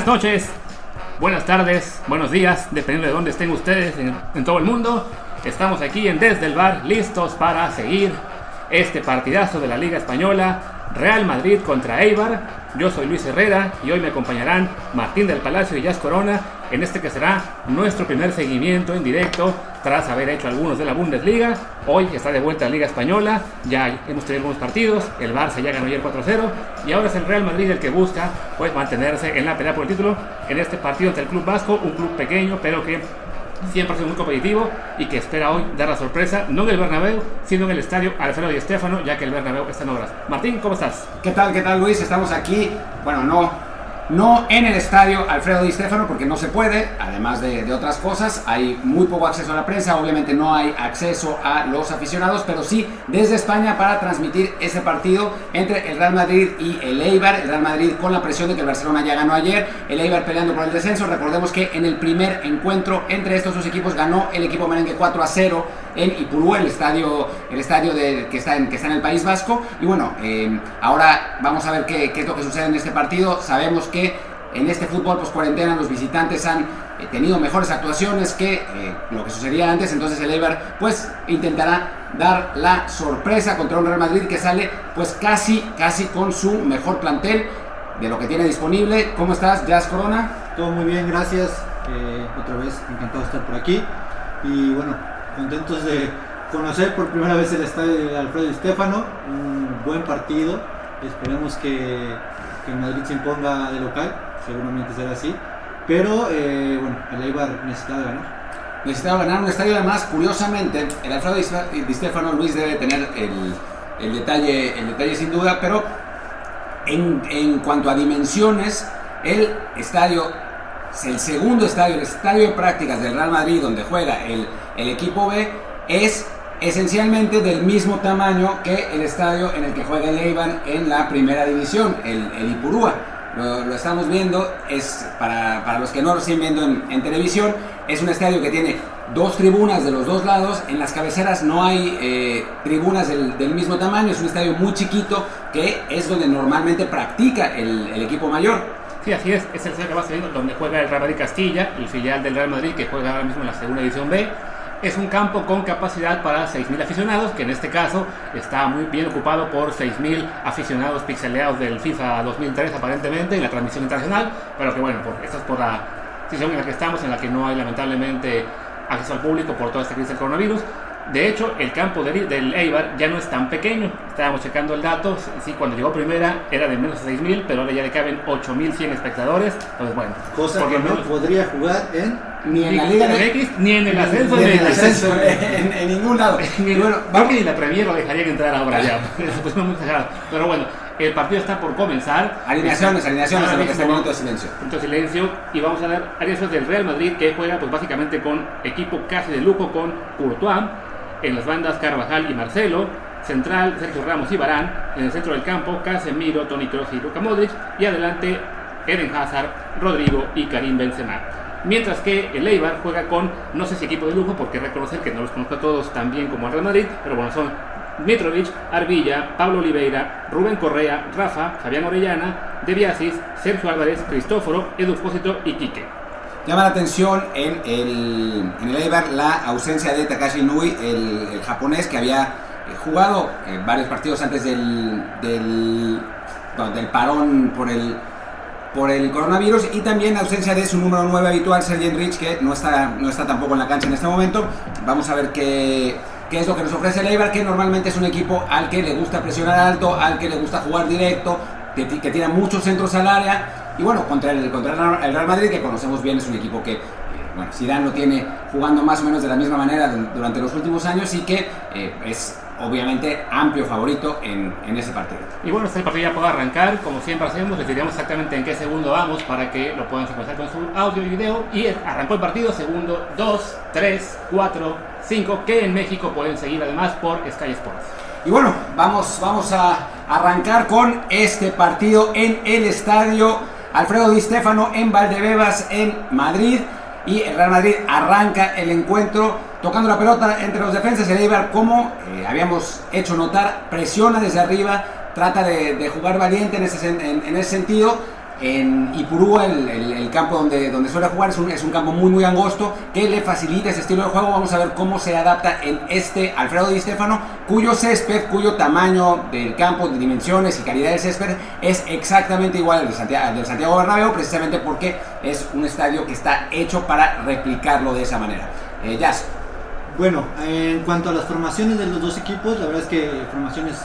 Buenas noches, buenas tardes, buenos días, dependiendo de dónde estén ustedes en, en todo el mundo. Estamos aquí en Desde el Bar, listos para seguir este partidazo de la Liga Española, Real Madrid contra Eibar. Yo soy Luis Herrera y hoy me acompañarán Martín del Palacio y Jazz Corona en este que será nuestro primer seguimiento en directo tras haber hecho algunos de la Bundesliga. Hoy está de vuelta la Liga Española, ya hemos tenido algunos partidos, el Barça ya ganó ayer 4-0 y ahora es el Real Madrid el que busca pues mantenerse en la pelea por el título en este partido ante el Club Vasco, un club pequeño pero que siempre ha sido muy competitivo y que espera hoy dar la sorpresa, no en el Bernabéu, sino en el estadio Alfredo Di Stéfano, ya que el Bernabéu está en obras. Martín, ¿cómo estás? ¿Qué tal, qué tal Luis? Estamos aquí, bueno, no no en el estadio Alfredo Di Stefano porque no se puede, además de, otras cosas, hay muy poco acceso a la prensa, obviamente no hay acceso a los aficionados, pero sí desde España para transmitir ese partido entre el Real Madrid y el Eibar, el Real Madrid con la presión de que el Barcelona ya ganó ayer, el Eibar peleando por el descenso, recordemos que en el primer encuentro entre estos dos equipos ganó el equipo merengue 4 a 0 en Ipurú, el estadio, el estadio que, está en, que está en el País Vasco. Y bueno, eh, ahora vamos a ver qué, qué, es lo que sucede en este partido. Sabemos que en este fútbol pues cuarentena los visitantes han eh, tenido mejores actuaciones que eh, lo que sucedía antes. Entonces el Eibar pues intentará dar la sorpresa contra un Real Madrid que sale pues casi, casi con su mejor plantel de lo que tiene disponible. ¿Cómo estás, Jazz Corona? Todo muy bien, gracias. otra vez encantado de estar por aquí. Y bueno, contentos de conocer por primera vez el estadio de Alfredo Di Stefano, un buen partido, esperemos que, que Madrid se imponga de local, seguramente será así, pero eh, bueno, el Eibar necesitaba ganar. Necesitaba ganar un estadio además, curiosamente, el Alfredo Di Stefano Luis debe tener el, el, detalle, el detalle sin duda, pero en, en cuanto a dimensiones, el estadio el segundo estadio, el estadio de prácticas del Real Madrid, donde juega el, el equipo B, es esencialmente del mismo tamaño que el estadio en el que juega el Eibar en la primera división, el, el Ipurúa. Lo, lo, estamos viendo, es para, para, los que no lo siguen viendo en, en, televisión, es un estadio que tiene dos tribunas de los dos lados, en las cabeceras no hay eh, tribunas del, del, mismo tamaño, es un estadio muy chiquito que es donde normalmente practica el, el equipo mayor. Sí, así es, es el estadio que va viendo donde juega el Real Madrid Castilla, el filial del Real Madrid que juega ahora mismo en la segunda división B. Es un campo con capacidad para 6.000 aficionados, que en este caso está muy bien ocupado por 6.000 aficionados pixeleados del FIFA 2003 aparentemente en la transmisión internacional, pero que bueno, por, esto es por la situación en la que estamos, en la que no hay lamentablemente acceso al público por toda esta crisis del coronavirus. De hecho, el campo de, del Eibar ya no es tan pequeño. Estábamos checando el dato. Sí, cuando llegó primera era de menos de 6.000, pero ahora ya le caben 8.100 espectadores. Entonces, bueno. Cosa que no podría jugar en ni en la Liga MX, ni en el ascenso ni en el ascenso, en, en, ningún lado. ni, bueno, creo que ni la Premier lo dejaría que entrar ahora ya. Pues muy. Pero bueno, el partido está por comenzar. Alineaciones, alineaciones, en lo que está minuto de silencio. Minuto de silencio. Y vamos a ver alineaciones del Real Madrid que juega pues básicamente con equipo casi de lujo con Courtois en las bandas Carvajal y Marcelo, central Sergio Ramos y Barán, en el centro del campo Casemiro, Toni Kroos y Luka Modric y adelante Eden Hazard, Rodrigo y Karim Benzema. Mientras que el Eibar juega con, no sé si equipo de lujo, porque reconocer que no los conozco a todos tan bien como el Real Madrid, pero bueno, son Mitrovic, Arbilla, Pablo Oliveira, Rubén Correa, Rafa, Fabián Orellana, De Biasis, Sergio Álvarez, Cristóforo, Edu Fósito y Quique. Llama la atención en el, en el Eibar la ausencia de Takashi Nui, el, el japonés que había jugado eh, varios partidos antes del, del, del parón por el, por el coronavirus y también ausencia de su número 9 habitual, Sergio Rich, que no está, no está tampoco en la cancha en este momento. Vamos a ver qué, qué es lo que nos ofrece el Eibar, que normalmente es un equipo al que le gusta presionar alto, al que le gusta jugar directo, que, que tiene muchos centros al área y bueno, contra el, contra el Real Madrid, que conocemos bien, es un equipo que, eh, bueno, Zidane lo tiene jugando más o menos de la misma manera durante los últimos años y que eh, es obviamente amplio favorito en, en, ese partido. Y bueno, este partido ya puede arrancar, como siempre hacemos, les diríamos exactamente en qué segundo vamos para que lo puedan secuenciar con su audio y video. Y arrancó el partido, segundo 2, 3, 4, 5, que en México pueden seguir además por Sky Sports. Y bueno, vamos, vamos a arrancar con este partido en el estadio Alfredo Di Stefano en Valdebebas en Madrid y el Real Madrid arranca el encuentro tocando la pelota entre los defensas. El Eibar, como eh, habíamos hecho notar, presiona desde arriba, trata de, jugar valiente en ese, en, en ese, sentido. En Ipurú, el, el, campo donde, donde suele jugar, es un, es un, campo muy muy angosto que le facilita ese estilo de juego. Vamos a ver cómo se adapta en este Alfredo Di Stefano, cuyo césped, cuyo tamaño del campo, de dimensiones y calidad del césped es exactamente igual al de Santiago, Santiago Bernabéu, precisamente porque es un estadio que está hecho para replicarlo de esa manera. Eh, Jazz. Bueno, en cuanto a las formaciones de los dos equipos, la verdad es que formaciones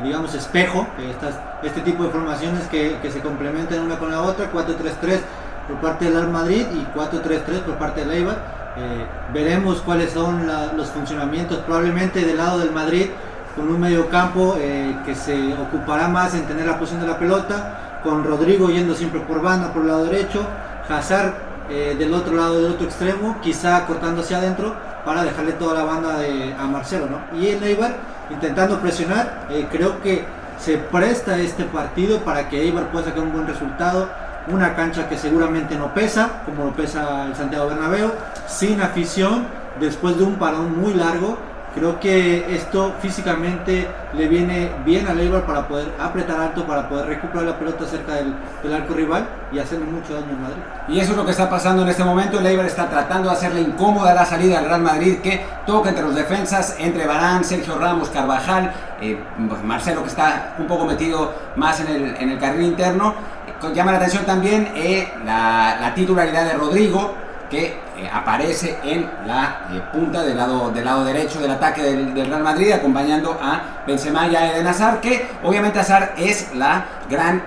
digamos, espejo, estas, este tipo de formaciones que, que, se complementan una con la otra, 4-3-3 por parte del Real Madrid y 4-3-3 por parte del Eibar. Eh, veremos cuáles son los funcionamientos probablemente del lado del Madrid con un medio campo eh, que se ocupará más en tener la posición de la pelota, con Rodrigo yendo siempre por banda por el lado derecho, Hazard del otro lado del otro extremo, quizá cortando hacia adentro para dejarle toda la banda de, a Marcelo, ¿no? Y el Eibar intentando presionar. Eh, creo que se presta este partido para que Eibar pueda sacar un buen resultado. Una cancha que seguramente no pesa, como lo pesa el Santiago Bernabéu, sin afición, después de un parón muy largo Creo que esto físicamente le viene bien a Eibar para poder apretar alto, para poder recuperar la pelota cerca del, arco rival y hacerle mucho daño al Madrid. Y eso es lo que está pasando en este momento. El Eibar está tratando de hacerle incómoda la salida al Real Madrid que toca entre los defensas, entre Barán, Sergio Ramos, Carvajal, eh, pues Marcelo que está un poco metido más en el, en el carril interno. Llama la atención también eh, la, la titularidad de Rodrigo, que eh, aparece en la eh, punta del lado, del lado derecho del ataque del, Real Madrid, acompañando a Benzema y a Eden Hazard, que obviamente Hazard es la gran,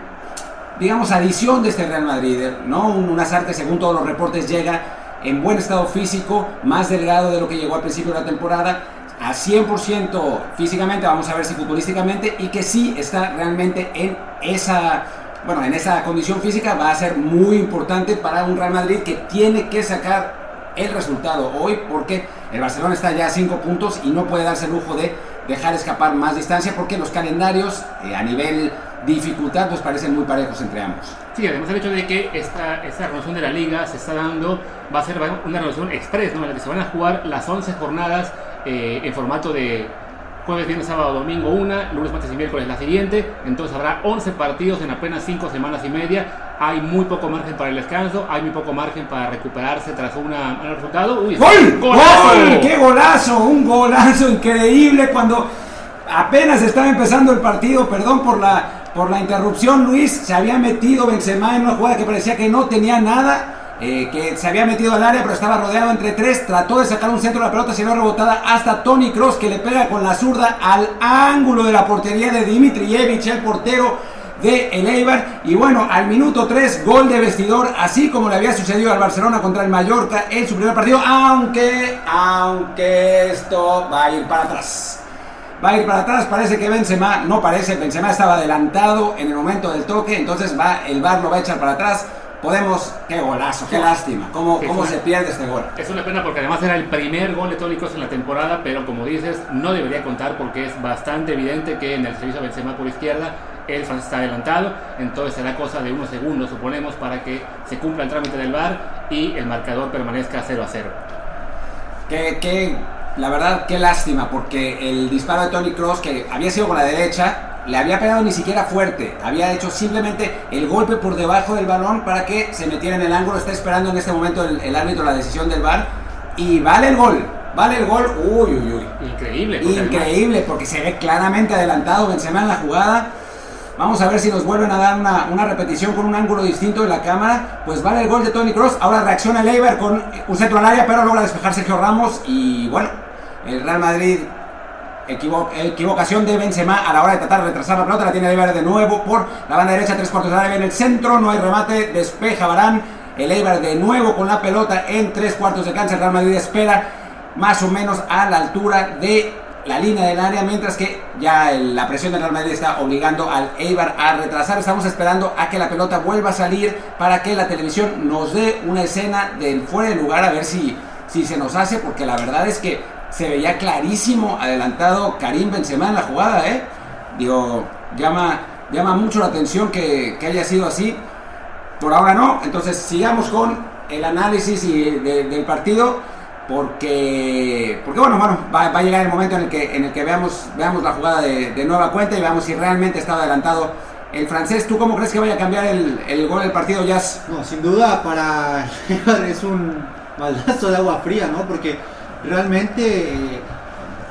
digamos, adición de este Real Madrid, ¿no? Un, un Hazard que según todos los reportes llega en buen estado físico, más delgado de lo que llegó al principio de la temporada, a 100% físicamente, vamos a ver si futbolísticamente, y que sí está realmente en esa bueno, en esa condición física va a ser muy importante para un Real Madrid que tiene que sacar el resultado hoy porque el Barcelona está ya a 5 puntos y no puede darse el lujo de dejar escapar más distancia porque los calendarios eh, a nivel dificultad nos parecen muy parejos entre ambos. Sí, además el hecho de que esta, esta de la liga se está dando va a ser una relación express, ¿no? En la que se van a jugar las 11 jornadas eh, en formato de jueves, viernes, sábado, domingo una, lunes, martes y miércoles la siguiente. Entonces habrá 11 partidos en apenas 5 semanas y media. Hay muy poco margen para el descanso, hay muy poco margen para recuperarse tras una, un resultado. ¡Gol! ¡Gol! ¡Qué golazo! Un golazo increíble cuando apenas estaba empezando el partido. Perdón por la, por la interrupción, Luis. Se había metido Benzema en una jugada que parecía que no tenía nada eh, que se había metido al área pero estaba rodeado entre tres, trató de sacar un centro de la pelota, sino rebotada hasta Tony Cross que le pega con la zurda al ángulo de la portería de Dimitrievich, el portero de el Eibar. Y bueno, al minuto 3 gol de vestidor, así como le había sucedido al Barcelona contra el Mallorca en su primer partido, aunque aunque esto va a ir para atrás. Va a ir para atrás, parece que Benzema, no parece, Benzema estaba adelantado en el momento del toque, entonces va el VAR lo va a echar para atrás podemos, qué golazo, qué lástima, cómo, cómo se pierde este gol. Es una pena porque además era el primer gol de Toni Kroos en la temporada, pero como dices, no debería contar porque es bastante evidente que en el servicio Benzema por izquierda el francés está adelantado, entonces será cosa de unos segundos, suponemos, para que se cumpla el trámite del VAR y el marcador permanezca 0 a 0. Que, que, la verdad, qué lástima, porque el disparo de Tony Cross, que había sido con la derecha, le había pegado ni siquiera fuerte, había hecho simplemente el golpe por debajo del balón para que se metiera en el ángulo. Está esperando en este momento el, árbitro la decisión del VAR y vale el gol. Vale el gol, uy, uy, uy. Increíble. Increíble, porque se ve claramente adelantado Benzema en la jugada. Vamos a ver si nos vuelven a dar una, una, repetición con un ángulo distinto de la cámara. Pues vale el gol de Tony Cross. Ahora reacciona el Eibar con un centro al área, pero logra despejar Sergio Ramos. Y bueno, el Real Madrid equivocación de Benzema a la hora de tratar de retrasar la pelota. La tiene Eibar de nuevo por la banda derecha, tres cuartos de área en el centro. No hay remate, despeja Barán. El Eibar de nuevo con la pelota en tres cuartos de cancha. El Real Madrid espera más o menos a la altura de la línea del área, mientras que ya la presión del Real Madrid está obligando al Eibar a retrasar. Estamos esperando a que la pelota vuelva a salir para que la televisión nos dé una escena del fuera de lugar a ver si, si se nos hace, porque la verdad es que se veía clarísimo adelantado Karim Benzema en la jugada, ¿eh? Digo, llama, llama mucho la atención que, haya sido así. Por ahora no, entonces sigamos con el análisis del partido porque, porque bueno, bueno va, a llegar el momento en el que, en el que veamos, veamos la jugada de, nueva cuenta y veamos si realmente está adelantado el francés. ¿Tú cómo crees que vaya a cambiar el, el gol del partido, Jazz? No, sin duda para es un baldazo de agua fría, ¿no? Porque realmente eh,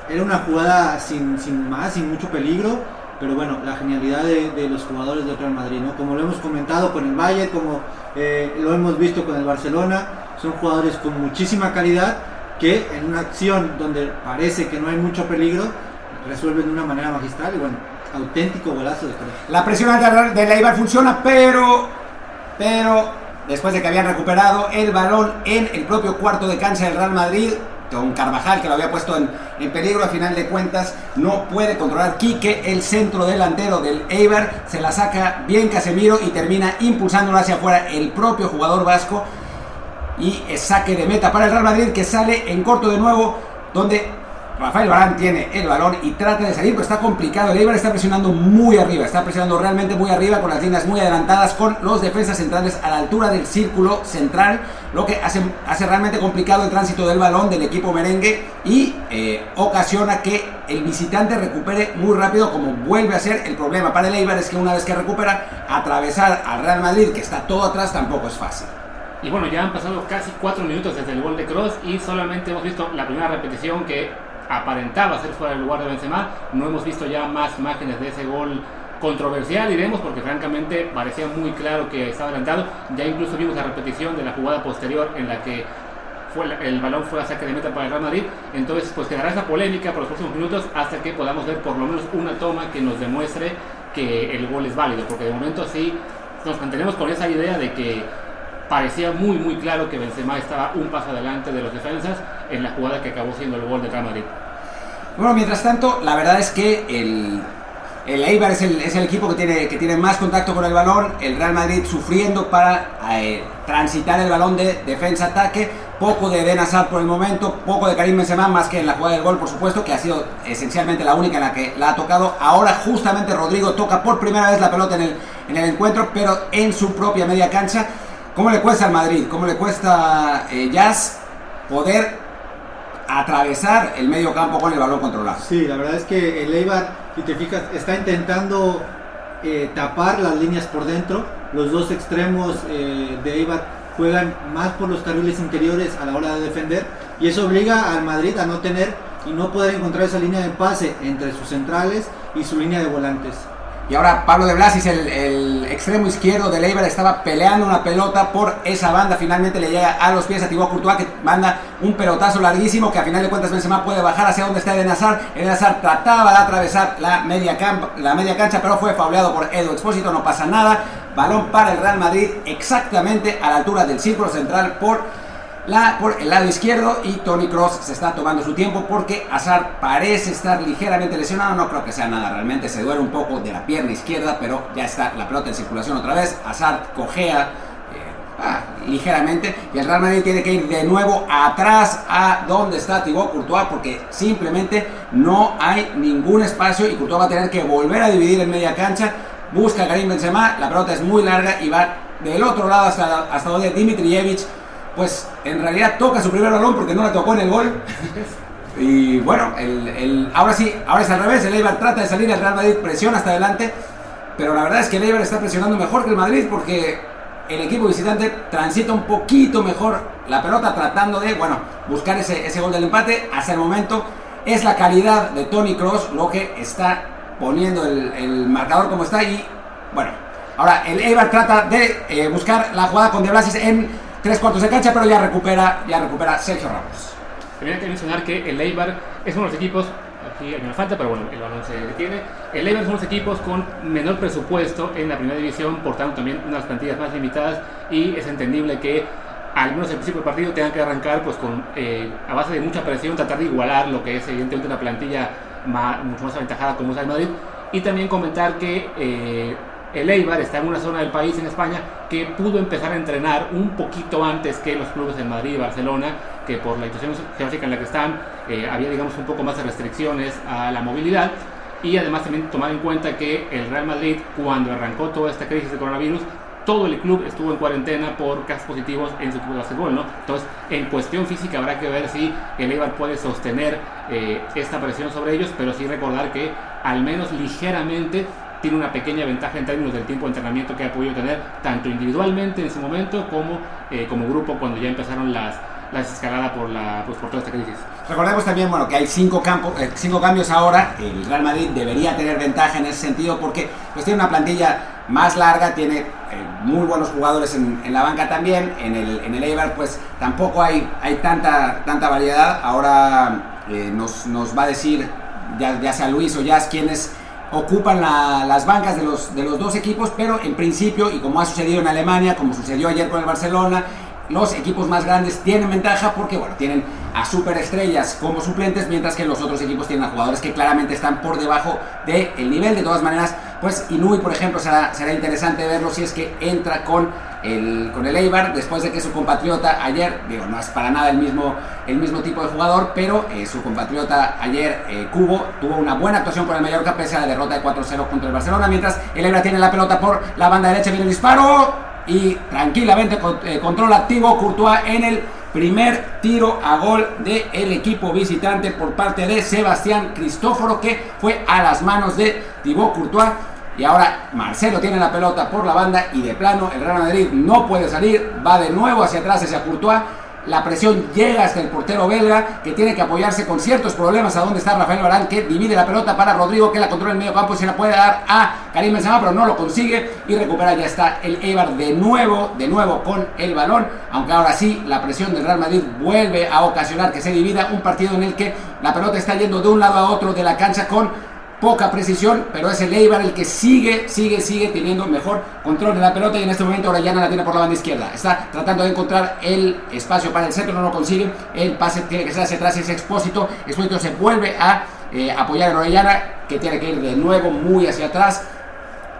era una jugada sin, sin más, sin mucho peligro, pero bueno, la genialidad de, los jugadores del Real Madrid, ¿no? Como lo hemos comentado con el Valle, como eh, lo hemos visto con el Barcelona, son jugadores con muchísima calidad que en una acción donde parece que no hay mucho peligro, resuelven de una manera magistral y bueno, auténtico golazo de Kroos. La presión de Leibar funciona, pero, pero después de que habían recuperado el balón en el propio cuarto de cancha del Real Madrid, con Carvajal que lo había puesto en, en peligro, a final de cuentas no puede controlar Quique, el centro delantero del Eibar, se la saca bien Casemiro y termina impulsándolo hacia afuera el propio jugador vasco. Y saque de meta para el Real Madrid que sale en corto de nuevo, donde Rafael Barán tiene el balón y trata de salir, pero está complicado. El Eibar está presionando muy arriba, está presionando realmente muy arriba con las líneas muy adelantadas, con los defensas centrales a la altura del círculo central, lo que hace, realmente complicado el tránsito del balón del equipo merengue y eh, ocasiona que el visitante recupere muy rápido, como vuelve a ser el problema para el Eibar, es que una vez que recupera, atravesar al Real Madrid, que está todo atrás, tampoco es fácil. Y bueno, ya han pasado casi 4 minutos desde el gol de Cross y solamente hemos visto la primera repetición que aparentaba ser fuera del lugar de Benzema. No hemos visto ya más imágenes de ese gol controversial, diremos, porque francamente parecía muy claro que estaba adelantado. Ya incluso vimos la repetición de la jugada posterior en la que fue el balón fue a saque de meta para el Real Madrid. Entonces, pues quedará esa polémica por los próximos minutos hasta que podamos ver por lo menos una toma que nos demuestre que el gol es válido, porque de momento sí nos mantenemos con esa idea de que parecía muy muy claro que Benzema estaba un paso adelante de los defensas en la jugada que acabó siendo el gol del Real Madrid. Bueno, mientras tanto, la verdad es que el, el Eibar es el, es el equipo que tiene, que tiene más contacto con el balón, el Real Madrid sufriendo para eh, transitar el balón de defensa-ataque, poco de Eden Hazard por el momento, poco de Karim Benzema, más que en la jugada del gol, por supuesto, que ha sido esencialmente la única en la que la ha tocado. Ahora justamente Rodrigo toca por primera vez la pelota en el, en el encuentro, pero en su propia media cancha. ¿Cómo le cuesta al Madrid? ¿Cómo le cuesta eh, Jazz poder atravesar el medio campo con el balón controlado? Sí, la verdad es que el Eibar, si te fijas, está intentando eh, tapar las líneas por dentro. Los dos extremos eh, de Eibar juegan más por los carriles interiores a la hora de defender y eso obliga al Madrid a no tener y no poder encontrar esa línea de pase entre sus centrales y su línea de volantes. Y ahora Pablo de Blasis, el, el extremo izquierdo de Eibar, estaba peleando una pelota por esa banda. Finalmente le llega a los pies a Thibaut Courtois, que manda un pelotazo larguísimo que a final de cuentas Benzema puede bajar hacia donde está Eden Hazard. Eden Hazard trataba de atravesar la media, la media cancha, pero fue fauleado por Edu Expósito. No pasa nada. Balón para el Real Madrid exactamente a la altura del círculo central por por el lado izquierdo y Tony Cross se está tomando su tiempo porque Hazard parece estar ligeramente lesionado, no creo que sea nada realmente, se duele un poco de la pierna izquierda, pero ya está la pelota en circulación otra vez, Hazard cojea eh, ah, ligeramente y el Real Madrid tiene que ir de nuevo atrás a donde está Thibaut Courtois porque simplemente no hay ningún espacio y Courtois va a tener que volver a dividir en media cancha, busca Karim Benzema, la pelota es muy larga y va del otro lado hasta, hasta donde Dimitrievich pues en realidad toca su primer balón porque no la tocó en el gol. y bueno, el, el- ahora sí, ahora es al revés, el Eibar trata de salir, el Real Madrid presiona hasta adelante, pero la verdad es que el Eibar está presionando mejor que el Madrid porque el equipo visitante transita un poquito mejor la pelota tratando de, bueno, buscar ese, ese gol del empate. Hasta el momento es la calidad de Tony Cross lo que está poniendo el, el marcador como está y bueno, ahora el Eibar trata de eh, buscar la jugada con De Blasis en tres cuartos de cancha, pero ya recupera, ya recupera Sergio Ramos. También hay que mencionar que el Eibar es uno de los equipos, aquí hay una falta, pero bueno, el balón se detiene. El Eibar es uno de los equipos con menor presupuesto en la primera división, por tanto también unas plantillas más limitadas y es entendible que al menos el principio del partido tengan que arrancar pues con eh, a base de mucha presión, tratar de igualar lo que es evidentemente una plantilla mucho más aventajada como es el Madrid. Y también comentar que eh, el Eibar está en una zona del país en España que pudo empezar a entrenar un poquito antes que los clubes en Madrid y Barcelona, que por la situación geográfica en la que están eh, había digamos un poco más de restricciones a la movilidad y además también tomar en cuenta que el Real Madrid cuando arrancó toda esta crisis de coronavirus todo el club estuvo en cuarentena por casos positivos en su club de básquetbol, ¿no? Entonces, en cuestión física habrá que ver si el Eibar puede sostener eh, esta presión sobre ellos, pero sí recordar que al menos ligeramente tiene una pequeña ventaja en términos del tiempo de entrenamiento que ha podido tener, tanto individualmente en su momento como eh, como grupo cuando ya empezaron las, las escaladas por, la, pues, por toda esta crisis. Recordemos también bueno, que hay cinco, campos, eh, cinco cambios ahora. El Real Madrid debería tener ventaja en ese sentido porque pues, tiene una plantilla más larga, tiene eh, muy buenos jugadores en, en, la banca también. En el, en el Eibar pues tampoco hay, hay tanta, tanta variedad. Ahora eh, nos, nos, va a decir ya, ya sea Luis o Jazz quienes ocupan la, las bancas de los, de los dos equipos, pero en principio, y como ha sucedido en Alemania, como sucedió ayer con el Barcelona, los equipos más grandes tienen ventaja porque bueno, tienen a superestrellas como suplentes, mientras que los otros equipos tienen a jugadores que claramente están por debajo del el nivel. De todas maneras, pues Inui, por ejemplo, será, interesante verlo si es que entra con el, con el Eibar, después de que su compatriota ayer, digo, no es para nada el mismo, el mismo tipo de jugador, pero eh, su compatriota ayer, eh, Cubo, tuvo una buena actuación con el Mallorca pese a la derrota de 4-0 contra el Barcelona, mientras el Eibar tiene la pelota por la banda derecha, viene el disparo y tranquilamente eh, controla activo Courtois en el primer tiro a gol del equipo visitante por parte de Sebastián Cristóforo que fue a las manos de Thibaut Courtois y ahora Marcelo tiene la pelota por la banda y de plano el Real Madrid no puede salir, va de nuevo hacia atrás hacia Courtois la presión llega hasta el portero belga, que tiene que apoyarse con ciertos problemas a donde está Rafael Barán, que divide la pelota para Rodrigo, que la controla en medio campo y se la puede dar a Karim Benzema, pero no lo consigue y recupera. Ya está el Eibar de nuevo, de nuevo con el balón, aunque ahora sí la presión del Real Madrid vuelve a ocasionar que se divida un partido en el que la pelota está yendo de un lado a otro de la cancha con poca precisión, pero es el Eibar el que sigue, sigue, sigue teniendo mejor control de la pelota y en este momento Orellana la tiene por la banda izquierda. Está tratando de encontrar el espacio para el centro, no lo consigue. El pase tiene que ser hacia atrás, es Expósito. Expósito se vuelve a eh, apoyar a Orellana, que tiene que ir de nuevo muy hacia atrás,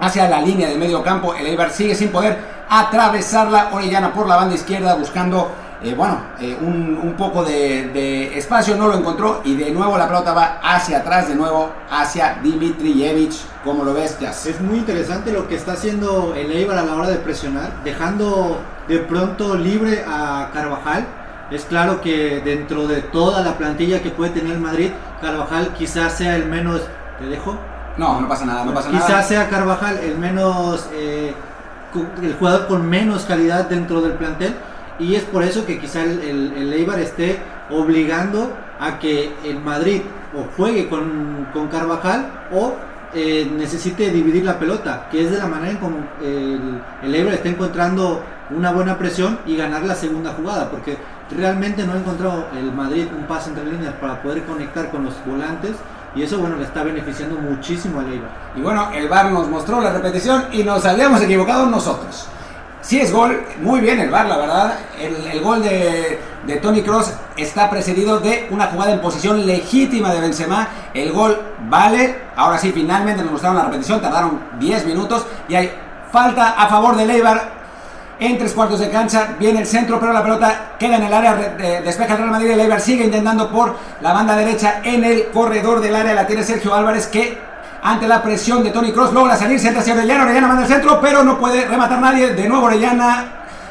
hacia la línea de medio campo. El Eibar sigue sin poder atravesarla. Orellana por la banda izquierda buscando eh, bueno, eh, un, un, poco de, de, espacio, no lo encontró y de nuevo la pelota va hacia atrás, de nuevo hacia Dimitrievich, como lo ves, Jazz. Es muy interesante lo que está haciendo el Eibar a la hora de presionar, dejando de pronto libre a Carvajal. Es claro que dentro de toda la plantilla que puede tener Madrid, Carvajal quizás sea el menos... ¿Te dejo? No, no pasa nada, no pasa quizás nada. sea Carvajal el menos... Eh, el jugador con menos calidad dentro del plantel y es por eso que quizá el, el, Eibar esté obligando a que el Madrid o juegue con, con Carvajal o eh, necesite dividir la pelota, que es de la manera en como el, el Eibar está encontrando una buena presión y ganar la segunda jugada, porque realmente no ha encontrado el Madrid un pase entre líneas para poder conectar con los volantes y eso bueno le está beneficiando muchísimo al Eibar. Y bueno, el VAR nos mostró la repetición y nos habíamos equivocado nosotros. Sí es gol, muy bien el VAR, la verdad. El, el gol de, de Tony Cross está precedido de una jugada en posición legítima de Benzema. El gol vale. Ahora sí, finalmente nos mostraron la repetición. Tardaron 10 minutos y hay falta a favor del Eibar. En tres cuartos de cancha viene el centro, pero la pelota queda en el área, despeja el Real Madrid. El Eibar sigue intentando por la banda derecha en el corredor del área. La tiene Sergio Álvarez que ante la presión de Tony Cross logra salirse hacia Orellana. Orellana manda el centro, pero no puede rematar nadie. De nuevo Orellana.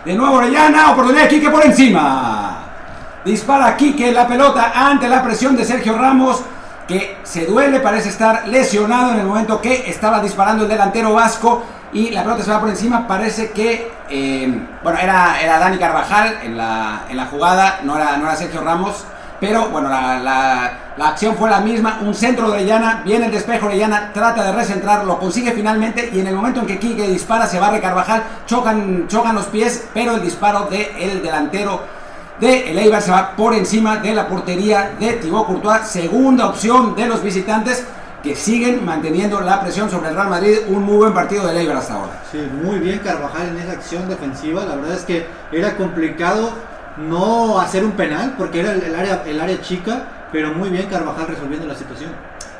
De nuevo Orellana. Oportunidad de Quique por encima. Dispara Quique la pelota ante la presión de Sergio Ramos. Que se duele, parece estar lesionado en el momento que estaba disparando el delantero vasco. Y la pelota se va por encima. Parece que. Eh, bueno, era, era Dani Carvajal en la, en la jugada. No era, no era Sergio Ramos. Pero bueno, la, la, la, acción fue la misma. Un centro de Orellana, viene el despejo Orellana, trata de recentrar, lo consigue finalmente. Y en el momento en que Quique dispara, se barre Carvajal, chocan, chocan los pies, pero el disparo del de delantero de el Eibar se va por encima de la portería de Thibaut Courtois. Segunda opción de los visitantes que siguen manteniendo la presión sobre el Real Madrid. Un muy buen partido del Eibar hasta ahora. Sí, muy bien Carvajal en esa acción defensiva. La verdad es que era complicado no hacer un penal porque era el, el, área, el área chica, pero muy bien Carvajal resolviendo la situación.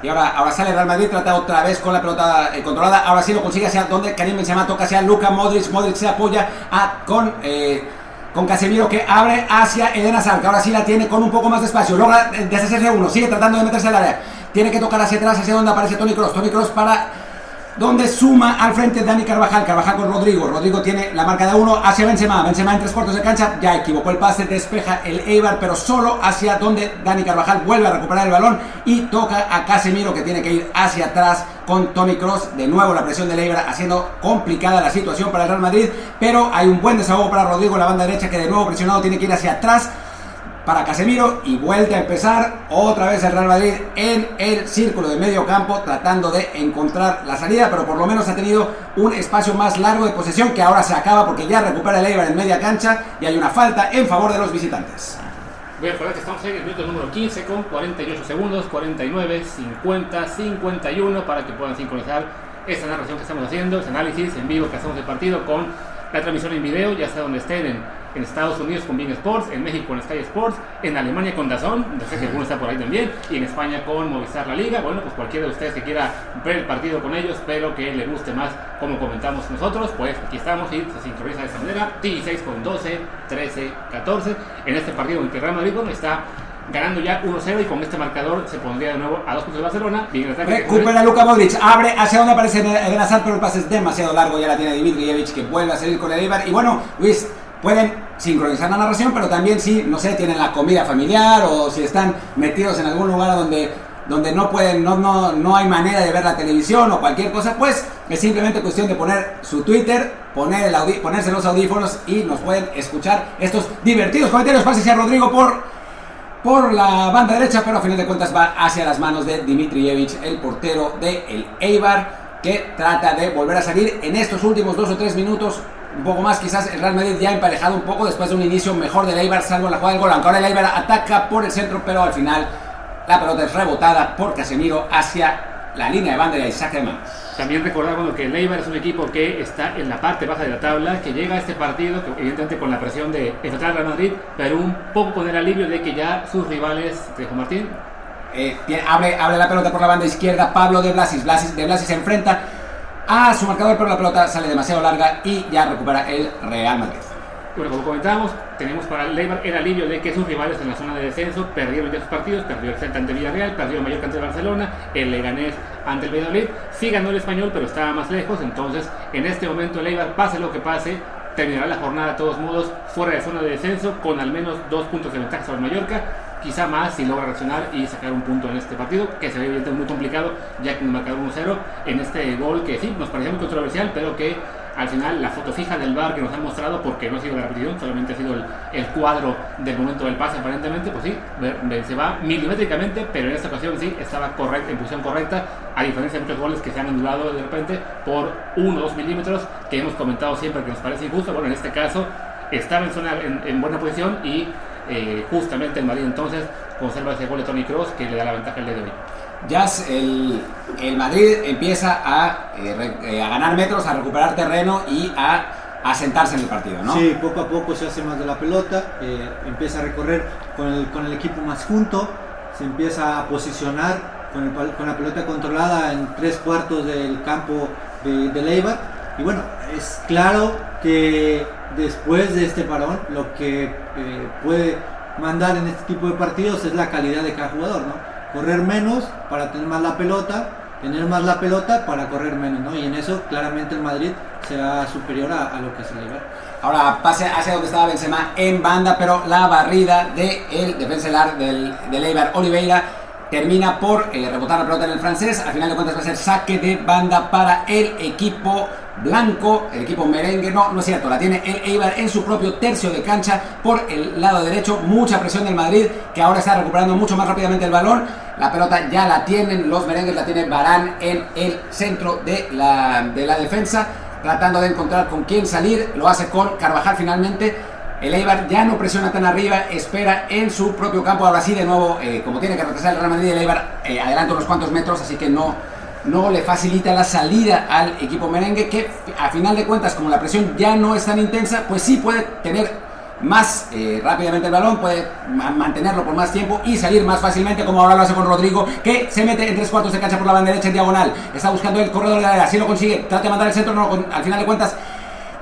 Y ahora, ahora sale Real Madrid, trata otra vez con la pelota eh, controlada. Ahora sí lo consigue hacia donde Karim Benzema toca hacia Luka Modric. Modric se apoya a, con, eh, con Casemiro que abre hacia Eden Hazard, que ahora sí la tiene con un poco más de espacio. Logra deshacerse uno, sigue tratando de meterse al área. Tiene que tocar hacia atrás, hacia donde aparece Tony Cross. Tony Cross para donde suma al frente Dani Carvajal, Carvajal con Rodrigo, Rodrigo tiene la marca de uno hacia Benzema, Benzema en tres cuartos de cancha, ya equivocó el pase, despeja el Eibar, pero solo hacia donde Dani Carvajal vuelve a recuperar el balón y toca a Casemiro que tiene que ir hacia atrás con Tony Cross, de nuevo la presión del Eibar haciendo complicada la situación para el Real Madrid, pero hay un buen desahogo para Rodrigo en la banda derecha que de nuevo presionado tiene que ir hacia atrás para Casemiro y vuelta a empezar otra vez el Real Madrid en el círculo de medio campo tratando de encontrar la salida, pero por lo menos ha tenido un espacio más largo de posesión que ahora se acaba porque ya recupera el Eibar en media cancha y hay una falta en favor de los visitantes. Voy a recordar que estamos en el minuto número 15 con 48 segundos, 49, 50, 51 para que puedan sincronizar esta narración que estamos haciendo, este análisis en vivo que hacemos del partido con la transmisión en video, ya sea donde estén en en Estados Unidos con Bing Sports, en México con Sky Sports, en Alemania con Dazón, no sé si alguno está por ahí también, y en España con Movistar La Liga. Bueno, pues cualquiera de ustedes que quiera ver el partido con ellos, pero que le guste más como comentamos nosotros, pues aquí estamos y se sincroniza de esta manera. 16 con 12, 13, 14. En este partido en que Real Madrid está ganando ya 1-0 y con este marcador se pondría de nuevo a 2 puntos de Barcelona. Recupera Luka Modric, abre hacia donde aparece Eden Hazard, pero el pase es demasiado largo, ya la tiene Dimitrijevic que vuelve a salir con el Eibar. Y bueno, Luis, pueden sincronizar la narración, pero también si, no sé, tienen la comida familiar o si están metidos en algún lugar donde, donde no pueden, no, no, no hay manera de ver la televisión o cualquier cosa, pues es simplemente cuestión de poner su Twitter, poner el ponerse los audífonos y nos pueden escuchar estos divertidos comentarios. Pase a Rodrigo por, por la banda derecha, pero a final de cuentas va hacia las manos de Dimitrievich, el portero de el Eibar, que trata de volver a salir en estos últimos dos o tres minutos un poco más, quizás el Real Madrid ya emparejado un poco después de un inicio mejor del Eibar, salvo la jugada del gol. Aunque ahora el Eibar ataca por el centro, pero al final la pelota es rebotada por Casemiro hacia la línea de banda y saque de manos. También recordar que el Eibar es un equipo que está en la parte baja de la tabla, que llega a este partido, evidentemente con la presión de enfrentar al Real Madrid, pero un poco con el alivio de que ya sus rivales, Juan Martín, eh, abre, abre, la pelota por la banda izquierda, Pablo de Blasis, Blasis de Blasis se enfrenta a su marcador, pero la pelota sale demasiado larga y ya recupera el Real Madrid. Bueno, como comentábamos, tenemos para el Leibar el alivio de que sus rivales en la zona de descenso perdieron ya sus partidos, perdió el Celta ante Villarreal, perdió el Mallorca ante Barcelona, el Leganés ante el Valladolid, sí ganó el Español, pero estaba más lejos, entonces en este momento el Eibar, pase lo que pase, terminará la jornada de todos modos fuera de zona de descenso con al menos dos puntos de ventaja sobre el Mallorca quizá más si logra reaccionar y sacar un punto en este partido, que se ve muy complicado, ya que marcador 1-0 en este gol que sí, nos parecía muy controversial, pero que al final la foto fija del bar que nos han mostrado, porque no ha sido la repetición, solamente ha sido el, cuadro del momento del pase aparentemente, pues sí, se va milimétricamente, pero en esta ocasión sí estaba correcta, en posición correcta, a diferencia de muchos goles que se han anulado de repente por 1 o 2 milímetros, que hemos comentado siempre que nos parece injusto, bueno, en este caso estaba en, zona, en buena posición y eh, justamente el Madrid entonces conserva ese gol de Tony Cross que le da la ventaja el día de hoy. Ya el, el Madrid empieza a, eh, eh, a, ganar metros, a recuperar terreno y a asentarse en el partido, ¿no? Sí, poco a poco se hace más de la pelota, empieza a recorrer con el, con el equipo más junto, se empieza a posicionar con, el, con la pelota controlada en tres cuartos del campo de, de Leibar. Y bueno, es claro que después de este parón, lo que eh, puede mandar en este tipo de partidos es la calidad de cada jugador, ¿no? Correr menos para tener más la pelota, tener más la pelota para correr menos, ¿no? Y en eso claramente el Madrid será superior a, lo que se le Ahora pase hacia donde estaba Benzema en banda, pero la barrida de defensa del, del Eibar Oliveira termina por eh, rebotar la pelota en el francés. Al final de cuentas va a ser saque de banda para el equipo blanco, el equipo merengue. No, no es cierto, la tiene el Eibar en su propio tercio de cancha por el lado derecho. Mucha presión del Madrid que ahora está recuperando mucho más rápidamente el balón. La pelota ya la tienen los merengues, la tiene Barán en el centro de la, de la defensa. Tratando de encontrar con quién salir, lo hace con Carvajal finalmente el Eibar ya no presiona tan arriba, espera en su propio campo. Ahora sí, de nuevo, eh, como tiene que retrasar el Real Madrid, el Eibar eh, adelanta unos cuantos metros, así que no, no le facilita la salida al equipo merengue, que a final de cuentas, como la presión ya no es tan intensa, pues sí puede tener más eh, rápidamente el balón, puede mantenerlo por más tiempo y salir más fácilmente, como ahora lo hace con Rodrigo, que se mete en tres cuartos de cancha por la banda derecha en diagonal. Está buscando el corredor de la área, si lo consigue, trata de mandar el centro, no, al final de cuentas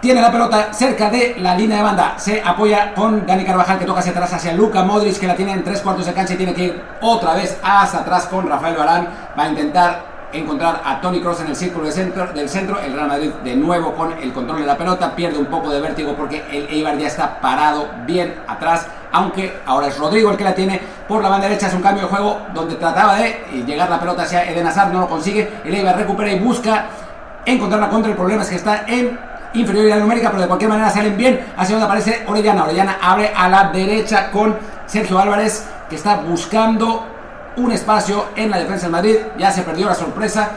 tiene la pelota cerca de la línea de banda. Se apoya con Dani Carvajal que toca hacia atrás hacia Luca Modric que la tiene en tres cuartos de cancha y tiene que ir otra vez hasta atrás con Rafael Barán. Va a intentar encontrar a Tony Cross en el círculo del centro, del centro. El Real Madrid de nuevo con el control de la pelota. Pierde un poco de vértigo porque el Eibar ya está parado bien atrás. Aunque ahora es Rodrigo el que la tiene por la banda derecha. Es un cambio de juego donde trataba de llegar la pelota hacia Eden Hazard. No lo consigue. El Eibar recupera y busca encontrarla contra. El problema es que está en inferioridad numérica, pero de cualquier manera salen bien hacia donde aparece Orellana. Orellana abre a la derecha con Sergio Álvarez, que está buscando un espacio en la defensa del Madrid. Ya se perdió la sorpresa.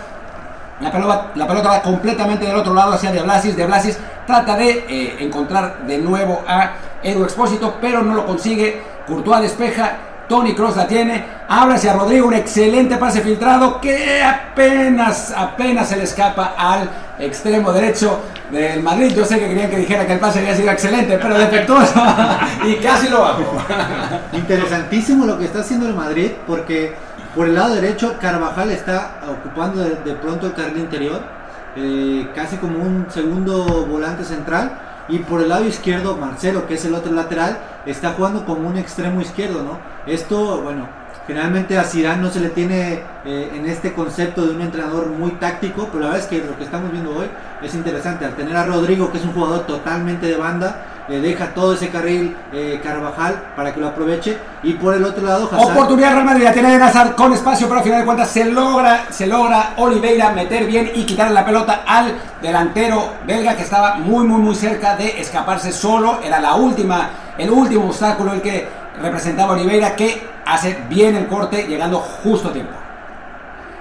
La pelota, la pelota va completamente del otro lado hacia De Blasis. De Blasis trata de eh, encontrar de nuevo a Edu Expósito, pero no lo consigue. Courtois despeja. Tony Cross la tiene, abre hacia Rodrigo, un excelente pase filtrado que apenas, apenas se le escapa al extremo derecho del Madrid. Yo sé que querían que dijera que el pase había sido excelente, pero defectuoso y casi lo bajo. Interesantísimo lo que está haciendo el Madrid porque por el lado derecho Carvajal está ocupando de, pronto el carril interior, eh, casi como un segundo volante central. Y por el lado izquierdo, Marcelo, que es el otro lateral, está jugando como un extremo izquierdo, ¿no? Esto, bueno, generalmente a Zidane no se le tiene eh, en este concepto de un entrenador muy táctico, pero la verdad es que lo que estamos viendo hoy es interesante. Al tener a Rodrigo, que es un jugador totalmente de banda, le deja todo ese carril eh, Carvajal para que lo aproveche. Y por el otro lado, Hazard, Oportunidad Real Madrid, la tiene Eden Hazard con espacio, pero al final de cuentas se logra, se logra Oliveira meter bien y quitar la pelota al delantero belga que estaba muy, muy, muy cerca de escaparse solo. Era la última, el último obstáculo el que representaba Oliveira que hace bien el corte llegando justo a tiempo.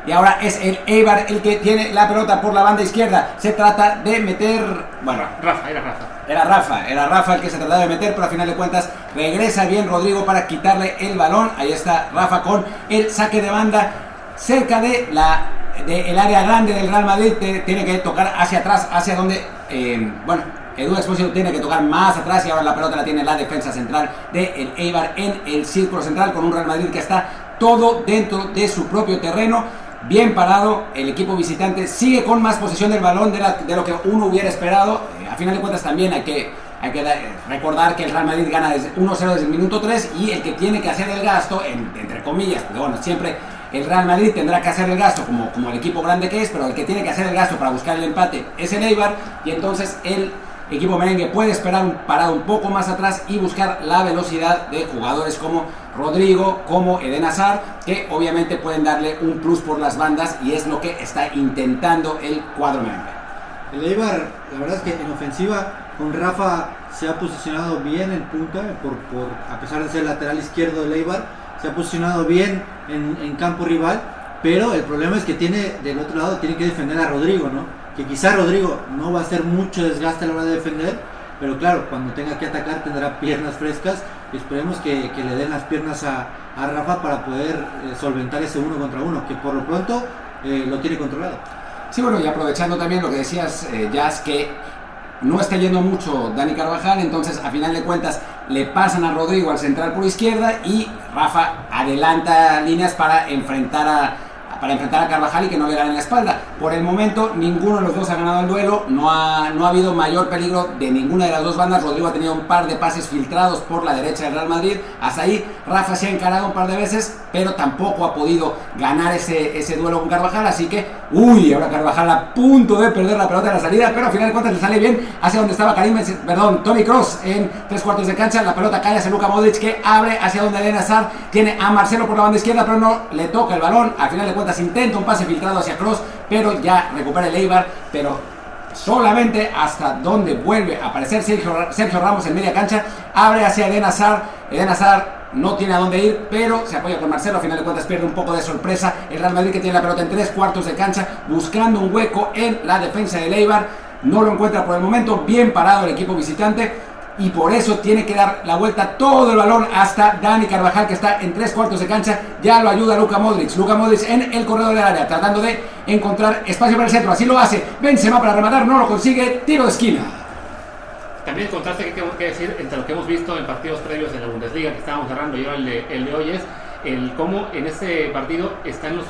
Y ahora es el Eibar el que tiene la pelota por la banda izquierda. Se trata de meter, bueno, Rafa, era Rafa. era Rafa, era Rafa el que se trataba de meter, pero al final de cuentas regresa bien Rodrigo para quitarle el balón. Ahí está Rafa con el saque de banda cerca de la de el área grande del Real Madrid. Te- Tiene que tocar hacia atrás, hacia donde, eh, bueno, Edu Expósito tiene que tocar más atrás y ahora la pelota la tiene la defensa central de el Eibar en el círculo central con un Real Madrid que está todo dentro de su propio terreno. Bien parado, el equipo visitante sigue con más posesión del balón de, lo que uno hubiera esperado. Eh, a final de cuentas también hay que, hay que da- recordar que el Real Madrid gana desde 1-0 desde el minuto 3 y el que tiene que hacer el gasto, en- entre comillas, porque bueno, siempre el Real Madrid tendrá que hacer el gasto como, como el equipo grande que es, pero el que tiene que hacer el gasto para buscar el empate es el Eibar y entonces el equipo merengue puede esperar un parado un poco más atrás y buscar la velocidad de jugadores como Rodrigo, como Eden Hazard, que obviamente pueden darle un plus por las bandas y es lo que está intentando el cuadro merengue. El Eibar, la verdad es que en ofensiva con Rafa se ha posicionado bien en punta, por, por- a pesar de ser lateral izquierdo del Eibar, se ha posicionado bien en, en campo rival, pero el problema es que tiene del otro lado tiene que defender a Rodrigo, ¿no? Que quizá Rodrigo no va a hacer mucho desgaste a la hora de defender, pero claro, cuando tenga que atacar tendrá piernas frescas y esperemos que, que le den las piernas a, Rafa para poder eh, solventar ese uno contra uno, que por lo pronto eh, lo tiene controlado. Sí, bueno, y aprovechando también lo que decías, eh, Jazz, que no está yendo mucho Dani Carvajal, entonces a final de cuentas le pasan a Rodrigo al central por izquierda y Rafa adelanta líneas para enfrentar a para enfrentar a Carvajal y que no le ganen la espalda. Por el momento ninguno de los dos ha ganado el duelo, no ha, no ha habido mayor peligro de ninguna de las dos bandas. Rodrigo ha tenido un par de pases filtrados por la derecha del Real Madrid. Hasta ahí Rafa se ha encarado un par de veces, pero tampoco ha podido ganar ese, ese duelo con Carvajal. Así que, uy, ahora Carvajal a punto de perder la pelota en la salida, pero al final de cuentas le sale bien hacia donde estaba Karim, perdón, Tony Cross en tres cuartos de cancha. La pelota cae hacia Luka Modric que abre hacia donde Eden Hazard tiene a Marcelo por la banda izquierda, pero no le toca el balón. Al final de cuentas intenta un pase filtrado hacia Cross, pero ya recupera el Eibar, pero solamente hasta donde vuelve a aparecer Sergio, Sergio Ramos en media cancha, abre hacia Eden Hazard, Eden Hazard no tiene a dónde ir, pero se apoya con Marcelo, a final de cuentas pierde un poco de sorpresa el Real Madrid que tiene la pelota en tres cuartos de cancha, buscando un hueco en la defensa del Eibar, no lo encuentra por el momento, bien parado el equipo visitante, y por eso tiene que dar la vuelta todo el balón hasta Dani Carvajal que está en tres cuartos de cancha. Ya lo ayuda Luka Modric. Luka Modric en el corredor del área tratando de encontrar espacio para el centro. Así lo hace. Benzema para rematar, no lo consigue. Tiro de esquina. También el contraste que tengo que decir entre lo que hemos visto en partidos previos de la Bundesliga que estábamos cerrando y ahora el de, el de hoy es el cómo en ese partido están los,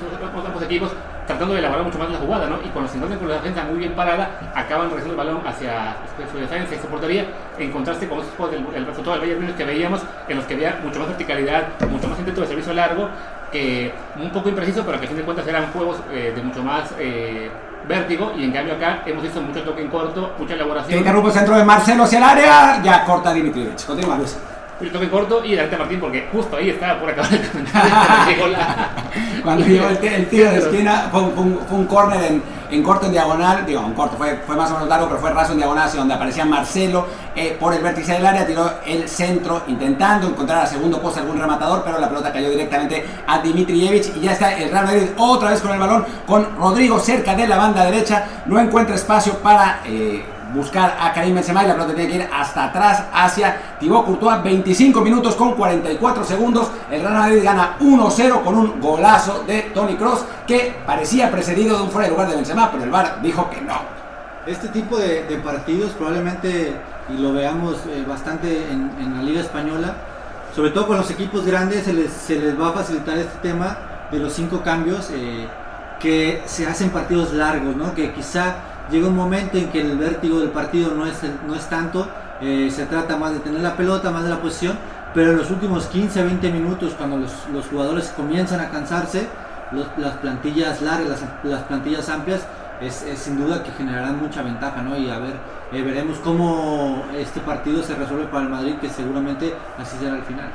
ambos equipos tratando de elaborar mucho más la jugada, ¿no? Y cuando se encuentran con la defensa muy bien parada, acaban regresando el balón hacia su defensa y su portería, en contraste con esos juegos del el resultado del Bayern Múnich que veíamos, en los que había mucho más verticalidad, mucho más intento de servicio largo, que un poco impreciso, pero que a fin de cuentas eran juegos eh, de mucho más eh, vértigo. Y en cambio acá hemos visto mucho toque en corto, mucha Que elaboración. interrumpe el centro de Marcelo hacia el área, ya corta Dimitrievich. Continúa, Mucho toque corto y delante Martín, porque justo ahí estaba por acabar el comentario. cuando llegó la- Cuando llegó el, el tiro de esquina, fue, un- fue un, fue un córner en, en corto en diagonal, digo, en corto, fue, fue más o menos largo, pero fue raso en diagonal hacia donde aparecía Marcelo eh, por el vértice del área, tiró el centro intentando encontrar a segundo poste algún rematador, pero la pelota cayó directamente a Dimitrievich y ya está el Real Madrid otra vez con el balón, con Rodrigo cerca de la banda derecha, no encuentra espacio para... eh, buscar a Karim Benzema y la pelota tiene que ir hasta atrás hacia Thibaut Courtois. 25 minutos con 44 segundos. El Real Madrid gana 1-0 con un golazo de Tony Cross que parecía precedido de un fuera de lugar de Benzema pero el VAR dijo que no. Este tipo de, partidos probablemente, y lo veamos eh, bastante en, la Liga Española, sobre todo con los equipos grandes se les, se les va a facilitar este tema de los cinco cambios eh, que se hacen partidos largos, ¿no? que quizá llega un momento en que el vértigo del partido no es, no es tanto, eh, se trata más de tener la pelota, más de la posición, pero en los últimos 15, 20 minutos, cuando los, los jugadores comienzan a cansarse, las plantillas largas, las, las plantillas amplias, es, sin duda que generarán mucha ventaja, ¿no? Y a ver, eh, veremos cómo este partido se resuelve para el Madrid, que seguramente así será al final.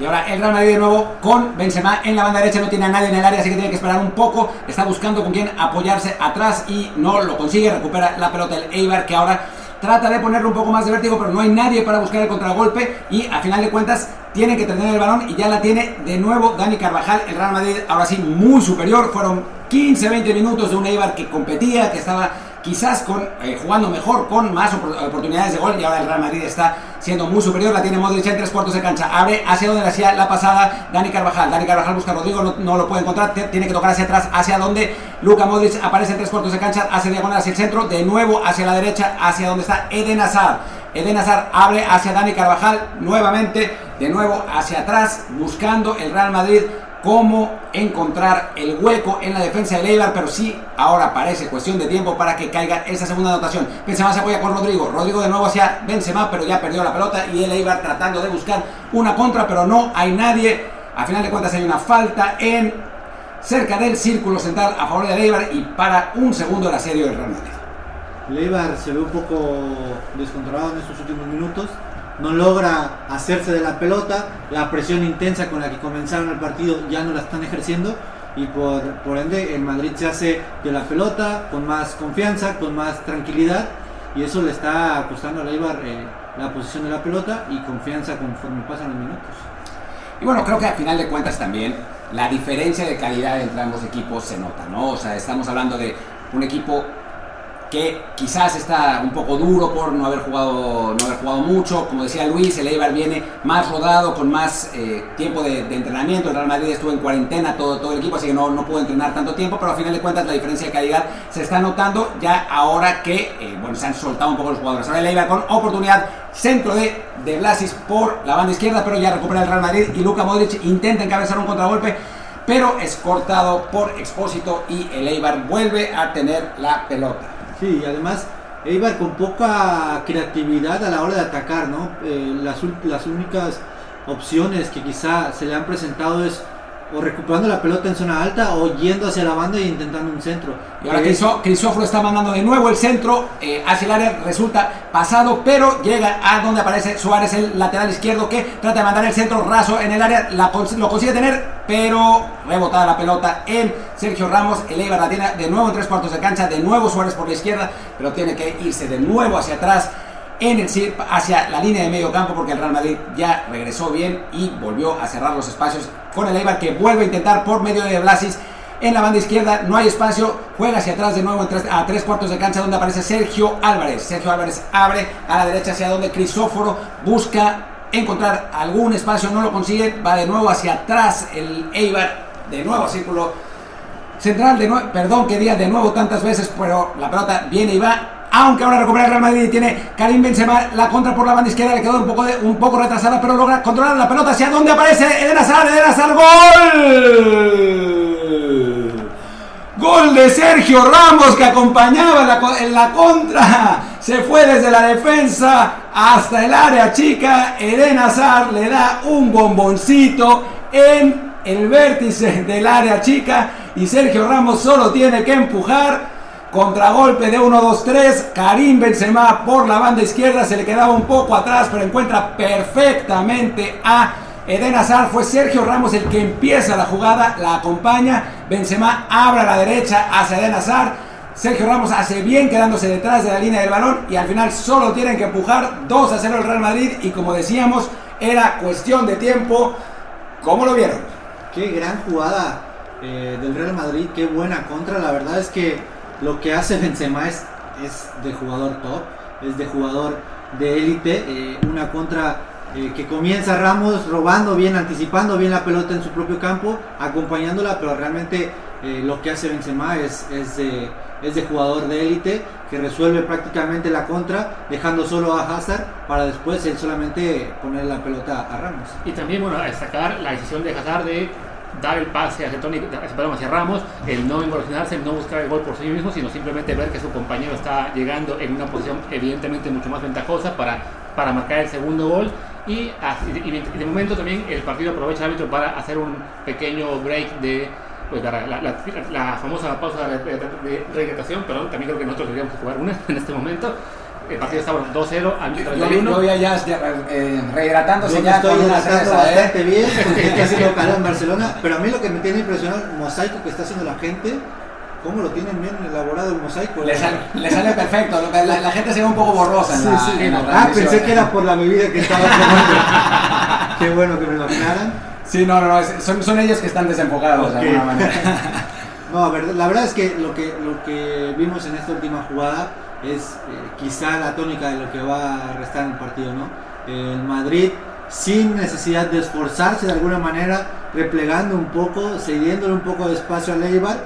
Y ahora el Real Madrid de nuevo con Benzema en la banda derecha, no tiene a nadie en el área, así que tiene que esperar un poco. Está buscando con quién apoyarse atrás y no lo consigue. Recupera la pelota el Eibar que ahora trata de ponerle un poco más de vértigo, pero no hay nadie para buscar el contragolpe. Y a final de cuentas tiene que tener el balón y ya la tiene de nuevo Dani Carvajal. El Real Madrid ahora sí muy superior. Fueron 15-20 minutos de un Eibar que competía, que estaba quizás con, eh, jugando mejor, con más opor- oportunidades de gol y ahora el Real Madrid está siendo muy superior, la tiene Modric en tres cuartos de cancha, abre hacia donde le hacía la pasada Dani Carvajal, Dani Carvajal busca a Rodrigo, no, lo puede encontrar, tiene que tocar hacia atrás, hacia donde Luka Modric aparece en tres cuartos de cancha, hace diagonal hacia el centro, de nuevo hacia la derecha, hacia donde está Eden Hazard, Eden Hazard abre hacia Dani Carvajal, nuevamente, de nuevo hacia atrás, buscando el Real Madrid cómo encontrar el hueco en la defensa del Eibar, pero sí, ahora parece cuestión de tiempo para que caiga esa segunda anotación. Benzema se apoya con Rodrigo, Rodrigo de nuevo hacia Benzema, pero ya perdió la pelota y el Eibar tratando de buscar una contra, pero no hay nadie. A final de cuentas hay una falta en cerca del círculo central a favor del Eibar y para un segundo el asedio del Real Madrid. El Eibar se ve un poco descontrolado en estos últimos minutos. No logra hacerse de la pelota. La presión intensa con la que comenzaron el partido ya no la están ejerciendo. Y por, por ende el Madrid se hace de la pelota con más confianza, con más tranquilidad. Y eso le está costando al Eibar eh, la posición de la pelota y confianza conforme pasan los minutos. Y bueno, creo que al final de cuentas también la diferencia de calidad entre ambos equipos se nota, ¿no? O sea, estamos hablando de un equipo que quizás está un poco duro por no haber jugado, no haber jugado mucho. Como decía Luis, el Eibar viene más rodado, con más eh, tiempo de, entrenamiento. El Real Madrid estuvo en cuarentena todo, todo el equipo, así que no, no pudo entrenar tanto tiempo, pero al final de cuentas la diferencia de calidad se está notando ya ahora que eh, bueno, se han soltado un poco los jugadores. Ahora el Eibar con oportunidad, centro de, de Blasis por la banda izquierda, pero ya recupera el Real Madrid y Luka Modric intenta encabezar un contragolpe pero es cortado por Expósito y el Eibar vuelve a tener la pelota. Sí, y además Eibar con poca creatividad a la hora de atacar, ¿no? Eh, las, las únicas opciones que quizá se le han presentado es o recuperando la pelota en zona alta o yendo hacia la banda e intentando un centro. Y ahora Crisó- Crisóforo está mandando de nuevo el centro eh, hacia el área, resulta pasado, pero llega a donde aparece Suárez, el lateral izquierdo, que trata de mandar el centro raso en el área, la lo consigue tener, pero rebotada la pelota en Sergio Ramos, el Eibar la tiene de nuevo en tres cuartos de cancha, de nuevo Suárez por la izquierda, pero tiene que irse de nuevo hacia atrás en el CIRP hacia la línea de medio campo porque el Real Madrid ya regresó bien y volvió a cerrar los espacios con el Eibar que vuelve a intentar por medio de Blasis en la banda izquierda no hay espacio, juega hacia atrás de nuevo a tres cuartos de cancha donde aparece Sergio Álvarez. Sergio Álvarez abre a la derecha hacia donde Crisóforo busca encontrar algún espacio, no lo consigue, va de nuevo hacia atrás el Eibar, de nuevo círculo central, de nuevo, perdón que diga de nuevo tantas veces, pero la pelota viene y va. Aunque ahora recupera el Real Madrid y tiene Karim Benzema la contra por la banda izquierda, le quedó un poco, un poco retrasada, pero logra controlar la pelota hacia donde aparece Eden Hazard, Eden Hazard, gol. Gol de Sergio Ramos que acompañaba la, en la contra. Se fue desde la defensa hasta el área chica. Eden Hazard le da un bomboncito en el vértice del área chica y Sergio Ramos solo tiene que empujar. Contragolpe de 1-2-3. Karim Benzema por la banda izquierda se le quedaba un poco atrás, pero encuentra perfectamente a Eden Hazard. Fue Sergio Ramos el que empieza la jugada, la acompaña. Benzema abre a la derecha hacia Eden Hazard. Sergio Ramos hace bien quedándose detrás de la línea del balón y al final solo tienen que empujar 2 a 0 el Real Madrid y como decíamos era cuestión de tiempo. ¿Cómo lo vieron? Qué gran jugada eh, del Real Madrid, qué buena contra. La verdad es que lo que hace Benzema es, es de jugador top, es de jugador de élite. Eh, una contra eh, que comienza Ramos robando bien, anticipando bien la pelota en su propio campo, acompañándola, pero realmente lo que hace Benzema es, es de es de jugador de élite que resuelve prácticamente la contra, dejando solo a Hazard para después él solamente poner la pelota a Ramos. Y también, bueno, destacar la decisión de Hazard de dar el pase hacia, Tony, hacia Ramos, el no involucrarse, el no buscar el gol por sí mismo, sino simplemente ver que su compañero está llegando en una posición evidentemente mucho más ventajosa para, para marcar el segundo gol. Y, de momento también el partido aprovecha el árbitro para hacer un pequeño break de pues la, la, famosa pausa de, de, pero también creo que nosotros deberíamos jugar una en este momento. El partido estaba 2-0 al minuto Yo, ya, ya eh, rehidratándose ya estoy hidratando ¿eh? bastante bien porque está haciendo calor en Barcelona, pero a mí lo que me tiene impresionado el mosaico que está haciendo la gente cómo lo tienen bien elaborado el mosaico. Le, sale, le sale perfecto, la, la, gente se ve un poco borrosa. En sí, sí. ah, pensé que era por la bebida que estaba tomando. Qué bueno que me lo aclaran. Sí, no, no, son, son ellos que están desenfocados de alguna manera. no, la verdad es que lo, que lo que vimos en esta última jugada es eh, quizá la tónica de lo que va a restar en el partido, ¿no? El Madrid sin necesidad de esforzarse de alguna manera, replegando un poco, cediéndole un poco de espacio a Leibar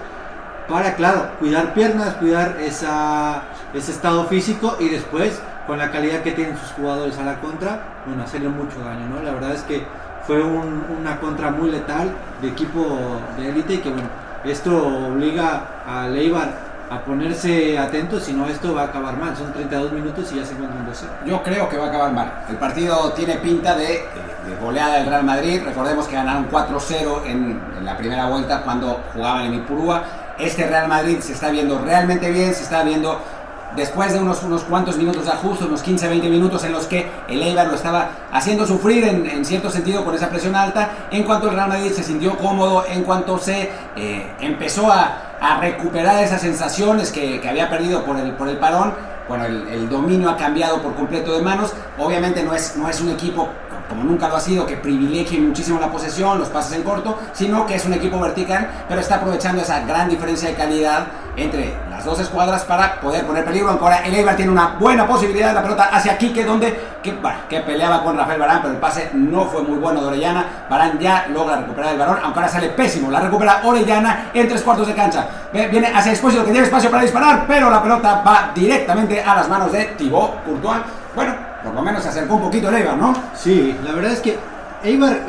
para, claro, cuidar piernas, cuidar esa, ese estado físico y después, con la calidad que tienen sus jugadores a la contra, bueno, hacerle mucho daño, ¿no? La verdad es que fue una contra muy letal de equipo de élite y que bueno, esto obliga a Leibar a ponerse atento, si no esto va a acabar mal. Son 32 minutos y ya se encuentran 12. Yo creo que va a acabar mal. El partido tiene pinta de, de goleada del Real Madrid. Recordemos que ganaron 4-0 en, en, la primera vuelta cuando jugaban en Ipurúa. Este Real Madrid se está viendo realmente bien, se está viendo después de unos, unos cuantos minutos de ajuste, unos 15-20 minutos en los que el Eibar lo estaba haciendo sufrir en, cierto sentido con esa presión alta, en cuanto el Real Madrid se sintió cómodo, en cuanto se eh, empezó a, recuperar esas sensaciones que, había perdido por el, por el parón, bueno, el, dominio ha cambiado por completo de manos, obviamente no es, no es un equipo como nunca lo ha sido, que privilegie muchísimo la posesión, los pases en corto, sino que es un equipo vertical, pero está aprovechando esa gran diferencia de calidad entre las dos escuadras para poder poner peligro. Ahora el Eibar tiene una buena posibilidad de la pelota hacia Quique, donde que, que peleaba con Rafael Barán, pero el pase no fue muy bueno de Orellana. Barán ya logra recuperar el balón, aunque ahora sale pésimo. La recupera Orellana en tres cuartos de cancha. Viene hacia Esposito que tiene espacio para disparar, pero la pelota va directamente a las manos de Thibaut Courtois. Bueno, por lo menos se acercó un poquito el Eibar, ¿no? Sí, la verdad es que Eibar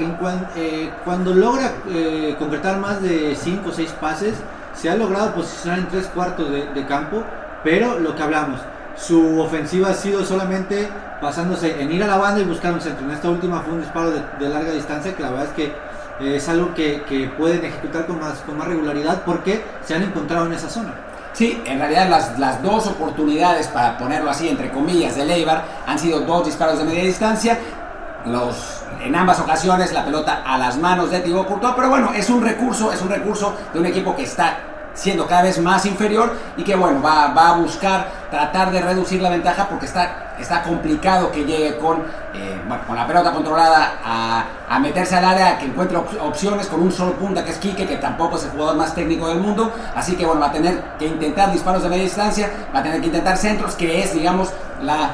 eh, cuando logra eh, concretar más de 5 o 6 pases, se ha logrado posicionar en tres cuartos de, campo, pero lo que hablamos, su ofensiva ha sido solamente basándose en ir a la banda y buscar un centro. En esta última fue un disparo de, larga distancia que la verdad es que eh, es algo que, pueden ejecutar con más, con más regularidad porque se han encontrado en esa zona. Sí, en realidad las, las, dos oportunidades, para ponerlo así, entre comillas, de Leibar han sido dos disparos de media distancia. Los, en ambas ocasiones la pelota a las manos de Thibaut Courtois, pero bueno, es un recurso, es un recurso de un equipo que está siendo cada vez más inferior y que bueno, va, va, a buscar tratar de reducir la ventaja porque está, está complicado que llegue con, eh, con la pelota controlada a, a, meterse al área, que encuentre opciones con un solo punta que es Quique, que tampoco es el jugador más técnico del mundo, así que bueno, va a tener que intentar disparos de media distancia, va a tener que intentar centros, que es digamos la,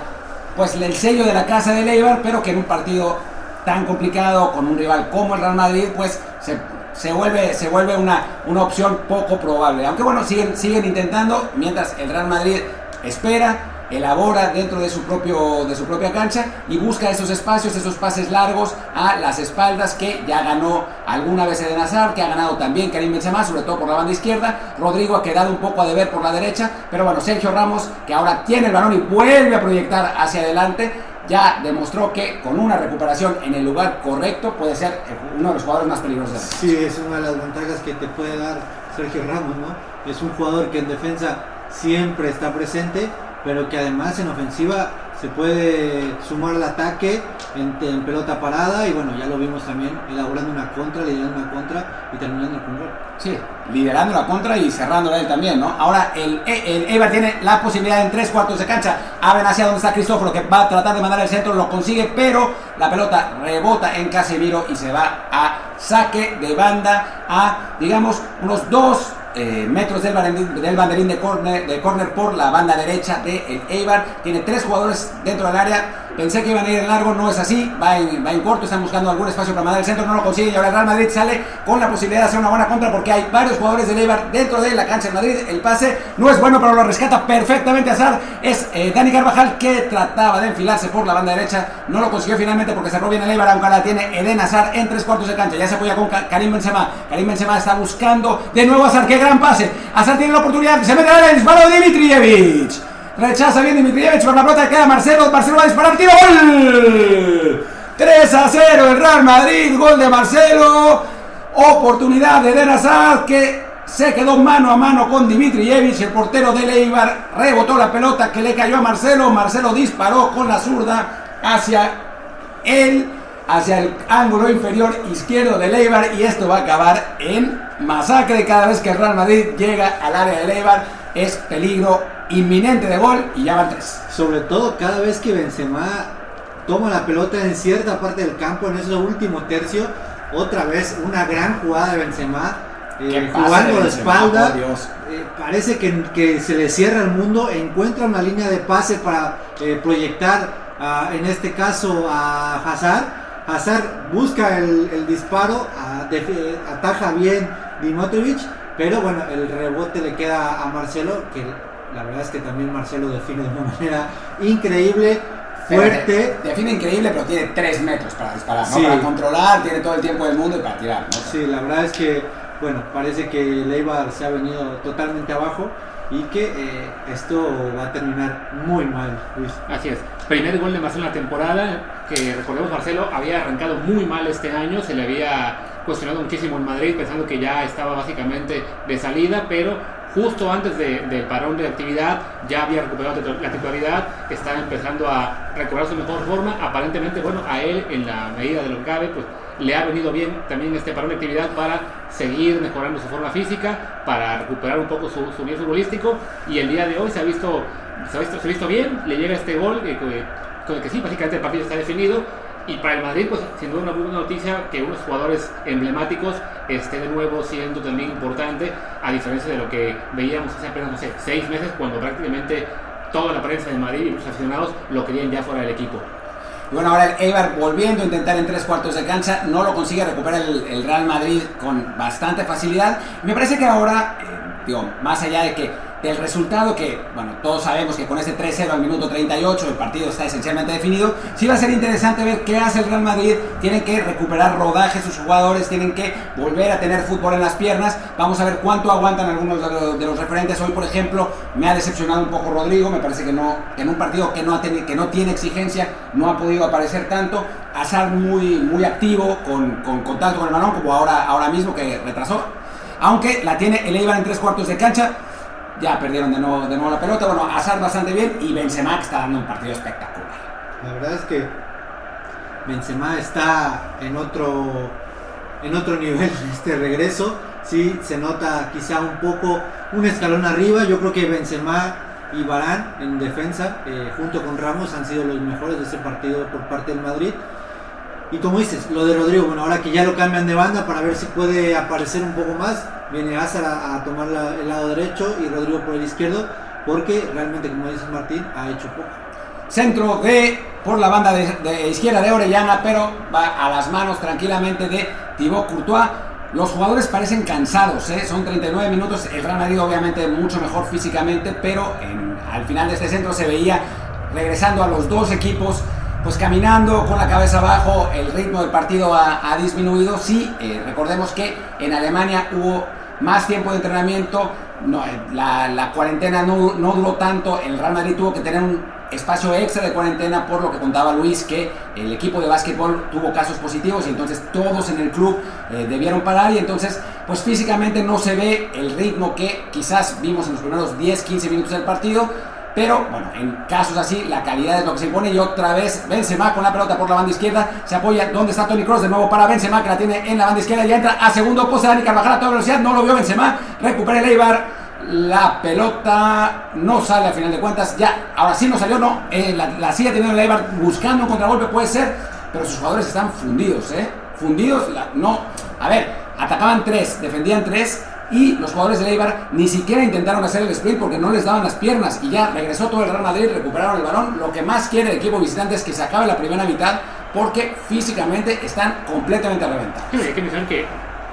pues, el sello de la casa de Leibar, pero que en un partido tan complicado con un rival como el Real Madrid, pues se se vuelve, se vuelve una, una opción poco probable. Aunque bueno, siguen, siguen intentando, mientras el Real Madrid espera, elabora dentro de su, propio, de su propia cancha y busca esos espacios, esos pases largos a las espaldas que ya ganó alguna vez Eden Hazard, que ha ganado también Karim Benzema, sobre todo por la banda izquierda. Rodrigo ha quedado un poco a deber por la derecha, pero bueno, Sergio Ramos, que ahora tiene el balón y vuelve a proyectar hacia adelante, ya demostró que con una recuperación en el lugar correcto puede ser uno de los jugadores más peligrosos. Sí, es una de las ventajas que te puede dar Sergio Ramos, ¿no? Es un jugador que en defensa siempre está presente, pero que además en ofensiva se puede sumar al ataque en, pelota parada y bueno, ya lo vimos también elaborando una contra, liderando una contra y terminando con gol. Sí, liderando la contra y cerrándola él también, ¿no? Ahora el, el tiene la posibilidad en tres cuartos de cancha. Abren hacia donde está Cristóforo, que va a tratar de mandar el centro, lo consigue, pero la pelota rebota en Casemiro y se va a saque de banda a, digamos, unos dos eh, metros del banderín, del de, corner, de corner por la banda derecha de el Eibar. Tiene tres jugadores dentro del área. Pensé que iban a ir largo, no es así. Va en, va en corto, están buscando algún espacio para mandar el centro, no lo consigue. Y ahora el Real Madrid sale con la posibilidad de hacer una buena contra porque hay varios jugadores del Eibar dentro de la cancha de Madrid. El pase no es bueno, pero lo rescata perfectamente Azar. Es eh, Dani Carvajal que trataba de enfilarse por la banda derecha. No lo consiguió finalmente porque cerró bien el Eibar, aunque la tiene Eden Azar en tres cuartos de cancha. Ya se apoya con Karim Benzema. Karim Benzema está buscando de nuevo Azar. que gran pase. Azar tiene la oportunidad, se mete a el disparo de Dimitrievich. Rechaza bien Dimitrievich por la pelota queda Marcelo. Marcelo va a disparar, tiro, gol. 3 a 0 el Real Madrid, gol de Marcelo. Oportunidad de Denazar que se quedó mano a mano con Dimitrievich, el portero de Leibar. Rebotó la pelota que le cayó a Marcelo. Marcelo disparó con la zurda hacia él hacia el ángulo inferior izquierdo de Leibar y esto va a acabar en masacre cada vez que el Real Madrid llega al área de Leibar es peligro inminente de gol y ya van tres. Sobre todo cada vez que Benzema toma la pelota en cierta parte del campo en ese último tercio, otra vez una gran jugada de Benzema. Eh, jugando de espalda, eh, parece que, se le cierra el mundo, encuentra una línea de pase para eh, proyectar en este caso a Hazard Hazard busca el, disparo, ataja bien Dimotrovic, pero bueno, el rebote le queda a Marcelo, que la verdad es que también Marcelo define de una manera increíble, fuerte. define increíble, pero tiene 3 metros para disparar, Para controlar, tiene todo el tiempo del mundo y para tirar, Sí, la verdad es que, bueno, parece que Leibar se ha venido totalmente abajo y que eh, esto va a terminar muy mal, Luis. Así es. Primer gol de Marcelo en la temporada, que recordemos Marcelo había arrancado muy mal este año, se le había cuestionado muchísimo en Madrid pensando que ya estaba básicamente de salida, pero justo antes del parón de actividad ya había recuperado la titularidad, estaba empezando a recobrar su mejor forma, aparentemente, bueno, a él en la medida de lo que cabe, pues le ha venido bien también este parón de actividad para seguir mejorando su forma física, para recuperar un poco su, su nivel futbolístico. Y el día de hoy se ha visto, se ha visto, se ha visto bien, le llega este gol eh, con el que sí, básicamente el partido está definido y para el Madrid, pues sin duda una buena noticia que unos jugadores emblemáticos esté de nuevo siendo también importante, a diferencia de lo que veíamos hace apenas, no sé, seis meses, cuando prácticamente toda la prensa de Madrid y los aficionados lo querían ya fuera del equipo. Y bueno, ahora el Eibar volviendo a intentar en tres cuartos de cancha, no lo consigue recuperar el, Real Madrid con bastante facilidad. Me parece que ahora, eh, digo, más allá de que del resultado que, bueno, todos sabemos que con este 3-0 al minuto 38 el partido está esencialmente definido, sí va a ser interesante ver qué hace el Real Madrid, tienen que recuperar rodaje sus jugadores, tienen que volver a tener fútbol en las piernas, vamos a ver cuánto aguantan algunos de los, referentes, hoy por ejemplo me ha decepcionado un poco Rodrigo, me parece que no, en un partido que no, que no tiene exigencia, no ha podido aparecer tanto, Azar muy, muy activo, con, con contacto con el balón, como ahora, ahora mismo que retrasó, aunque la tiene el Eibar en tres cuartos de cancha, ya perdieron de nuevo, de nuevo la pelota. Bueno, Hazard bastante bien y Benzema que está dando un partido espectacular. La verdad es que Benzema está en otro, en otro nivel este regreso. Sí, se nota quizá un poco un escalón arriba. Yo creo que Benzema y Barán en defensa, eh, junto con Ramos, han sido los mejores de este partido por parte del Madrid. Y como dices, lo de Rodrigo, bueno, ahora que ya lo cambian de banda para ver si puede aparecer un poco más, viene Azar a, tomar el lado derecho y Rodrigo por el izquierdo, porque realmente, como dice Martín, ha hecho poco. Centro de por la banda de, izquierda de Orellana, pero va a las manos tranquilamente de Thibaut Courtois. los jugadores parecen cansados, ¿eh? son 39 minutos, el Real Madrid obviamente mucho mejor físicamente, pero al final de este centro se veía regresando a los dos equipos, pues caminando con la cabeza abajo, el ritmo del partido ha, disminuido, sí, eh, recordemos que en Alemania hubo más tiempo de entrenamiento, no, eh, la, cuarentena no, duró tanto, el Real Madrid tuvo que tener un espacio extra de cuarentena por lo que contaba Luis que el equipo de básquetbol tuvo casos positivos y entonces todos en el club eh, debieron parar. Y entonces pues físicamente no se ve el ritmo que quizás vimos en los primeros 10-15 minutos del partido pero bueno, en casos así la calidad es lo que se impone y otra vez Benzema con la pelota por la banda izquierda se apoya donde está Tony Cross de nuevo para Benzema que la tiene en la banda izquierda y entra a segundo poste Dani Carvajal a toda velocidad no lo vio Benzema recupera el Eibar la pelota no sale a final de cuentas. Ya, ahora sí no salió, no. Eh, la, sigue teniendo el Eibar buscando un contragolpe, puede ser, pero sus jugadores están fundidos, ¿eh? Fundidos, no. A ver, atacaban tres, defendían tres. Y los jugadores del Eibar ni siquiera intentaron hacer el sprint porque no les daban las piernas. Y ya regresó todo el Real Madrid, recuperaron el balón. Lo que más quiere el equipo visitante es que se acabe la primera mitad porque físicamente están completamente a reventar. hay que mencionar que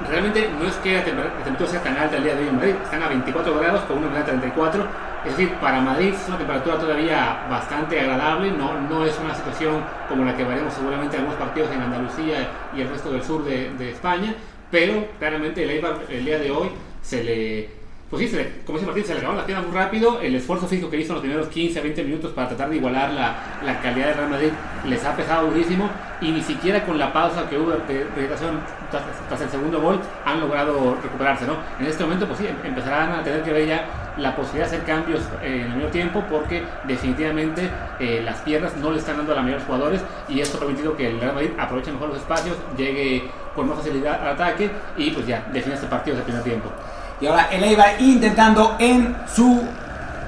realmente no es que la temperatura sea tan alta el día de hoy en Madrid, están a 24 grados con una humedad 34, es decir, para Madrid es una temperatura todavía bastante agradable, no, no es una situación como la que veremos seguramente en algunos partidos en Andalucía y el resto del sur de, de España, pero claramente el Eibar el día de hoy se le pues sí, se como dice Martín, se le acabaron las piernas muy rápido. El esfuerzo físico que hizo en los primeros 15 a 20 minutos para tratar de igualar la, la calidad de Real Madrid les ha pesado durísimo. Y ni siquiera con la pausa que hubo de vegetación tras, el segundo gol han logrado recuperarse. ¿no? En este momento, pues sí, em, empezarán a tener que ver ya la posibilidad de hacer cambios en el medio tiempo porque definitivamente eh, las piernas no le están dando a la mayoría de los jugadores y esto ha permitido que el Real Madrid aproveche mejor los espacios, llegue con más facilidad al ataque y pues ya define este partido de primer tiempo. Y ahora el Eibar intentando en su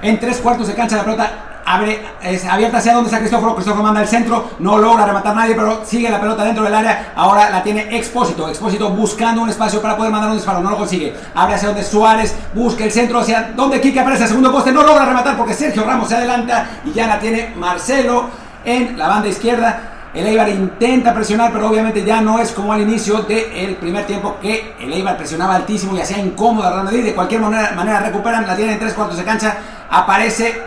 en tres cuartos de cancha la pelota abre, es abierta hacia donde está Cristóforo, Cristóforo manda el centro, no logra rematar nadie, pero sigue la pelota dentro del área, ahora la tiene Expósito, Expósito buscando un espacio para poder mandar un disparo, no lo consigue, abre hacia donde Suárez, busca el centro hacia donde Kike aparece, segundo poste, no logra rematar porque Sergio Ramos se adelanta y ya la tiene Marcelo en la banda izquierda, el Eibar intenta presionar, pero obviamente ya no es como al inicio del primer tiempo que el Eibar presionaba altísimo y hacía incómoda a Real. De cualquier manera, manera recuperan, la tienen en tres cuartos de cancha. Aparece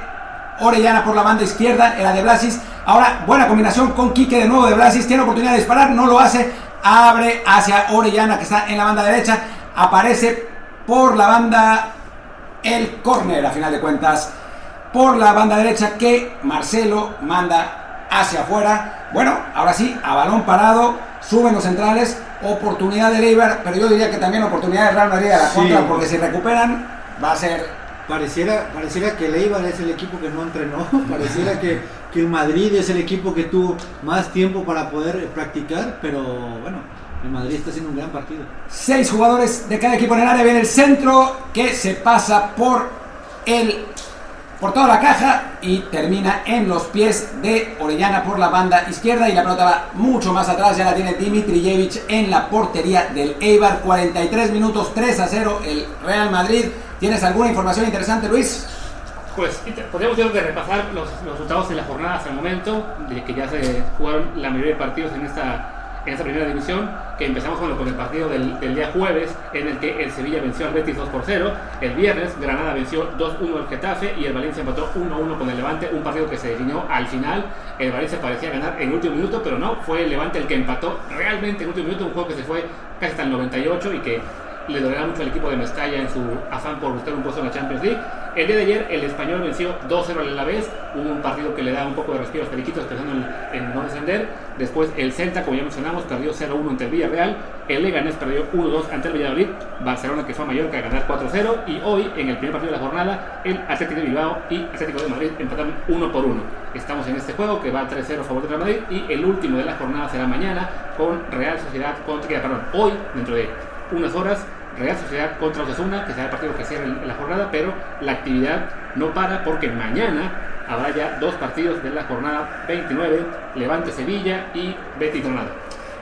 Orellana por la banda izquierda, era de Blasis. Ahora, buena combinación con Quique de nuevo de Blasis. Tiene oportunidad de disparar, no lo hace. Abre hacia Orellana que está en la banda derecha. Aparece por la banda el córner, a final de cuentas. Por la banda derecha que Marcelo manda hacia afuera. Bueno, ahora sí, a balón parado, suben los centrales, oportunidad de Eibar, pero yo diría que también oportunidad de Real Madrid a la contra, porque si recuperan, va a ser... Pareciera, pareciera que el Eibar es el equipo que no entrenó, pareciera que, que el Madrid es el equipo que tuvo más tiempo para poder practicar, pero bueno, el Madrid está haciendo un gran partido. Seis jugadores de cada equipo en el área. Viene el centro que se pasa por el por toda la caja y termina en los pies de Orellana por la banda izquierda y la pelota va mucho más atrás, ya la tiene Dimitrijevic en la portería del Eibar, 43 minutos, 3 a 0 el Real Madrid. ¿Tienes alguna información interesante, Luis? Pues podríamos yo que repasar los, los, resultados de la jornada hasta el momento, de que ya se jugaron la mayoría de partidos en esta en esta primera división, que empezamos con, con el partido del, día jueves, en el que el Sevilla venció al Betis 2 por 0. El viernes, Granada venció 2-1 al Getafe y el Valencia empató 1-1 con el Levante, un partido que se definió al final. El Valencia parecía ganar en último minuto, pero no, fue el Levante el que empató realmente en último minuto, un juego que se fue casi hasta el 98 y que le dolerá mucho al equipo de Mestalla en su afán por buscar un puesto en la Champions League. El día de ayer el español venció 2-0 al Alavés, un partido que le da un poco de respiro a los periquitos pensando en, no descender. Después el Celta, como ya mencionamos, perdió 0-1 ante el Villarreal. El Leganés perdió 1-2 ante el Valladolid. Barcelona que fue a Mallorca a ganar 4-0. Y hoy, en el primer partido de la jornada, el Atlético de Bilbao y Atlético de Madrid empataron 1 por 1. Estamos en este juego que va 3-0 a favor de Real Madrid y el último de la jornada será mañana con Real Sociedad contra, perdón, hoy dentro de unas horas Real Sociedad contra Osasuna, que será el partido que cierre la jornada, pero la actividad no para porque mañana habrá ya dos partidos de la jornada 29, Levante Sevilla y Betis Granada.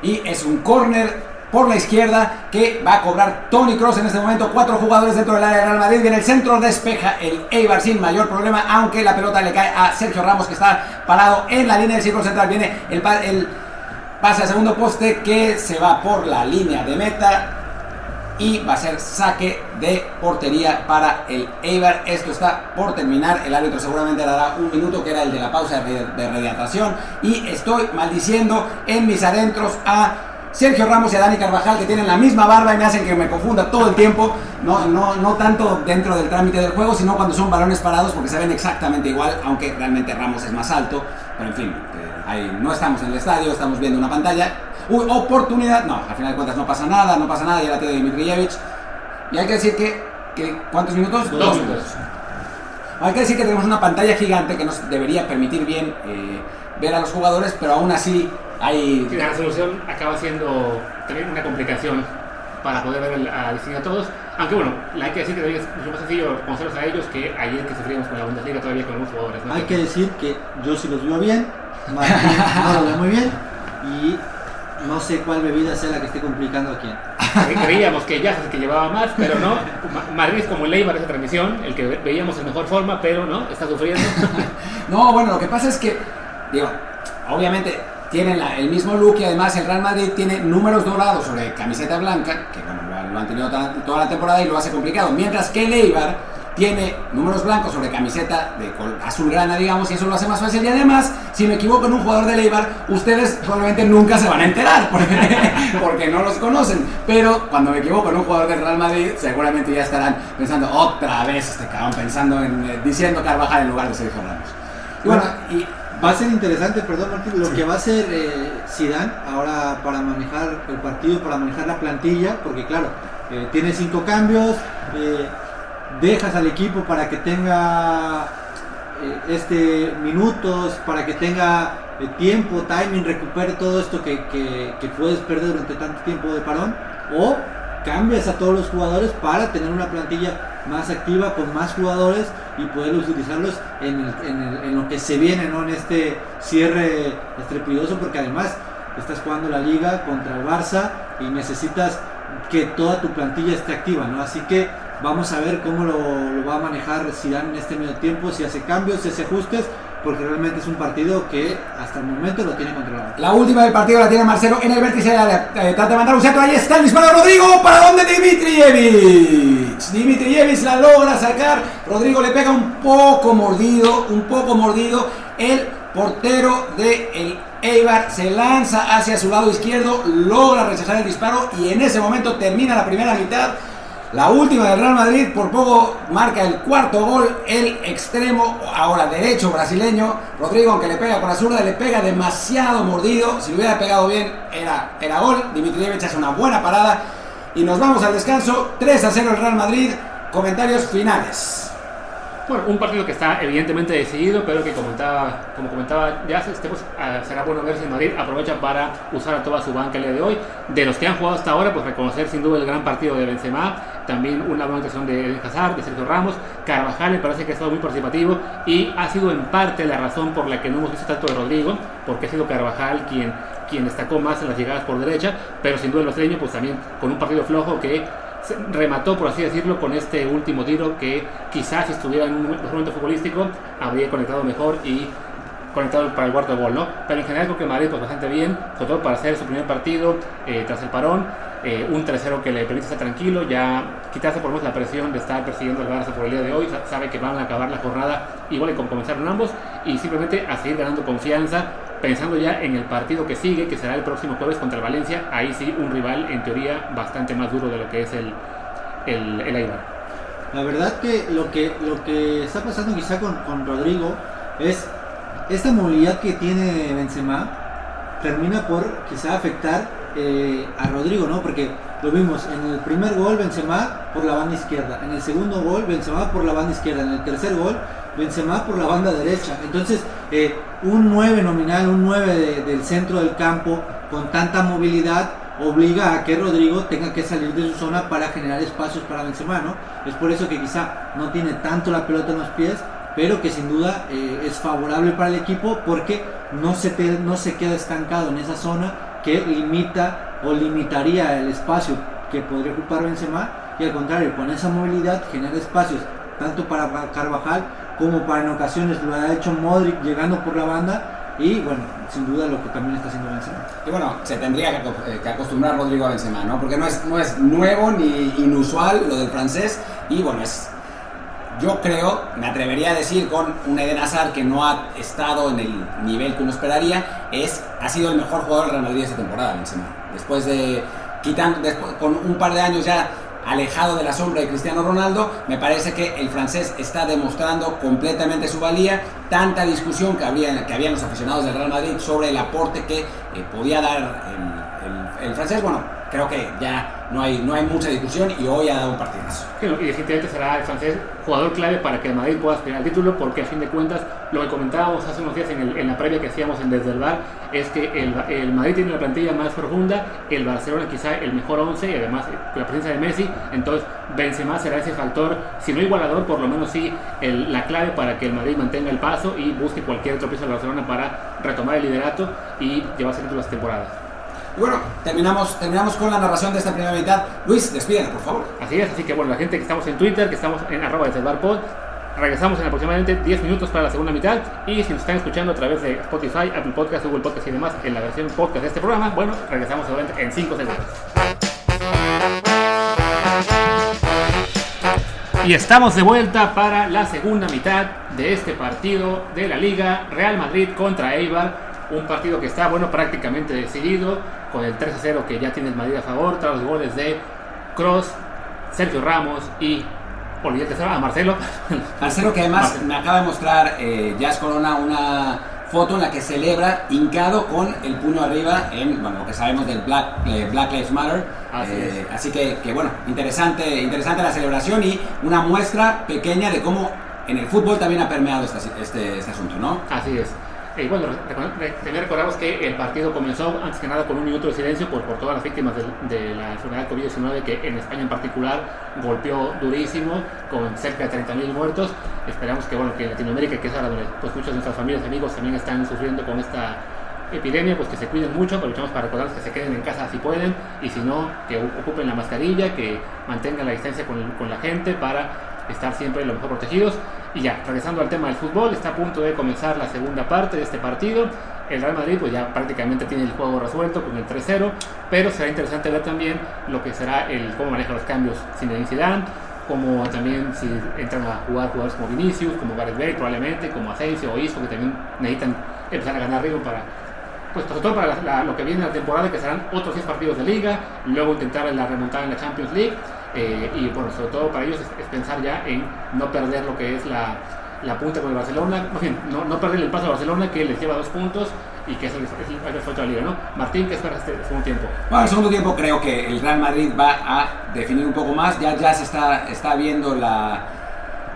Y es un córner por la izquierda que va a cobrar Tony Cross en este momento. Cuatro jugadores dentro del área de Real Madrid. Viene el centro, despeja el Eibar sin mayor problema, aunque la pelota le cae a Sergio Ramos que está parado en la línea del círculo central. Viene el, el pase al segundo poste que se va por la línea de meta y va a ser saque de portería para el Eibar. Esto está por terminar. El árbitro seguramente dará un minuto, que era el de la pausa de, de Y estoy maldiciendo en mis adentros a Sergio Ramos y a Dani Carvajal, que tienen la misma barba y me hacen que me confunda todo el tiempo. No, no, no tanto dentro del trámite del juego, sino cuando son balones parados, porque se ven exactamente igual, aunque realmente Ramos es más alto. Pero en fin, eh, ahí no estamos en el estadio, estamos viendo una pantalla Uy, oportunidad. No, al final de cuentas no pasa nada, no pasa nada, ya la tiene Dimitrijevic. Y hay que decir que, que ¿cuántos minutos? Dos, minutos. Hay que decir que tenemos una pantalla gigante que nos debería permitir bien eh, ver a los jugadores, pero aún así hay... la resolución acaba siendo también una complicación para poder ver a todos. Aunque bueno, hay que decir que es mucho más sencillo conocerlos a ellos que ayer que sufrimos con la Bundesliga todavía con algunos jugadores. Hay que decir que yo sí los veo bien, Martín no los veo muy bien y no sé cuál bebida sea la que esté complicando a quién. Creíamos que ya es el que llevaba más, pero no. Madrid es como el Eibar esa transmisión, el que veíamos en mejor forma, pero no, está sufriendo. no, bueno, lo que pasa es que, digo, obviamente tienen el mismo look y además el Real Madrid tiene números dorados sobre camiseta blanca, que bueno, lo han tenido toda la temporada y lo hace complicado. Mientras que el Eibar tiene números blancos sobre camiseta de azulgrana, digamos, y eso lo hace más fácil. Y además, si me equivoco en un jugador de Leibar, ustedes probablemente nunca se van a enterar porque, no los conocen. Pero cuando me equivoco en un jugador del Real Madrid, seguramente ya estarán pensando otra vez este cabrón, pensando en eh, diciendo Carvajal en lugar de Sergio Ramos. Y bueno, y va a ser interesante, perdón Martín, lo que va a hacer eh, Zidane ahora para manejar el partido, para manejar la plantilla, porque claro, eh, tiene cinco cambios. Eh, dejas al equipo para que tenga eh, este minutos, para que tenga eh, tiempo, timing, recupere todo esto que, puedes perder durante tanto tiempo de parón, o cambias a todos los jugadores para tener una plantilla más activa con más jugadores y poder utilizarlos en, lo que se viene en este cierre estrepidoso porque además estás jugando la liga contra el Barça y necesitas que toda tu plantilla esté activa, ¿no? Así que Vamos a ver cómo lo, va a manejar Zidane en este medio tiempo, si hace cambios, si hace ajustes, porque realmente es un partido que hasta el momento lo tiene controlado. La última del partido la tiene Marcelo en el vértice de la eh, trata de mandar un centro, ahí está el disparo de Rodrigo, ¿para dónde Dimitrijevic? Dimitrijevic la logra sacar, Rodrigo le pega un poco mordido, un poco mordido, el portero de el Eibar se lanza hacia su lado izquierdo, logra rechazar el disparo y en ese momento termina la primera mitad la última del Real Madrid por poco marca el cuarto gol, el extremo, ahora derecho brasileño, Rodrigo, aunque le pega con la zurda, le pega demasiado mordido. Si le hubiera pegado bien, era, era gol. Dimitrievich hace una buena parada. Y nos vamos al descanso. 3 a 0 el Real Madrid. Comentarios finales. Bueno, un partido que está evidentemente decidido, pero que comentaba, como comentaba ya, estemos, ah, será bueno ver si Madrid aprovecha para usar a toda su banca el día de hoy. De los que han jugado hasta ahora, pues reconocer sin duda el gran partido de Benzema, también una buena actuación de Hazard, de Sergio Ramos, Carvajal me parece que ha estado muy participativo y ha sido en parte la razón por la que no hemos visto tanto de Rodrigo, porque ha sido Carvajal quien, quien destacó más en las llegadas por derecha, pero sin duda el brasileño pues también con un partido flojo que remató, por así decirlo, con este último tiro que quizás si estuviera en un momento futbolístico habría conectado mejor y conectado para el cuarto gol, ¿no? Pero en general creo que Madrid pues bastante bien, sobre todo para hacer su primer partido eh, tras el parón, eh, un tercero que le permite estar tranquilo, ya quitarse por lo menos la presión de estar persiguiendo al Barça por el día de hoy, sabe que van a acabar la jornada igual como comenzaron ambos y simplemente a seguir ganando confianza, pensando ya en el partido que sigue, que será el próximo jueves contra el Valencia, ahí sí un rival en teoría bastante más duro de lo que es el, el, el. La verdad que lo que lo que está pasando quizá con, con Rodrigo es esta movilidad que tiene Benzema termina por quizá afectar eh, a Rodrigo, ¿no? Porque lo vimos en el primer gol Benzema por la banda izquierda, en el segundo gol Benzema por la banda izquierda, en el tercer gol Benzema por la banda derecha. Entonces, eh, un 9 nominal, un 9 del centro del campo con tanta movilidad obliga a que Rodrigo tenga que salir de su zona para generar espacios para Benzema, ¿no? Es por eso que quizá no tiene tanto la pelota en los pies, pero que sin duda eh, es favorable para el equipo porque no se, no se queda estancado en esa zona que limita o limitaría el espacio que podría ocupar Benzema y al contrario, con esa movilidad genera espacios tanto para Carvajal como para en ocasiones lo ha hecho Modric llegando por la banda y bueno, sin duda lo que también está haciendo Benzema. Y bueno, se tendría que, eh, que acostumbrar Rodrigo a Benzema, ¿no? Porque no es, no es nuevo ni inusual lo del francés y bueno, es yo creo, me atrevería a decir con un Eden Hazard que no ha estado en el nivel que uno esperaría, es, ha sido el mejor jugador del Real Madrid esta temporada, Benzema. Después de, quitando, después, con un par de años ya alejado de la sombra de Cristiano Ronaldo, me parece que el francés está demostrando completamente su valía, tanta discusión que, había, que habían los aficionados del Real Madrid sobre el aporte que eh, podía dar el, el, el francés, bueno, creo que ya no hay, no hay mucha discusión y hoy ha dado un partidazo. y definitivamente será el francés jugador clave para que el Madrid pueda aspirar al título, porque a fin de cuentas, lo que comentábamos hace unos días en, el, en la previa que hacíamos en Desde el Bar, es que el, el, Madrid tiene la plantilla más profunda, el Barcelona quizá el mejor 11 y además la presencia de Messi, entonces Benzema será ese factor, si no igualador, por lo menos sí el, la clave para que el Madrid mantenga el paso y busque cualquier tropiezo al Barcelona para retomar el liderato y llevarse a las temporadas. Y bueno, terminamos, terminamos con la narración de esta primera mitad. Luis, despídenos, por favor. Así es, así que bueno, la gente que estamos en Twitter, que estamos en arroba de pod, regresamos en aproximadamente 10 minutos para la segunda mitad. Y si nos están escuchando a través de Spotify, Apple Podcast, Google Podcast y demás en la versión podcast de este programa, bueno, regresamos seguramente en 5 segundos. Y estamos de vuelta para la segunda mitad de este partido de la Liga Real Madrid contra Eibar. Un partido que está, bueno, prácticamente decidido con el 3 0 que ya tiene el Madrid a favor, tras los goles de Cross, Sergio Ramos y olvidé a Marcelo. Marcelo que además me acaba de mostrar eh, Jazz Corona una foto en la que celebra hincado con el puño arriba en bueno, lo que sabemos del Black, eh, Black Lives Matter. Así, eh, así que, que, bueno, interesante, interesante la celebración y una muestra pequeña de cómo en el fútbol también ha permeado este, este, este asunto, ¿no? Así es. Y bueno, también recordamos que el partido comenzó antes que nada con un minuto de silencio por, por todas las víctimas de, de la enfermedad COVID-19 que en España en particular golpeó durísimo con cerca de 30.000 muertos. Esperamos que, bueno, que en Latinoamérica, que es ahora donde pues, muchas de nuestras familias y amigos también están sufriendo con esta epidemia, pues que se cuiden mucho, aprovechamos para recordarles que se queden en casa si pueden y si no, que ocupen la mascarilla, que mantengan la distancia con, con la gente para estar siempre lo mejor protegidos. Y ya, regresando al tema del fútbol, está a punto de comenzar la segunda parte de este partido. El Real Madrid pues ya prácticamente tiene el juego resuelto con el 3-0, pero será interesante ver también lo que será el cómo maneja los cambios Zinedine Zidane, como también si entran a jugar jugadores como Vinicius, como Gareth Bale probablemente, como Asensio o Isco, que también necesitan empezar a ganar ritmo para pues sobre todo para la, la, lo que viene la temporada, que serán otros 10 partidos de liga, luego intentar la remontada en la Champions League eh, y bueno, sobre todo para ellos es, es, pensar ya en no perder lo que es la, la punta con el Barcelona, más bien, no, no perder el paso a Barcelona que les lleva dos puntos y que es el, es es la liga, ¿no? Martín, ¿qué esperas este segundo tiempo? Bueno, el segundo tiempo creo que el Real Madrid va a definir un poco más, ya, ya se está, está viendo la...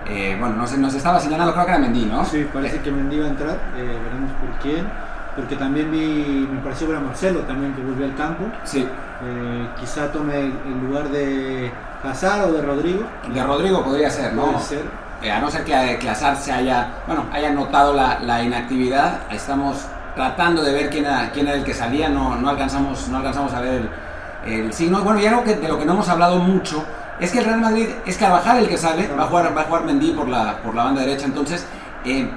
Eh, bueno, nos, nos, estaba señalando, creo que era Mendy, ¿no? Sí, parece que Mendy va a entrar, eh, veremos por quién, porque también vi, me pareció ver a Marcelo también que volvió al campo. Sí. Eh, quizá tome el lugar de Hazard o de Rodrigo. De Rodrigo podría ser, ¿no? Puede ser. Eh, a no ser que, que Hazard se haya, bueno, haya notado la, la, inactividad, estamos tratando de ver quién era, quién era el que salía, no, no, alcanzamos, no alcanzamos a ver el, el signo. Bueno, y algo que, de lo que no hemos hablado mucho es que el Real Madrid es Carvajal el que sale, va a jugar, va a jugar Mendy por la, por la banda derecha, entonces, eh,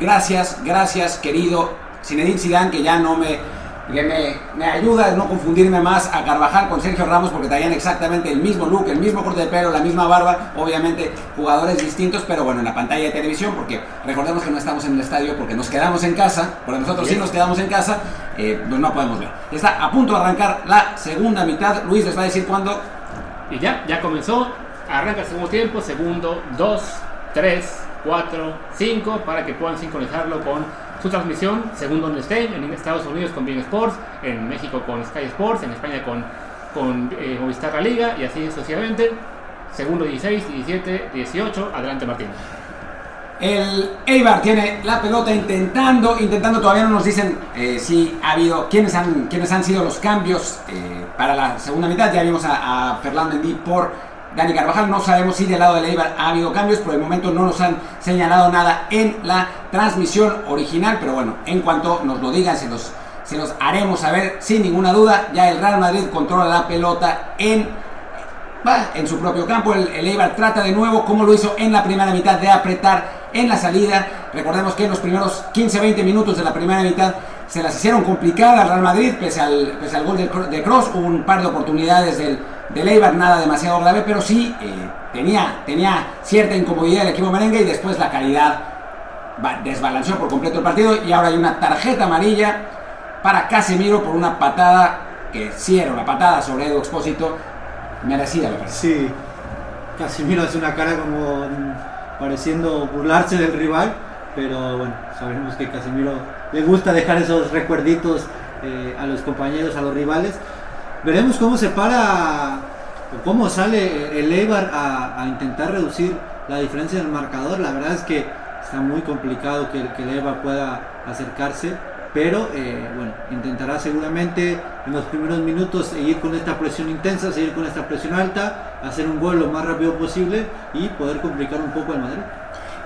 gracias, gracias querido Zinedine Zidane, que ya no me, que me, me, ayuda a no confundirme más a Carvajal con Sergio Ramos porque traían exactamente el mismo look, el mismo corte de pelo, la misma barba, obviamente jugadores distintos, pero bueno, en la pantalla de televisión, porque recordemos que no estamos en el estadio porque nos quedamos en casa, porque nosotros sí nos quedamos en casa, eh, pues no podemos ver. Está a punto de arrancar la segunda mitad, Luis les va a decir cuándo. Y ya, ya comenzó, arranca el segundo tiempo, segundo, dos, tres, cuatro, cinco, para que puedan sincronizarlo con su transmisión, según donde estén, en Estados Unidos con Bien Sports, en México con Sky Sports, en España con, con eh, Movistar La Liga y así sucesivamente. Segundo 16, 17, 18, adelante Martín. El Eibar tiene la pelota intentando, intentando, todavía no nos dicen eh, si ha habido, quiénes han, quiénes han sido los cambios eh, para la segunda mitad. Ya vimos a, a Fernando Mendy por Dani Carvajal. No sabemos si del lado del Eibar ha habido cambios, por el momento no nos han señalado nada en la transmisión original, pero bueno, en cuanto nos lo digan, se los, se los haremos saber sin ninguna duda. Ya el Real Madrid controla la pelota en, en su propio campo. El, el Eibar trata de nuevo, como lo hizo en la primera mitad, de apretar en la salida. Recordemos que en los primeros 15-20 minutos de la primera mitad se las hicieron complicadas al Real Madrid, pese al, pese al gol de, de Cross. Hubo un par de oportunidades del, del Eibar, nada demasiado grave, pero sí eh, tenía, tenía cierta incomodidad el equipo merengue y después la calidad desbalanceó por completo el partido. Y ahora hay una tarjeta amarilla para Casemiro por una patada que sí era una patada sobre Edu Expósito, merecida me parece. Sí, Casemiro hace una cara como pareciendo burlarse del rival, pero bueno, sabemos que Casemiro le gusta dejar esos recuerditos eh, a los compañeros, a los rivales. Veremos cómo se para, o cómo sale el Eibar a, intentar reducir la diferencia del marcador. La verdad es que está muy complicado que, que el Eibar pueda acercarse pero eh, bueno, intentará seguramente en los primeros minutos seguir con esta presión intensa, seguir con esta presión alta, hacer un gol lo más rápido posible y poder complicar un poco el Madrid.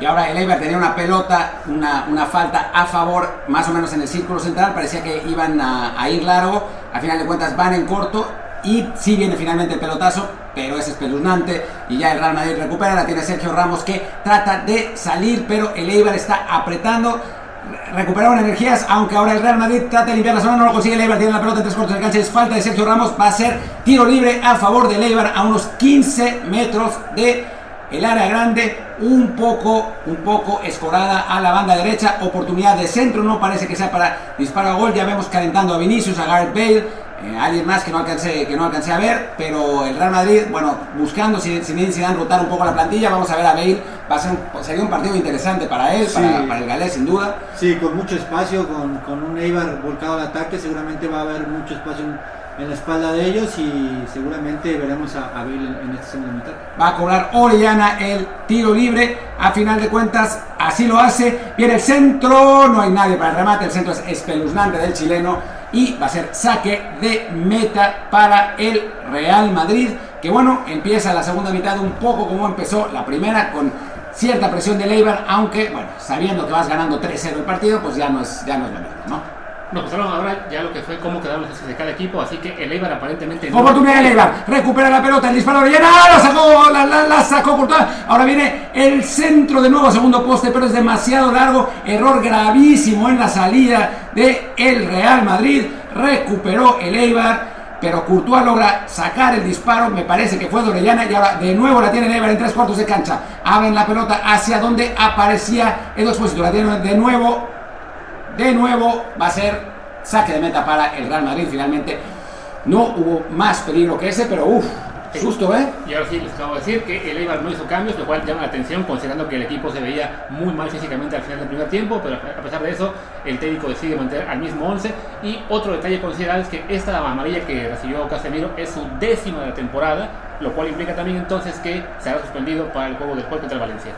Y ahora el Eibar tenía una pelota, una, una, falta a favor, más o menos en el círculo central, parecía que iban a, ir largo, al final de cuentas van en corto y sí viene finalmente el pelotazo, pero es espeluznante y ya el Real Madrid recupera, la tiene Sergio Ramos que trata de salir, pero el Eibar está apretando, recuperaron energías, aunque ahora el Real Madrid trata de limpiar la zona, no lo consigue. Leibar, tiene la pelota en tres cuartos de cancha, es falta de Sergio Ramos, va a ser tiro libre a favor de Leibar a unos 15 metros de el área grande, un poco, un poco escorada a la banda derecha, oportunidad de centro, no parece que sea para disparar a gol, ya vemos calentando a Vinicius, a Gareth Bale, eh, alguien más que no alcancé que no alcancé a ver pero el Real Madrid bueno buscando si si dan rotar un poco la plantilla. Vamos a ver a Bale. Va a ser un, sería un partido interesante para él sí. para, para, el galés sin duda. Sí con mucho espacio con, con un Eibar volcado al ataque seguramente va a haber mucho espacio en, en la espalda de ellos y seguramente veremos a, a en, esta segunda mitad. Va a cobrar Orellana el tiro libre. A final de cuentas así lo hace. Viene el centro no hay nadie para el remate. El centro es espeluznante del chileno y va a ser saque de meta para el Real Madrid, que bueno, empieza la segunda mitad un poco como empezó la primera, con cierta presión de Leibar, aunque bueno, sabiendo que vas ganando 3-0 el partido, pues ya no es, ya no es ¿no? Nos pasaron ahora ya lo que fue cómo quedaron los de cada equipo, así que el Eibar aparentemente... Oportunidad de Eibar, recupera la pelota, el disparo de llena, la sacó, la, la, la sacó por toda. Ahora viene el centro de nuevo, segundo poste, pero es demasiado largo, error gravísimo en la salida de el Real Madrid, recuperó el Eibar, pero Courtois logra sacar el disparo, me parece que fue de Orellana y ahora de nuevo la tiene el Eibar en tres cuartos de cancha. Abren la pelota hacia donde aparecía Edo Exposito, la tiene de nuevo de nuevo va a ser saque de meta para el Real Madrid. Finalmente no hubo más peligro que ese, pero uff, susto, ¿eh? Y ahora sí les acabo de decir que el Eibar no hizo cambios, lo cual llama la atención considerando que el equipo se veía muy mal físicamente al final del primer tiempo, pero a pesar de eso, el técnico decide mantener al mismo 11. Y otro detalle considerable es que esta amarilla que recibió Casemiro es su décima de la temporada, lo cual implica también entonces que será suspendido para el juego después contra el Valencia.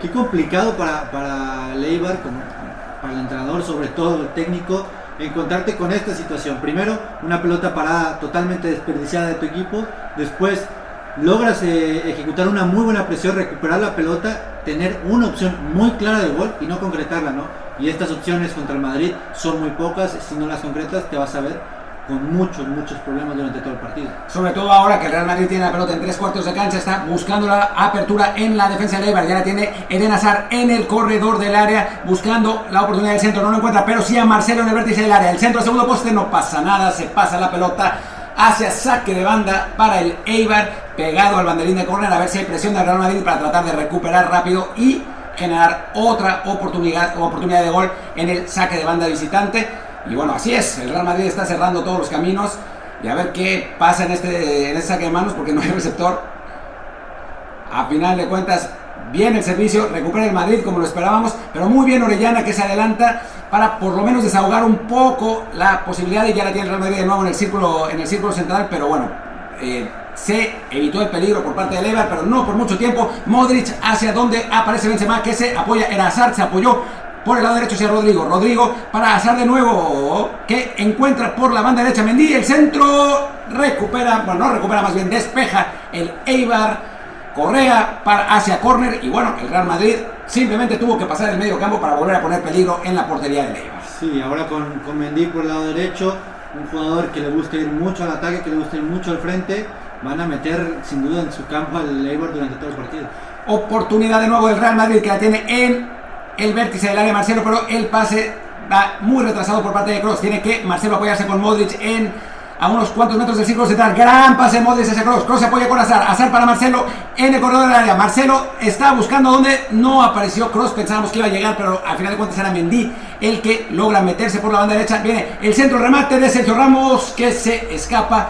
Qué complicado para, para el Eibar, como para el entrenador, sobre todo el técnico, encontrarte con esta situación. Primero, una pelota parada totalmente desperdiciada de tu equipo. Después, logras eh, ejecutar una muy buena presión, recuperar la pelota, tener una opción muy clara de gol y no concretarla, ¿no? Y estas opciones contra el Madrid son muy pocas. Si no las concretas, te vas a ver con muchos, muchos problemas durante todo el partido. Sobre todo ahora que el Real Madrid tiene la pelota en tres cuartos de cancha, está buscando la apertura en la defensa de Eibar. Ya la tiene Eden Hazard en el corredor del área, buscando la oportunidad del centro. No lo encuentra, pero sí a Marcelo en el vértice del área. El centro, segundo poste, no pasa nada, se pasa la pelota hacia saque de banda para el Eibar, pegado al banderín de córner, a ver si hay presión del Real Madrid para tratar de recuperar rápido y generar otra oportunidad, oportunidad de gol en el saque de banda visitante. Y bueno, así es, el Real Madrid está cerrando todos los caminos y a ver qué pasa en este, en saque de manos porque no hay receptor. A final de cuentas, bien el servicio, recupera el Madrid como lo esperábamos, pero muy bien Orellana que se adelanta para por lo menos desahogar un poco la posibilidad y ya la tiene el Real Madrid de nuevo en el círculo, en el círculo central, pero bueno, eh, se evitó el peligro por parte de Lever, pero no por mucho tiempo. Modric hacia donde aparece Benzema que se apoya, era Hazard, se apoyó por el lado derecho hacia Rodrigo. Rodrigo para hacer de nuevo. Que encuentra por la banda derecha Mendy. El centro recupera, bueno, no recupera, más bien despeja el Eibar. Correa para hacia córner. Y bueno, el Real Madrid simplemente tuvo que pasar el medio campo para volver a poner peligro en la portería del Eibar. Sí, ahora con, con Mendy por el lado derecho. Un jugador que le gusta ir mucho al ataque, que le gusta ir mucho al frente. Van a meter sin duda en su campo al Eibar durante todo el partido. Oportunidad de nuevo del Real Madrid que la tiene en el vértice del área Marcelo, pero el pase va muy retrasado por parte de Cross. Tiene que Marcelo apoyarse con Modric en a unos cuantos metros del círculo central. Gran pase Modric hacia Cross. Cross se apoya con Azar. Azar para Marcelo en el corredor del área. Marcelo está buscando donde no apareció Cross. Pensábamos que iba a llegar, pero al final de cuentas era Mendy el que logra meterse por la banda derecha. Viene el centro remate de Sergio Ramos que se escapa.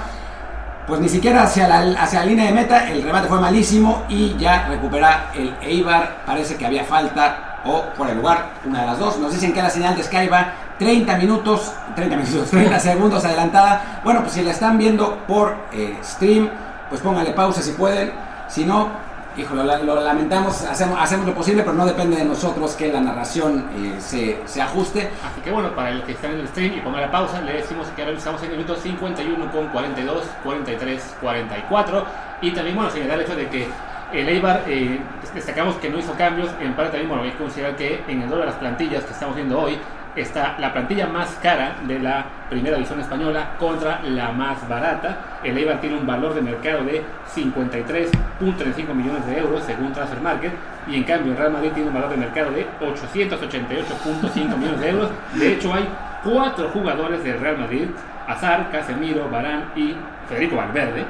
Pues ni siquiera hacia la, hacia la línea de meta, el remate fue malísimo y ya recupera el Eibar. Parece que había falta o por el lugar, una de las dos. Nos dicen que la señal de Sky va 30 minutos, 30 minutos, 30 segundos adelantada. Bueno, pues si la están viendo por eh, stream, pues póngale pausa si pueden. Si no, híjole, lo, lamentamos, hacemos, hacemos lo posible, pero no depende de nosotros que la narración eh, se, se ajuste. Así que bueno, para el que está en el stream y ponga la pausa, le decimos que ahora estamos en el minuto 51 con 42, 43, 44. Y también, bueno, señalar el hecho de que el Eibar, eh, destacamos que no hizo cambios, en parte también, bueno, hay que considerar que en el dólar de las plantillas que estamos viendo hoy, está la plantilla más cara de la primera división española contra la más barata. El Eibar tiene un valor de mercado de 53.35 millones de euros según Transfer Market y en cambio el Real Madrid tiene un valor de mercado de 888.5 millones de euros. De hecho hay cuatro jugadores del Real Madrid, Azar, Casemiro, Barán y Federico Valverde,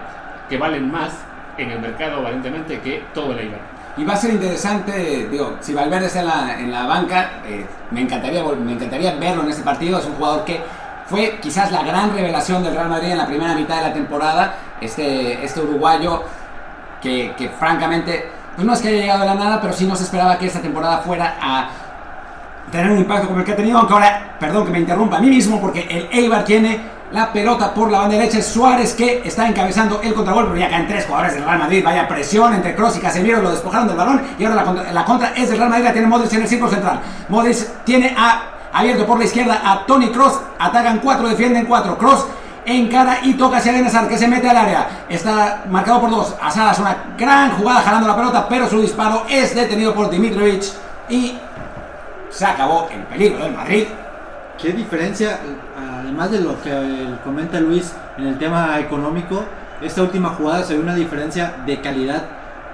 que valen más en el mercado aparentemente que todo el Eibar. Y va a ser interesante, digo, si Valverde está en la, en la banca, eh, me, encantaría, me encantaría verlo en este partido. Es un jugador que fue quizás la gran revelación del Real Madrid en la primera mitad de la temporada. Este, este uruguayo que, francamente, pues no es que haya llegado de la nada, pero sí no se esperaba que esta temporada fuera a tener un impacto como el que ha tenido. Aunque ahora, perdón que me interrumpa a mí mismo, porque el Eibar tiene la pelota por la banda derecha. Suárez que está encabezando el contragolpe. Pero ya caen tres jugadores del Real Madrid. Vaya presión entre Cross y Casemiro. Lo despojaron del balón. Y ahora la contra, es del Real Madrid. La tiene Modric en el círculo central. Modric tiene a, abierto por la izquierda a Tony Cross. Atacan cuatro, defienden cuatro. Cross encara y toca hacia Benazar que se mete al área. Está marcado por dos. Asada es una gran jugada jalando la pelota, pero su disparo es detenido por Dimitrovic y se acabó el peligro del Madrid. ¿Qué diferencia, además de lo que comenta Luis en el tema económico, esta última jugada se ve una diferencia de calidad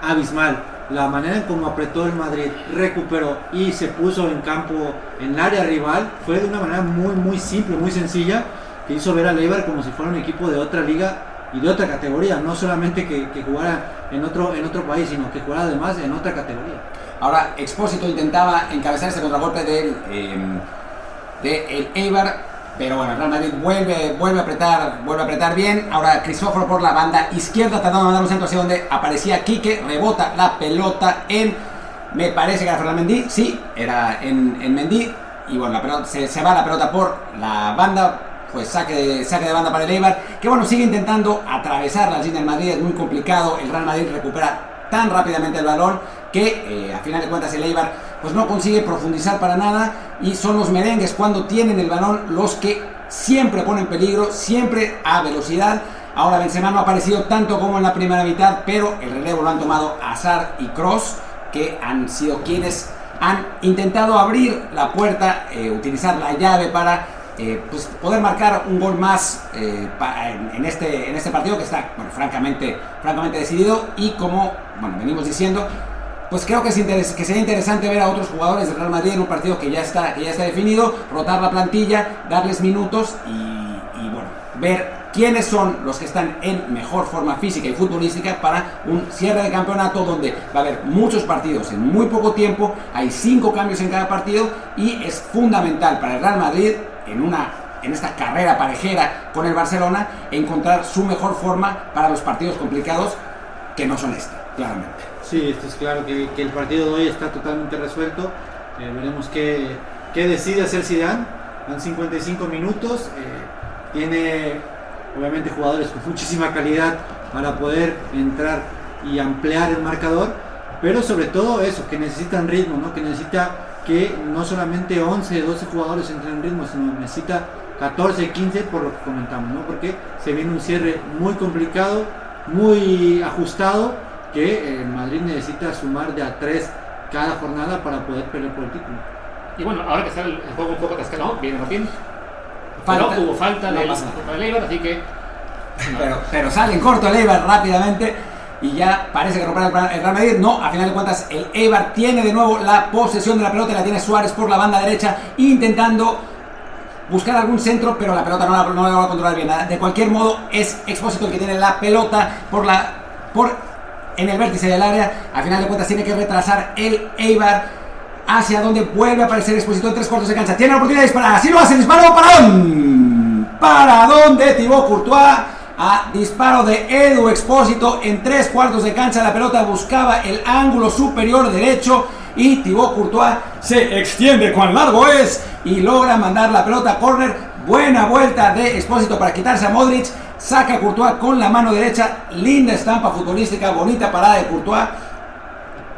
abismal? La manera en cómo apretó el Madrid, recuperó y se puso en campo en el área rival fue de una manera muy, muy simple, muy sencilla, que hizo ver a Leibar como si fuera un equipo de otra liga y de otra categoría, no solamente que, que jugara en otro, en otro país, sino que jugara además en otra categoría. Ahora, Expósito intentaba encabezar ese contragolpe del, eh, de el Eibar, pero bueno, Real Madrid vuelve, vuelve a apretar, vuelve a apretar bien. Ahora Cristóforo por la banda izquierda tratando de mandar un centro hacia donde aparecía Quique, rebota la pelota en, me parece que era Fernando Mendy, sí, era en, en Mendy, y bueno, la pelota, se, se va la pelota por la banda, pues saque de, saque de banda para el Eibar, que bueno, sigue intentando atravesar la línea del Madrid, es muy complicado, el Real Madrid recupera tan rápidamente el balón que eh, a final de cuentas el Eibar pues no consigue profundizar para nada y son los merengues cuando tienen el balón los que siempre ponen peligro, siempre a velocidad. Ahora Benzema no ha aparecido tanto como en la primera mitad, pero el relevo lo han tomado Azar y Cross, que han sido quienes han intentado abrir la puerta, eh, utilizar la llave para eh, pues poder marcar un gol más eh, en, este, en este partido que está francamente, francamente decidido y como bueno, venimos diciendo, pues creo que, es que sería interesante ver a otros jugadores del Real Madrid en un partido que ya está, que ya está definido, rotar la plantilla, darles minutos y, y bueno, ver quiénes son los que están en mejor forma física y futbolística para un cierre de campeonato donde va a haber muchos partidos en muy poco tiempo, hay cinco cambios en cada partido y es fundamental para el Real Madrid en una en esta carrera parejera con el Barcelona encontrar su mejor forma para los partidos complicados que no son este, claramente. Sí, esto es claro que, el partido de hoy está totalmente resuelto. Eh, veremos qué, qué, decide hacer Zidane. Van 55 minutos. Eh, tiene obviamente jugadores con muchísima calidad para poder entrar y ampliar el marcador. Pero sobre todo eso, que necesitan ritmo, ¿no? que necesita que no solamente 11, 12 jugadores entren en ritmo, sino necesita 14, 15 por lo que comentamos, ¿no? porque se viene un cierre muy complicado, muy ajustado que el Madrid necesita sumar de a tres cada jornada para poder pelear por el título. Y bueno, ahora que está el juego un poco cascado, viene Martín. Falta, pero hubo falta no del, pasa del Eibar, así que. Pero, pero sale en corto el Eibar rápidamente. y ya parece que romperá el Real Madrid. No, a final de cuentas el Eibar tiene de nuevo la posesión de la pelota y la tiene Suárez por la banda derecha intentando buscar algún centro, pero la pelota no la, no la va a controlar bien. De cualquier modo es Expósito el que tiene la pelota por la por en el vértice del área. A final de cuentas tiene que retrasar el Eibar hacia donde vuelve a aparecer Expósito en tres cuartos de cancha. Tiene la oportunidad de disparar. Así lo hace, disparo para dónde? Para dónde Thibaut Courtois a disparo de Edu Expósito en tres cuartos de cancha. La pelota buscaba el ángulo superior derecho y Thibaut Courtois se extiende cuán largo es y logra mandar la pelota a córner. Buena vuelta de Expósito para quitarse a Modric. Saca Courtois con la mano derecha. Linda estampa futbolística, bonita parada de Courtois.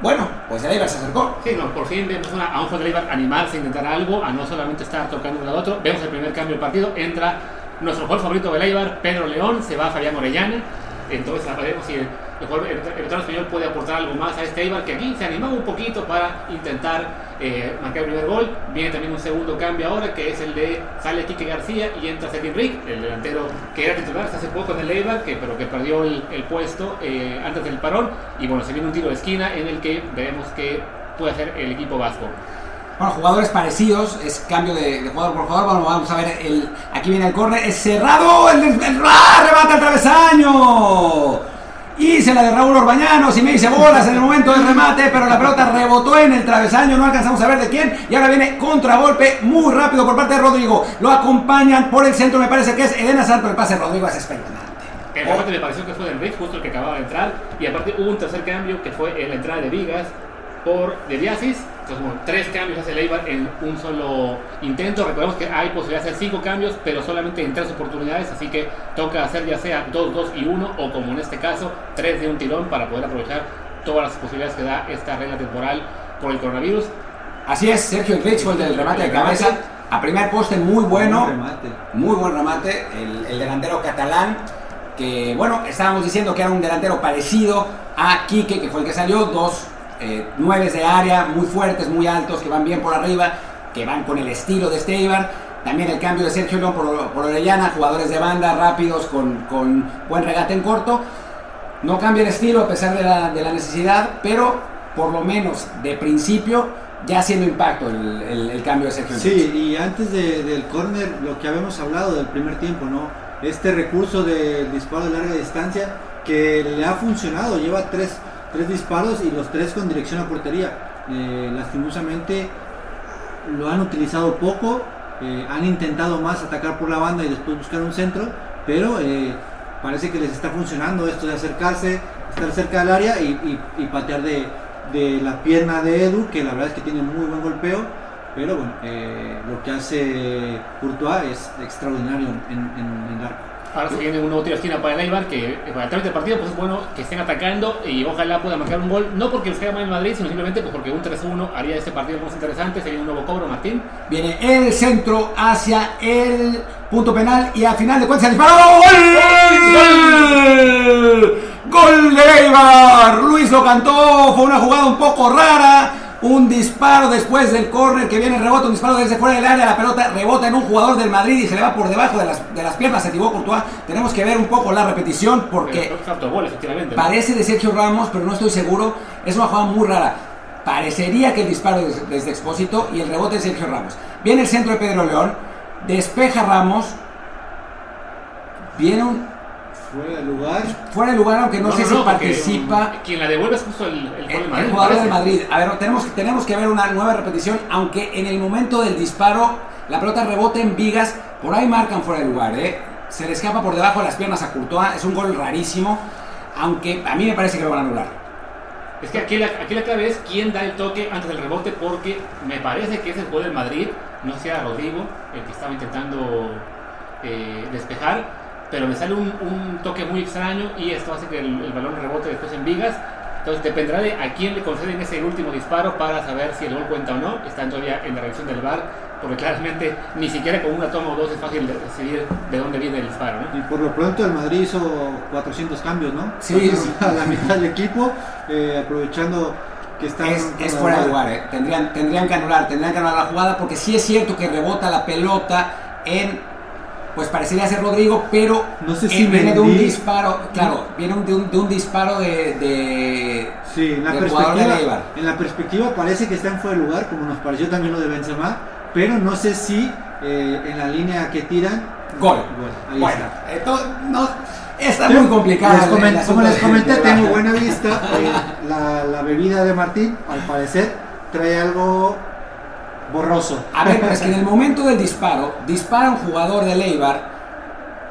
Bueno, pues el Eibar se acercó. Sí, no, por fin vemos una, a un jugador del Eibar animarse intentar algo, a no solamente estar tocando un al otro. Vemos el primer cambio del partido. Entra nuestro jugador favorito del Eibar, Pedro León, se va Fabián Orellana. Entonces veremos si el, el, el, español puede aportar algo más a este Eibar, que aquí se animaba un poquito para intentar eh, marcar el primer gol. Viene también un segundo cambio ahora, que es el de sale Quique García y entra Sergio Rick, el delantero que era titular hace poco en el Eibar, que, pero que perdió el, el puesto eh, antes del parón. Y bueno, se viene un tiro de esquina en el que veremos que puede hacer el equipo vasco. Bueno, jugadores parecidos, es cambio de, de, jugador por jugador. Bueno, vamos a ver, el, aquí viene el córner, es cerrado, el, el, el ¡ah! el travesaño. Hice la de Raúl Orbañanos y me hice bolas en el momento del remate, pero la pelota rebotó en el travesaño, no alcanzamos a ver de quién. Y ahora viene contragolpe muy rápido por parte de Rodrigo. Lo acompañan por el centro, me parece que es Elena Santo, el pase de Rodrigo es espeluznante. El remate me pareció que fue de Enrique, justo el que acababa de entrar. Y aparte hubo un tercer cambio que fue en la entrada de Vigas por De Biasis. Entonces, bueno, tres cambios hace el Eibar en un solo intento. Recordemos que hay posibilidad de hacer cinco cambios, pero solamente en tres oportunidades. Así que toca hacer ya sea dos, dos y uno, o como en este caso, tres de un tirón para poder aprovechar todas las posibilidades que da esta regla temporal por el coronavirus. Así es, Sergio Enrich fue el del remate de cabeza. A primer poste muy bueno. Buen remate. Muy buen remate. El, el delantero catalán que bueno, estábamos diciendo que era un delantero parecido a Quique, que fue el que salió, dos eh, nueves de área muy fuertes, muy altos, que van bien por arriba, que van con el estilo de Esteban. También el cambio de Sergio León por, por Orellana, jugadores de banda rápidos con, con, buen regate en corto. No cambia el estilo a pesar de la, de la necesidad, pero por lo menos de principio ya haciendo impacto el, el, el cambio de Sergio Sí, y antes de, del córner, lo que habíamos hablado del primer tiempo, ¿no? Este recurso del disparo de larga distancia que le ha funcionado, lleva tres, tres disparos y los tres con dirección a portería. Eh, lastimosamente lo han utilizado poco, eh, han intentado más atacar por la banda y después buscar un centro, pero eh, parece que les está funcionando esto de acercarse, estar cerca del área y, patear de, la pierna de Edu, que la verdad es que tiene muy buen golpeo, pero bueno, lo que hace Courtois es extraordinario en, en, arco. Ahora se viene un nuevo tiro de esquina para el Eibar, que para el través del partido pues es bueno que estén atacando y ojalá pueda marcar un gol, no porque les caiga mal el Madrid, sino simplemente pues porque un 3-1 haría este partido más interesante, sería un nuevo cobro, Martín. Viene el centro hacia el punto penal y al final de cuentas el disparo. ¡Gol! ¡Gol de Eibar! Luis lo cantó, fue una jugada un poco rara. Un disparo después del córner que viene el rebote, un disparo desde fuera del área, la pelota rebota en un jugador del Madrid y se le va por debajo de las, de las piernas, se equivocó Courtois. Tenemos que ver un poco la repetición porque parece de Sergio Ramos, pero no estoy seguro. Es una jugada muy rara. Parecería que el disparo es desde Expósito y el rebote es Sergio Ramos. Viene el centro de Pedro León, despeja Ramos, viene un Fuera de lugar. fuera de lugar, aunque no, sé si participa. um, quien la devuelve es justo el, el, El, gol de Madrid, el jugador. A ver, tenemos, tenemos que ver una nueva repetición, aunque en el momento del disparo la pelota rebota en vigas, por ahí marcan fuera de lugar, ¿eh? Se le escapa por debajo de las piernas a Courtois, es un gol rarísimo, aunque a mí me parece que lo van a anular. Es que aquí la, aquí la clave es quién da el toque antes del rebote, porque me parece que es el gol del Madrid, no era Rodrigo, el que estaba intentando eh, despejar, pero me sale un, un, toque muy extraño y esto hace que el, el, balón rebote después en vigas. Entonces dependerá de a quién le conceden ese último disparo para saber si el gol cuenta o no. Están todavía en la revisión del VAR, porque claramente ni siquiera con una toma o dos es fácil de decidir de dónde viene el disparo. ¿no? Y por lo pronto el Madrid hizo 400 cambios, ¿no? Sí, sí. A la mitad del equipo, eh, aprovechando que están... Es, es fuera de lugar, ¿eh? tendrían, tendrían que anular, tendrían que anular la jugada porque sí es cierto que rebota la pelota en pues parecería ser Rodrigo, pero No sé eh, si viene de un disparo, claro, viene de un, de un disparo de, de- Sí, en la, del de perspectiva, Eibar. en la perspectiva parece que está en fuera de lugar, como nos pareció también lo de Benzema, pero no sé si eh, en la línea que tiran, Gol. Bueno, está. entonces, no, está muy complicado. les como les de- comenté, de- tengo buena vista. eh, la, la bebida de Martín, al parecer, trae algo borroso. A ver, pero es que en el momento del disparo, dispara un jugador de Leibar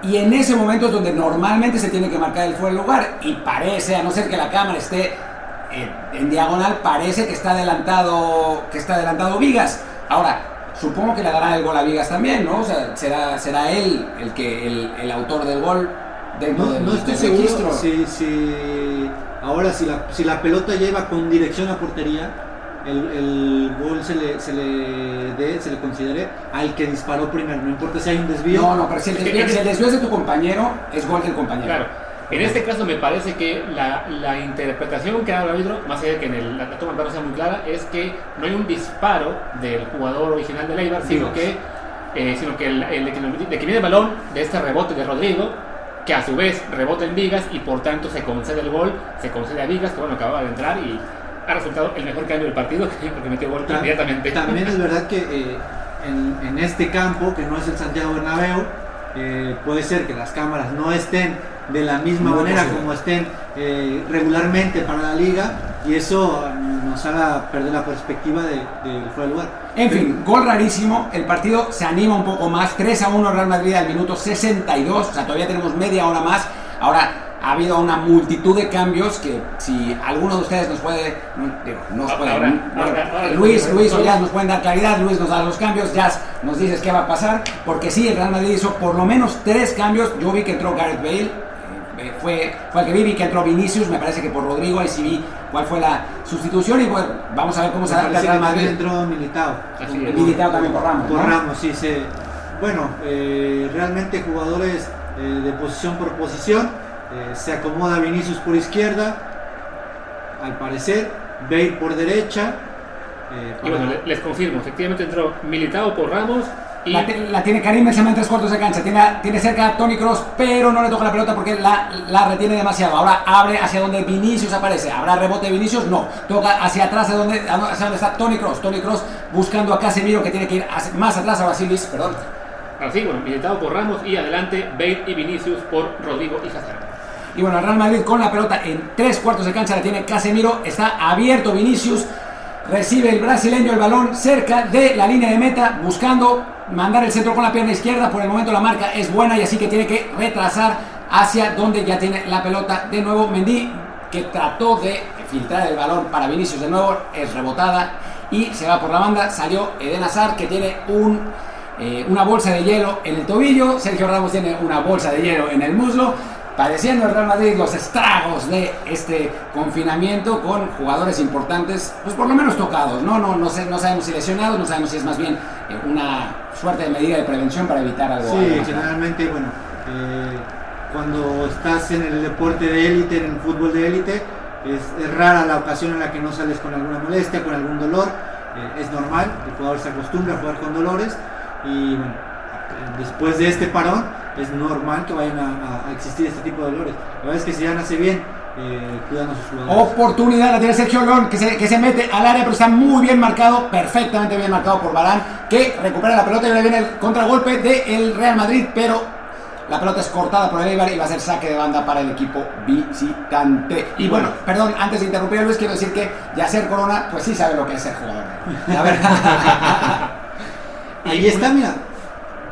y en ese momento es donde normalmente se tiene que marcar el fuera de lugar y parece, a no ser que la cámara esté eh, en diagonal, parece que está adelantado, que está adelantado Vigas. Ahora, supongo que le dará el gol a Vigas también, ¿no? O sea, será, será él el que el, el autor del gol dentro No, del, no estoy del seguro registro. si, si ahora si la, si la pelota lleva con dirección a portería, el, el gol se le, se le dé, se le considere al que disparó primero, no importa si hay un desvío. No, no, pero si el, desvío, si el desvío es de tu compañero, es gol del compañero. Claro. En este caso me parece que la, la interpretación que da el árbitro, más allá de que en el, la toma plano sea muy clara, es que no hay un disparo del jugador original de Eibar, sino que, eh, sino que el, el de, que, de que viene el balón de este rebote de Rodrigo, que a su vez rebota en Vigas y por tanto se concede el gol, se concede a Vigas, que bueno, acababa de entrar y ha resultado el mejor cambio del partido, porque metió gol Ta- inmediatamente. También es verdad que eh, en, en este campo, que no es el Santiago Bernabéu, eh, puede ser que las cámaras no estén de la misma Muy manera posible. como estén eh, regularmente para la liga y eso mm, nos haga perder la perspectiva de, de fuera de lugar. En fin, gol rarísimo. El partido se anima un poco más. 3 a 1 Real Madrid al minuto 62. O sea, todavía tenemos media hora más. Ahora ha habido una multitud de cambios que si alguno de ustedes nos puede, no, digo, nos puede, Ahora, bueno, ahora, ahora. Luis, Luis o Jazz nos pueden dar claridad, Luis nos da los cambios, Jazz nos dices qué va a pasar, porque sí, el Real Madrid hizo por lo menos tres cambios, yo vi que entró Gareth Bale, eh, fue, fue el que vi, vi que entró Vinicius, me parece que por Rodrigo, ahí sí vi cuál fue la sustitución y bueno, vamos a ver cómo se adapta el Real Madrid. entró Militao. Militao también por Ramos, Por ¿no? Ramos, sí, se, bueno, eh, realmente jugadores eh, de posición por posición. Eh, se acomoda Vinicius por izquierda, al parecer, Bale por derecha. eh, Y bueno, les confirmo, efectivamente entró Militao por Ramos y La, tiene Karim Benzema en tres cuartos de cancha, tiene, tiene cerca a Tony Cross, pero no le toca la pelota porque la, la retiene demasiado. Ahora abre hacia donde Vinicius aparece. ¿Habrá rebote de Vinicius? No. Toca hacia atrás, hacia donde, hacia donde está Tony Cross. Tony Cross buscando a Casemiro que tiene que ir hacia- más atrás a Basilis, perdón. Así, bueno, Militao por Ramos y adelante Bale y Vinicius por Rodrigo y Hazard. Y bueno, Real Madrid con la pelota en tres cuartos de cancha la tiene Casemiro. Está abierto Vinicius. Recibe el brasileño el balón cerca de la línea de meta, buscando mandar el centro con la pierna izquierda. Por el momento la marca es buena y así que tiene que retrasar hacia donde ya tiene la pelota. De nuevo Mendy, que trató de filtrar el balón para Vinicius de nuevo, es rebotada y se va por la banda. Salió Eden Hazard que tiene un, eh, una bolsa de hielo en el tobillo. Sergio Ramos tiene una bolsa de hielo en el muslo. Padeciendo el Real Madrid los estragos de este confinamiento con jugadores importantes, pues por lo menos tocados, ¿no? No, no, sé, no sabemos si lesionados, no sabemos si es más bien eh, una suerte de medida de prevención para evitar algo. Sí, generalmente, bueno, eh, cuando estás en el deporte de élite, en el fútbol de élite, es, es rara la ocasión en la que no sales con alguna molestia, con algún dolor. eh, es normal, el jugador se acostumbra a jugar con dolores y bueno, después de este parón es normal que vayan a, a- a existir este tipo de dolores. La verdad es que si ya nace bien, eh, cuidan a sus jugadores. Oportunidad la tiene Sergio León, que se, que se mete al área, pero está muy bien marcado, perfectamente bien marcado por Barán, que recupera la pelota y le viene el contragolpe del Real Madrid, pero la pelota es cortada por el Eibar y va a ser saque de banda para el equipo visitante. Y bueno, perdón, antes de interrumpir a Luis, quiero decir que Yacer Corona, pues sí sabe lo que es ser jugador. La verdad. Ahí está, mira.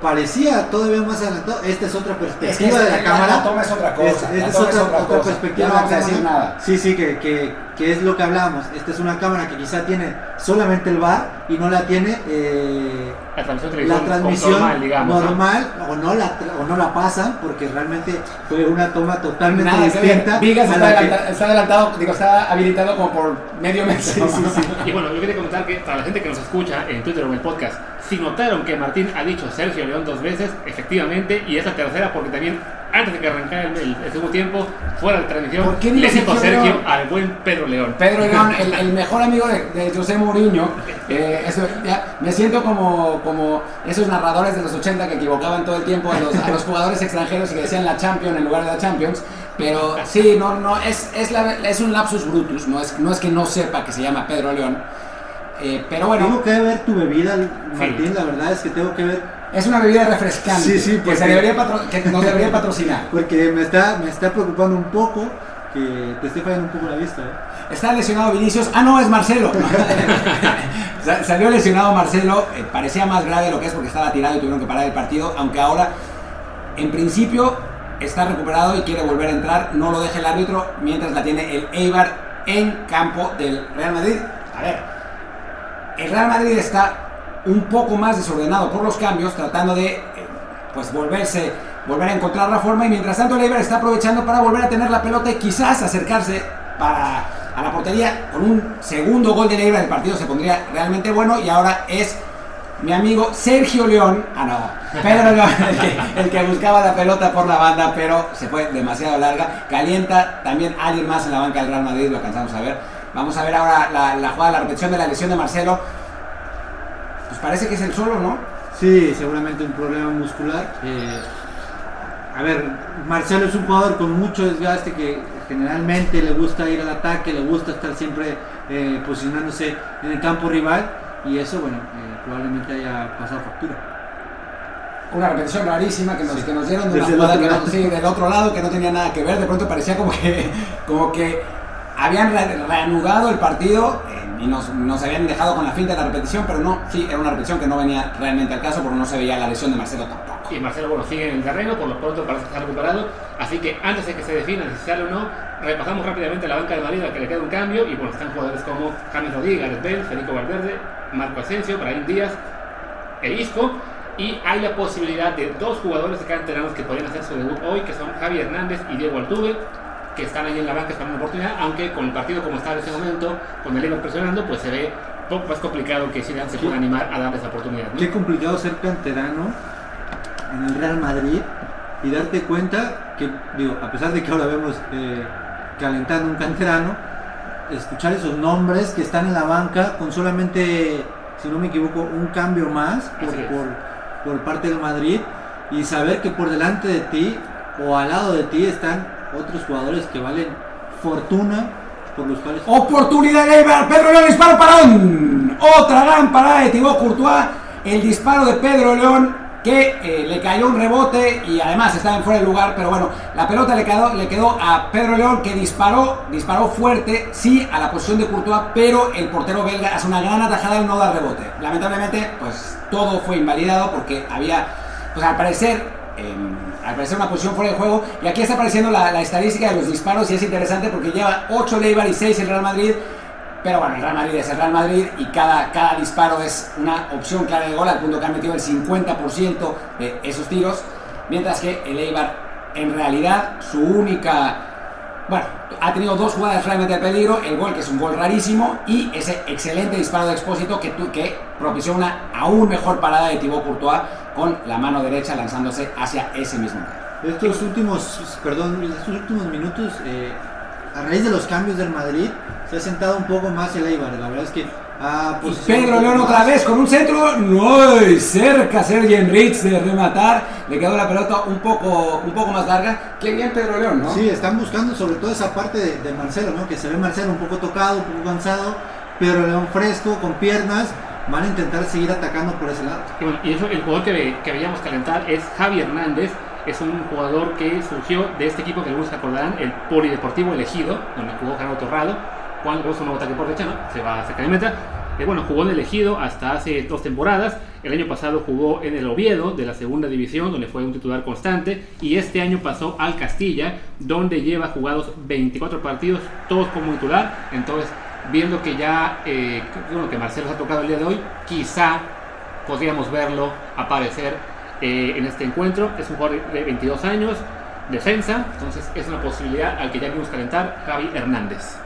Parecía todavía más adelantado. Esta es otra Es que perspectiva de la la- cámara. la toma es otra cosa, Es- esta es otra, otra otra cosa. perspectiva no de la vamos a decir nada. Sí, sí, que, que, que es lo que hablábamos. Esta es una cámara que quizá tiene solamente el bar y no la tiene eh, La transmisión, la televisión transmisión normal, digamos. o, no la, o no la pasan porque realmente fue una toma totalmente Nada distinta. Vigas está, que- está adelantado, digo, está habilitado como por medio metro. Y bueno, yo quería comentar que para la gente que nos escucha en Twitter o en el podcast, si notaron que Martín ha dicho Sergio León dos veces, efectivamente, y es la tercera porque también antes de que arrancara el, el- el segundo tiempo, fuera de transmisión, ¿Por qué le dijo Sergio Sergio León? al buen Pedro León. Pedro León, el, el mejor amigo de, de José Mourinho. eh, eso, ya, me siento como, como esos narradores de los 80 que equivocaban todo el tiempo a los, a los jugadores extranjeros y que decían la Champions en lugar de la Champions. Pero sí, no, no, es, es, la- es un lapsus brutus, no es, no es que no sepa que se llama Pedro León. Eh, pero Tengo bueno, que ver tu bebida, Martín, la verdad es que tengo que ver es una bebida refrescante Sí, sí, que, porque- se debería patro- que nos debería patrocinar. porque me está, me está preocupando un poco que te esté fallando un poco la vista. ¿eh? Está lesionado Vinicius. Ah, no, es Marcelo. Sa- Salió lesionado Marcelo. eh, parecía más grave de lo que es porque estaba tirado y tuvieron que parar el partido. Aunque ahora, en principio, está recuperado y quiere volver a entrar. No lo deja el árbitro mientras la tiene el Eibar en campo del Real Madrid. A ver, el Real Madrid está un poco más desordenado por los cambios, tratando de eh, pues volverse, volver a encontrar la forma y mientras tanto el está aprovechando para volver a tener la pelota y quizás acercarse para a la portería con un segundo gol del Eibar el partido se pondría realmente bueno y ahora es mi amigo Sergio León, ah no, Pedro León, el que, el que buscaba la pelota por la banda, pero se fue demasiado larga. Calienta también alguien más en la banca del Real Madrid, lo alcanzamos a ver. Vamos a ver ahora la, la jugada, la repetición de la lesión de Marcelo. Pues parece que es el solo, ¿no? Sí, seguramente un problema muscular. Eh, a ver, Marcelo es un jugador con mucho desgaste que generalmente le gusta ir al ataque, le gusta estar siempre eh, posicionándose en el campo rival y eso, bueno, eh, probablemente haya pasado factura. Una repetición rarísima que nos, Sí. que nos dieron de una Desde jugada que no- sí, del otro lado que no tenía nada que ver. De pronto parecía como que, como que habían re- reanudado el partido eh, y nos, nos habían dejado con la finta de la repetición, pero no, sí, era una repetición que no venía realmente al caso porque no se veía la lesión de Marcelo tampoco. Y Marcelo, bueno, sigue en el terreno, por lo pronto parece que está recuperado. Así que antes de que se defina si sale o no, repasamos rápidamente la banca de Madrid, a que le queda un cambio. Y bueno, están jugadores como James Rodríguez, Gareth Bale, Federico Valverde, Marco Asensio, Brahim Díaz e Isco. Y hay la posibilidad de dos jugadores de canteranos que podrían hacer su debut hoy, que son Javi Hernández y Diego Altuve, que están ahí en la banca esperando una oportunidad, aunque con el partido como está en ese momento, con el Eibar presionando, pues se ve poco más complicado que Zidane se pueda animar a darles la oportunidad. ¿no? Qué complicado ser canterano en el Real Madrid y darte cuenta que, digo, a pesar de que ahora vemos eh, calentando un canterano, escuchar esos nombres que están en la banca con solamente, si no me equivoco, un cambio más por, por, por parte del Madrid y saber que por delante de ti o al lado de ti están otros jugadores que valen fortuna por los cuales... Oportunidad de Eibar, Pedro León, disparo parón. Otra gran parada de Thibaut Courtois. El disparo de Pedro León que eh, le cayó un rebote y además estaba en fuera de lugar, pero bueno, la pelota le quedó, le quedó a Pedro León que disparó, disparó fuerte, sí, a la posición de Courtois, pero el portero belga hace una gran atajada y no da rebote. Lamentablemente, pues todo fue invalidado porque había, pues al parecer, em, al parecer una posición fuera de juego. Y aquí está apareciendo la, estadística de los disparos y es interesante porque lleva 8 el Eibar y 6 el Real Madrid. Pero bueno, el Real Madrid es el Real Madrid y cada, cada disparo es una opción clara de gol, al punto que han metido el 50% de esos tiros. Mientras que el Eibar, en realidad, su única. Bueno, ha tenido dos jugadas realmente de peligro: el gol, que es un gol rarísimo, y ese excelente disparo de Expósito que, tu- propició una aún mejor parada de Thibaut Courtois con la mano derecha lanzándose hacia ese mismo gol. Estos últimos, perdón, estos últimos minutos, eh, a raíz de los cambios del Madrid, se ha sentado un poco más el Eibar. La verdad es que ha Y posicionado Pedro León otra vez con un centro. No, y cerca Sergi Enrich de rematar. Le quedó la pelota un poco, un poco más larga. Qué bien Pedro León, ¿no? Sí, están buscando sobre todo esa parte de, de Marcelo, ¿no? Que se ve Marcelo un poco tocado, un poco cansado, Pedro León fresco, con piernas. Van a intentar seguir atacando por ese lado. Y, y eso, el jugador que, que veíamos calentar es Javi Hernández. Es un jugador que surgió de este equipo que algunos se acordarán, el Polideportivo Elegido, donde jugó Gerardo Torrado. Hizo un nuevo ataque por derecha, ¿no? se va a sacar de meta. Eh, bueno, jugó en el Elegido hasta hace dos temporadas. El año pasado jugó en el Oviedo de la segunda división, donde fue un titular constante. Y este año pasó al Castilla, donde lleva jugados 24 partidos, todos como titular. Entonces, viendo que ya, eh, bueno, que Marcelo se ha tocado el día de hoy, quizá podríamos verlo aparecer eh, en este encuentro. Es un jugador de 22 años, defensa, entonces es una posibilidad al que ya vimos calentar Javi Hernández.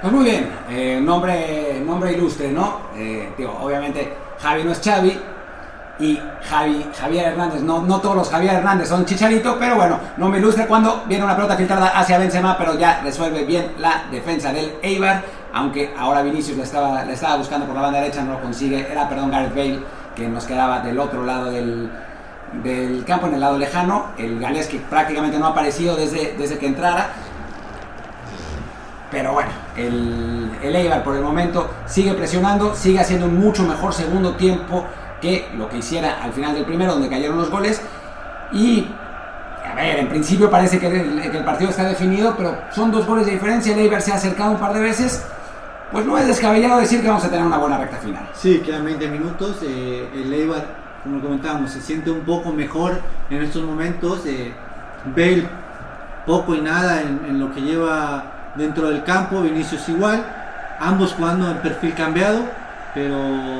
Pues muy bien, eh, nombre, nombre ilustre, ¿no? Eh, digo, obviamente Javi no es Xavi. y Javi, Javier Hernández. No, no todos los Javier Hernández son chicharito, pero bueno, no me ilustre cuando viene una pelota filtrada hacia Benzema, pero ya resuelve bien la defensa del Eibar, aunque ahora Vinicius le estaba, le estaba buscando por la banda derecha, no lo consigue, era, perdón, Gareth Bale, que nos quedaba del otro lado del, del campo, en el lado lejano, el galés que prácticamente no ha aparecido desde, desde que entrara, pero bueno, el, el Eibar por el momento sigue presionando, sigue haciendo un mucho mejor segundo tiempo que lo que hiciera al final del primero, donde cayeron los goles. Y, a ver, en principio parece que el, partido está definido, pero son dos goles de diferencia. El Eibar se ha acercado un par de veces. Pues no es descabellado decir que vamos a tener una buena recta final. Sí, quedan 20 minutos. eh, el Eibar, como comentábamos, se siente un poco mejor en estos momentos. eh, Bale, poco y nada en, en lo que lleva dentro del campo. Vinicius igual. Ambos jugando en perfil cambiado. Pero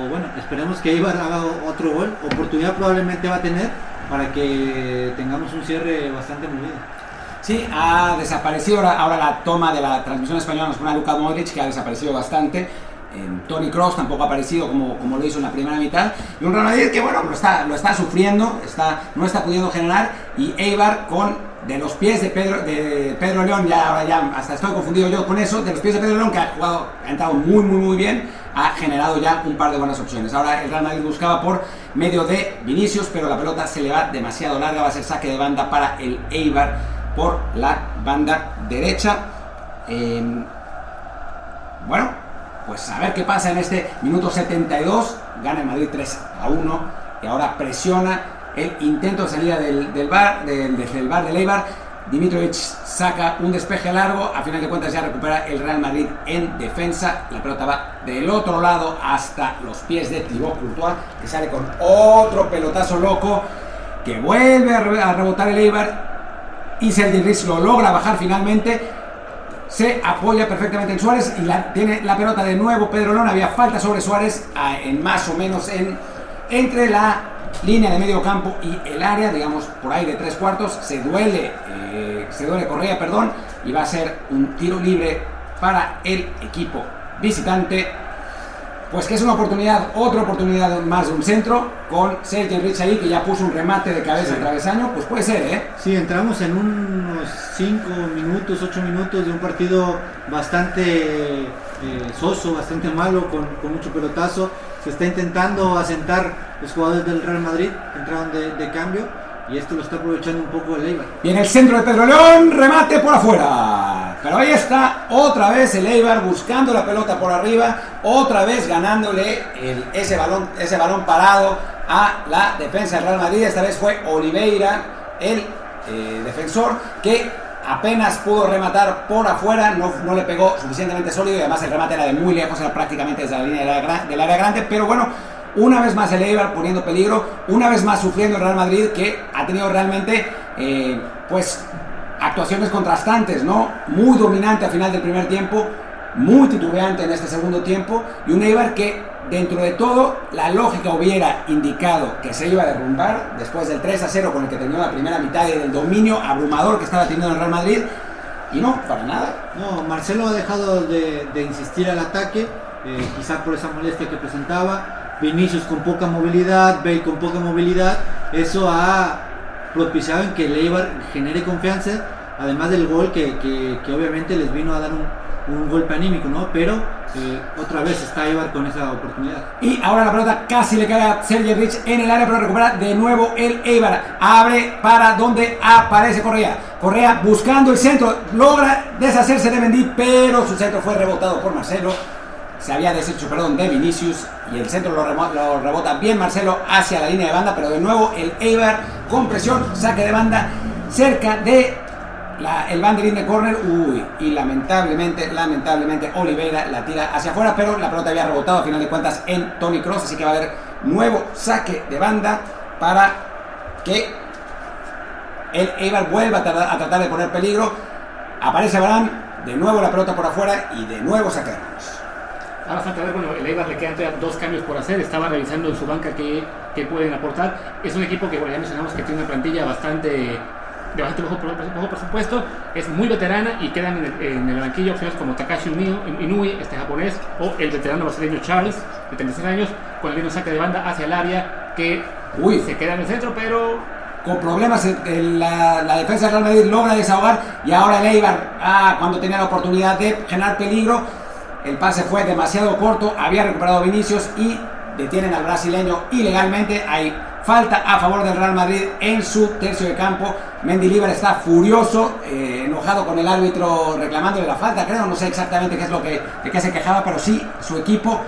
bueno, esperemos que Eibar haga otro gol. Oportunidad probablemente va a tener para que tengamos un cierre bastante movido. Sí, ha desaparecido ahora, ahora la toma de la transmisión española nos pone a Luka Modric, que ha desaparecido bastante. Eh, Tony Cross tampoco ha aparecido como, como lo hizo en la primera mitad. Y un Real Madrid que, bueno, lo está, lo está sufriendo, está, no está pudiendo generar. Y Eibar con de los pies de Pedro, de Pedro León, ya, ahora ya hasta estoy confundido yo con eso, de los pies de Pedro León, que ha jugado, ha entrado muy, muy, muy bien, ha generado ya un par de buenas opciones. Ahora el Real Madrid buscaba por medio de Vinicius, pero la pelota se le va demasiado larga, va a ser saque de banda para el Eibar por la banda derecha. Eh, bueno, pues a ver qué pasa en este minuto 72. Gana el Madrid 3 a 1 y ahora presiona el intento de salida del, del bar, del, desde el bar del Eibar. Dimitrovic saca un despeje largo, a final de cuentas ya recupera el Real Madrid en defensa. La pelota va del otro lado hasta los pies de Thibaut Courtois, que sale con otro pelotazo loco, que vuelve a re- a rebotar el Eibar y Sergio Riz lo logra bajar finalmente. Se apoya perfectamente en Suárez y tiene la pelota de nuevo Pedro León. Había falta sobre Suárez ah, en más o menos en, entre la línea de medio campo y el área, digamos por ahí de tres cuartos. Se duele, eh, se duele Correa, perdón, y va a ser un tiro libre para el equipo visitante. Pues que es una oportunidad, otra oportunidad más de un centro con Sergio Rich ahí que ya puso un remate de cabeza al travesaño. Pues puede ser, ¿eh? Sí, entramos en unos 5 minutos, 8 minutos de un partido bastante eh, soso, bastante malo, con, con mucho pelotazo. Se está intentando asentar los jugadores del Real Madrid, que entraron de, de cambio, y esto lo está aprovechando un poco el Eibar. Viene el centro de Pedro León, remate por afuera. Pero ahí está otra vez el Eibar buscando la pelota por arriba, otra vez ganándole el- ese, balón, ese balón parado a la defensa del Real Madrid. Esta vez fue Oliveira, el eh, defensor, que apenas pudo rematar por afuera, no, no le pegó suficientemente sólido y además el remate era de muy lejos, era prácticamente desde la línea del área, del área grande. Pero bueno, una vez más el Eibar poniendo peligro, una vez más sufriendo el Real Madrid que ha tenido realmente, eh, pues, actuaciones contrastantes, ¿no? Muy dominante al final del primer tiempo, muy titubeante en este segundo tiempo y un Eibar que dentro de todo la lógica hubiera indicado que se iba a derrumbar después del 3 a 0 con el que terminó la primera mitad y del dominio abrumador que estaba teniendo el Real Madrid y no, para nada. No, Marcelo ha dejado de, insistir al ataque, eh, quizás por esa molestia que presentaba. Vinicius con poca movilidad, Bale con poca movilidad. Eso ha propiciado en que el Eibar genere confianza, además del gol que, que- que obviamente les vino a dar un, un golpe anímico, ¿no? Pero eh, otra vez está Eibar con esa oportunidad. Y ahora la pelota casi le cae a Sergio Rich en el área, pero recupera de nuevo el Eibar. Abre para donde aparece Correa. Correa buscando el centro, logra deshacerse de Mendy, pero su centro fue rebotado por Marcelo. Se había deshecho, perdón, de Vinicius y el centro lo, lo rebota bien Marcelo hacia la línea de banda, pero de nuevo el Eibar con presión, saque de banda cerca de el banderín de córner, uy, y lamentablemente, lamentablemente Oliveira la tira hacia afuera, pero la pelota había rebotado a final de cuentas en Tony Cross, así que va a haber nuevo saque de banda para que el Eibar vuelva a, tratar de poner peligro. Aparece Barán, de nuevo la pelota por afuera y de nuevo saque de. Ahora falta ver, bueno, el Eibar le quedan todavía dos cambios por hacer. Estaba revisando en su banca qué pueden aportar. Es un equipo que, bueno, ya mencionamos que tiene una plantilla bastante de bastante bajo, bajo presupuesto. Es muy veterana y quedan en el, en el banquillo opciones como Takashi Inui, Inui, este japonés, o el veterano brasileño Charles, de 36 años, con el mismo saque de banda hacia el área que Uy. se queda en el centro, pero con problemas la, la, defensa del Real Madrid logra desahogar y ahora el Eibar, ah, cuando tenía la oportunidad de generar peligro, el pase fue demasiado corto, había recuperado Vinicius y detienen al brasileño ilegalmente. Hay falta a favor del Real Madrid en su tercio de campo. Mendilibar está furioso, eh, enojado con el árbitro reclamándole la falta, creo, no sé exactamente qué es lo que, de qué se quejaba, pero sí su equipo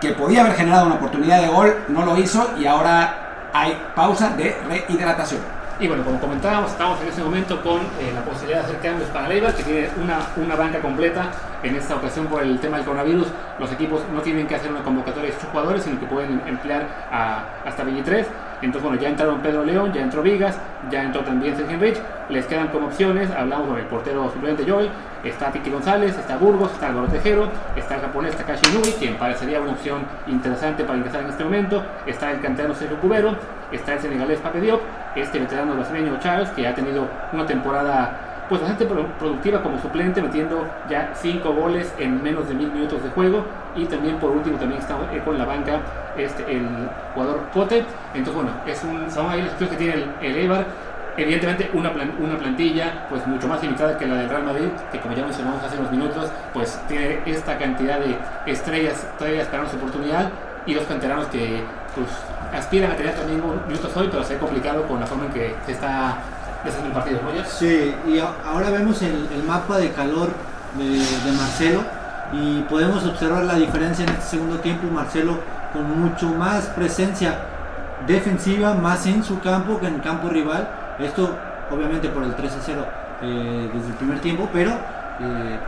que podía haber generado una oportunidad de gol no lo hizo y ahora hay pausa de rehidratación. Y bueno, como comentábamos, estamos en ese momento con eh, la posibilidad de hacer cambios para Leibar, que tiene una, una banca completa. En esta ocasión, por el tema del coronavirus, los equipos no tienen que hacer una convocatoria de 8 jugadores, sino que pueden emplear a, hasta 23. Entonces, bueno, ya entraron Pedro León, ya entró Vigas, ya entró también Sergio Rich. Les quedan como opciones, hablamos con el portero suplente Joel, está Tiki González, está Burgos, está Álvaro Tejero, está el japonés Takashi Nui, quien parecería una opción interesante para ingresar en este momento, está el canterano Sergio Cubero, está el senegalés Pape Diop, este veterano brasileño Charles, que ha tenido una temporada pues bastante productiva como suplente, metiendo ya 5 goles en menos de mil minutos de juego. Y también por último también está con la banca este, el jugador Cote. Entonces bueno, es un, son ahí las que tiene el, el Eibar. Evidentemente una, una plantilla pues mucho más limitada que la del Real Madrid, que como ya mencionamos hace unos minutos, pues tiene esta cantidad de estrellas todavía esperando su oportunidad y los canteranos que pues aspiran a tener también minutos hoy, pero se ha complicado con la forma en que se está deshaciendo el partido. ¿no? Sí, y ahora vemos el, mapa de calor de, Marcelo y podemos observar la diferencia en este segundo tiempo. Marcelo con mucho más presencia defensiva, más en su campo que en el campo rival. Esto obviamente por el 3 0 eh, desde el primer tiempo, pero eh,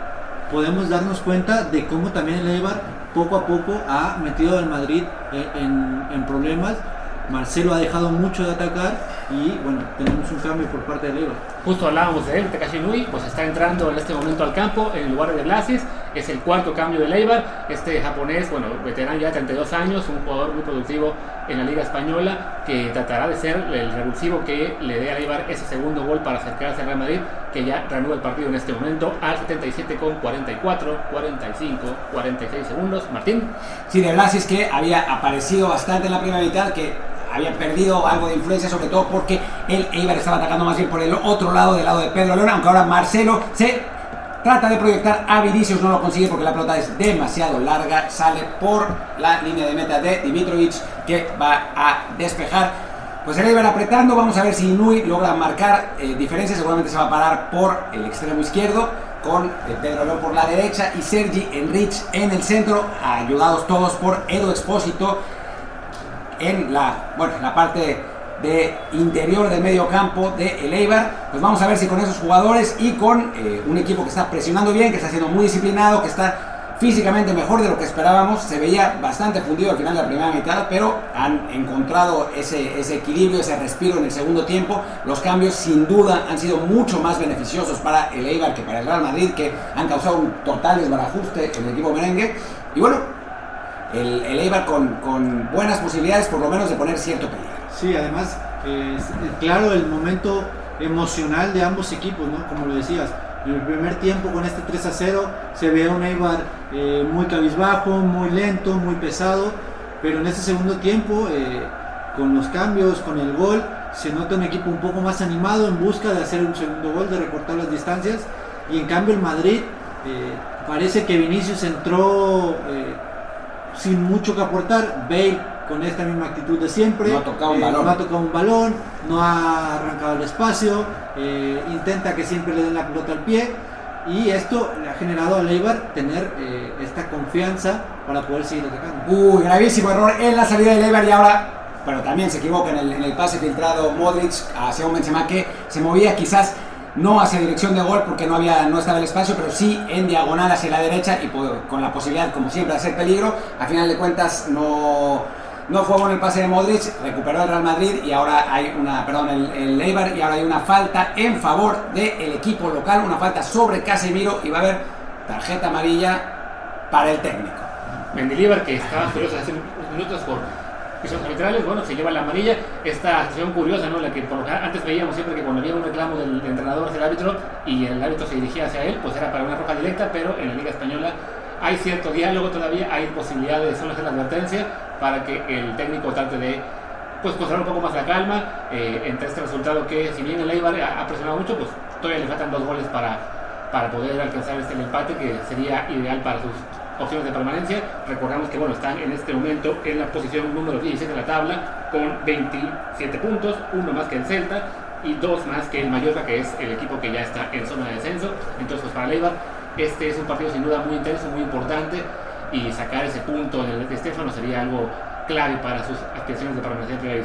podemos darnos cuenta de cómo también el Eibar poco a poco ha metido al Madrid en, problemas. Marcelo ha dejado mucho de atacar y bueno, tenemos un cambio por parte del Eibar. Justo hablábamos de él, Takashi Nui, pues está entrando en este momento al campo en lugar de Blasis, es el cuarto cambio de Eibar, este japonés, bueno, veterano ya de 32 años, un jugador muy productivo en la Liga Española, que tratará de ser el revulsivo que le dé a Eibar ese segundo gol para acercarse al Real Madrid, que ya reanuda el partido en este momento al 77 con 44, 45, 46 segundos. Martín. Sí, de Blasis que había aparecido bastante en la primera mitad, que había perdido algo de influencia, sobre todo porque el Eibar estaba atacando más bien por el otro lado, del lado de Pedro León, aunque ahora Marcelo se trata de proyectar a Vinicius, no lo consigue porque la pelota es demasiado larga, sale por la línea de meta de Dimitrovic que va a despejar. Pues el Eibar apretando, vamos a ver si Nui logra marcar eh, diferencia, seguramente se va a parar por el extremo izquierdo con eh, Pedro León por la derecha y Sergi Enrich en el centro, ayudados todos por Edo Expósito en la, bueno, la parte de interior del medio campo de el Eibar. Pues vamos a ver si con esos jugadores y con eh, un equipo que está presionando bien, que está siendo muy disciplinado, que está físicamente mejor de lo que esperábamos. Se veía bastante fundido al final de la primera mitad, pero han encontrado ese, ese equilibrio, ese respiro en el segundo tiempo. Los cambios sin duda han sido mucho más beneficiosos para el Eibar que para el Real Madrid, que han causado un total desbarajuste en el equipo merengue. Y bueno, el, el Eibar con, buenas posibilidades por lo menos de poner cierto peligro. Sí, además, claro, el momento emocional de ambos equipos, ¿no? Como lo decías, en el primer tiempo con este 3 a 0 se ve un Eibar eh, muy cabizbajo, muy lento, muy pesado, pero en este segundo tiempo, eh, con los cambios, con el gol, se nota un equipo un poco más animado en busca de hacer un segundo gol, de recortar las distancias, y en cambio el Madrid eh, parece que Vinicius entró sin mucho que aportar. Bale con esta misma actitud de siempre. No ha tocado un eh, balón. No ha tocado un balón, no ha arrancado el espacio, eh, intenta que siempre le den la pelota al pie. Y esto le ha generado a Leibar tener eh, esta confianza para poder seguir atacando. Uy, gravísimo error en la salida de Leibar y ahora, bueno, también se equivoca en el, en el pase filtrado Modric hacia un Benzema que se movía quizás no hacia dirección de gol porque no, había, no estaba el espacio, pero sí en diagonal hacia la derecha y con la posibilidad, como siempre, de hacer peligro. A final de cuentas, no, no fue bueno el pase de Modric, recuperó el Real Madrid y ahora hay una, perdón, el, el y ahora hay una falta en favor del equipo local, una falta sobre Casemiro y va a haber tarjeta amarilla para el técnico. Mendilibar que estaba furioso hace unos minutos por son arbitrales, bueno, se lleva la amarilla. Esta acción curiosa, ¿no? La que antes veíamos siempre que cuando había un reclamo del entrenador hacia el árbitro y el árbitro se dirigía hacia él, pues era para una roja directa, pero en la Liga Española hay cierto diálogo todavía, hay posibilidad de solo hacer la advertencia para que el técnico trate de pues conservar un poco más la calma eh, entre este resultado que si bien el Eibar ha, presionado mucho, pues todavía le faltan dos goles para, para poder alcanzar este empate que sería ideal para sus opciones de permanencia. Recordamos que bueno, están en este momento en la posición número 16 de la tabla con 27 puntos, uno más que el Celta y dos más que el Mallorca, que es el equipo que ya está en zona de descenso. Entonces, pues para Leibar, este es un partido sin duda muy intenso, muy importante y sacar ese punto en el de Estefano sería algo clave para sus aspiraciones de permanencia en primera.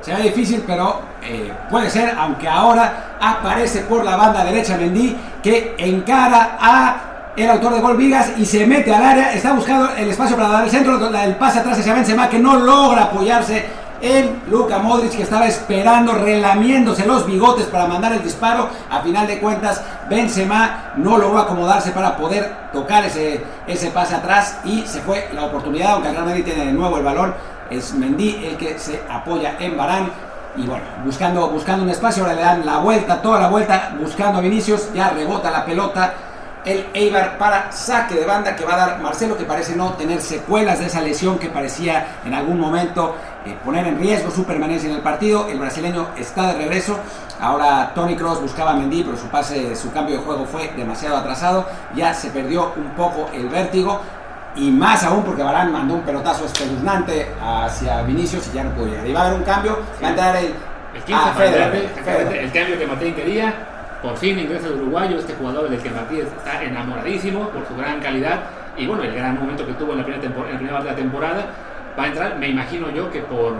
Será difícil, pero eh, puede ser, aunque ahora aparece por la banda derecha Mendy, que encara a el autor de gol Vigas y se mete al área, está buscando el espacio para dar el centro, el pase atrás hacia Benzema que no logra apoyarse en Luka Modric que estaba esperando, relamiéndose los bigotes para mandar el disparo. A final de cuentas, Benzema no logró acomodarse para poder tocar ese, ese pase atrás y se fue la oportunidad, aunque Real Madrid tiene de nuevo el balón. Es Mendy el que se apoya en Barán. Y bueno, buscando, buscando un espacio, ahora le dan la vuelta, toda la vuelta, buscando a Vinicius, ya rebota la pelota el Eibar para saque de banda que va a dar Marcelo, que parece no tener secuelas de esa lesión que parecía en algún momento eh, poner en riesgo su permanencia en el partido. El brasileño está de regreso. Ahora Tony Cross buscaba a Mendy, pero su pase, su cambio de juego fue demasiado atrasado. Ya se perdió un poco el vértigo. Y más aún porque Barán mandó un pelotazo espeluznante hacia Vinicius y ya no pudo llegar. Y va a haber un cambio. Va a entrar el, el 15 ah, el cambio que Martín quería. Por fin ingresa el uruguayo, este jugador del que Martín está enamoradísimo por su gran calidad y bueno, el gran momento que tuvo en la primera, en la primera parte de la temporada va a entrar, me imagino yo que por,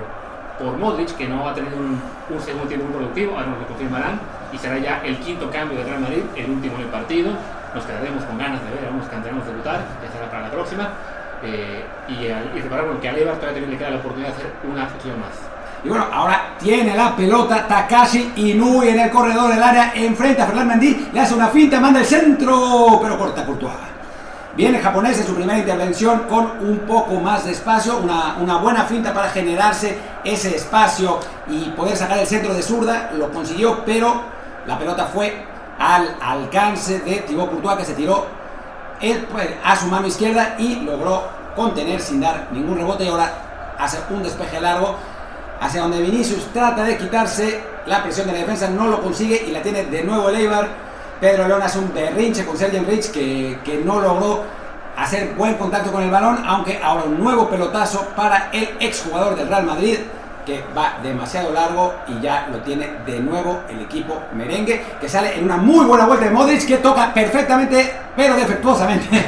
por Modric, que no ha tenido un, segundo tiempo productivo, ahora nos lo confirmarán, y será ya el quinto cambio de Real Madrid, el último en el partido. Nos quedaremos con ganas de ver a unos canteranos debutar, ya será para la próxima. Eh, y, recordar que a Levar todavía le queda la oportunidad de hacer una acción más. Y bueno, ahora tiene la pelota Takashi Inui en el corredor del área, enfrenta a Fernand Mendy, le hace una finta, manda el centro, pero corta Courtois. Viene el japonés en su primera intervención con un poco más de espacio, una, una, buena finta para generarse ese espacio y poder sacar el centro de zurda. Lo consiguió, pero la pelota fue al alcance de Thibaut Courtois que se tiró él, pues, a su mano izquierda y logró contener sin dar ningún rebote y ahora hace un despeje largo hacia donde Vinicius trata de quitarse la presión de la defensa, no lo consigue y la tiene de nuevo el Pedro León hace un berrinche con Sergio Rich que, que no logró hacer buen contacto con el balón, aunque ahora un nuevo pelotazo para el exjugador del Real Madrid que va demasiado largo y ya lo tiene de nuevo el equipo merengue, que sale en una muy buena vuelta de Modric, que toca perfectamente, pero defectuosamente.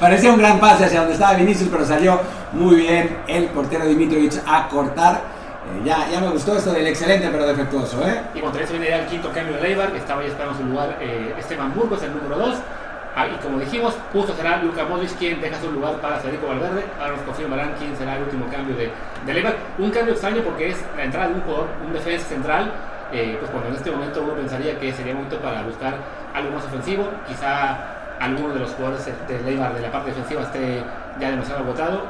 Parecía un gran pase hacia donde estaba Vinicius, pero salió muy bien el portero Dimitrovic a cortar eh, ya, ya me gustó esto del excelente pero defectuoso, ¿eh? Y contra eso viene el quinto cambio de Leibar, que estaba ya esperando su lugar eh, Esteban Burgos, el número 2. Ah, y como dijimos, justo será Luca Modric quien deja su lugar para Federico Valverde. Ahora nos confirmarán quién será el último cambio de, de Leibar. Un cambio extraño porque es la entrada de un jugador, un defensa central. Eh, pues cuando en este momento uno pensaría que sería momento para buscar algo más ofensivo. Quizá alguno de los jugadores de Leibar de la parte defensiva esté ya demasiado agotado.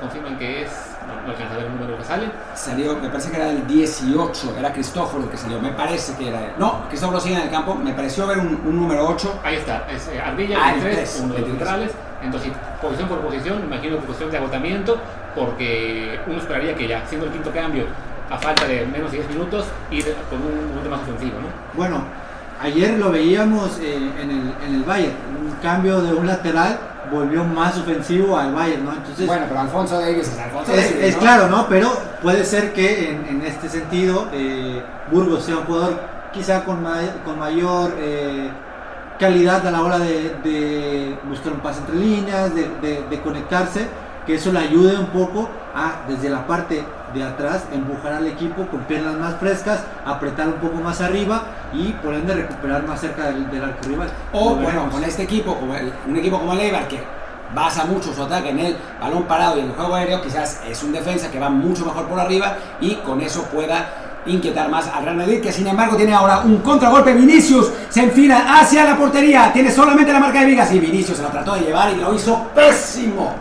confirman que es no, alcanza a ver el número que sale. Salió, me parece que era el 18, era Cristóforo el que salió, me parece que era él. No, Cristóforo sigue en el campo, me pareció ver un, número 8. Ahí está, es eh, Ardilla, ah, 23, uno de los centrales. Entonces, posición por posición, imagino que cuestión de agotamiento, porque uno esperaría que ya, siendo el quinto cambio, a falta de menos de 10 minutos, ir con un momento más ofensivo, ¿no? Bueno, ayer lo veíamos eh, en, el, en el Bayern, un cambio de un lateral volvió más ofensivo al Bayern, ¿no? Entonces, bueno, pero Alfonso Davis es Alfonso es, Es claro, ¿no? Pero puede ser que en, este sentido eh, Burgos sea un jugador quizá con, con mayor eh, calidad a la hora de, buscar un pase entre líneas, de, conectarse, que eso le ayude un poco a desde la parte de atrás empujar al equipo con piernas más frescas, apretar un poco más arriba y por ende recuperar más cerca del, del arco rival. O bueno, con este equipo, como un equipo como el Eibar que basa mucho su ataque en el balón parado y en el juego aéreo, quizás es un defensa que va mucho mejor por arriba y con eso pueda inquietar más al Real Madrid, que sin embargo tiene ahora un contragolpe. Vinicius se enfila hacia la portería, tiene solamente la marca de Vigas y Vinicius se la trató de llevar y lo hizo pésimo,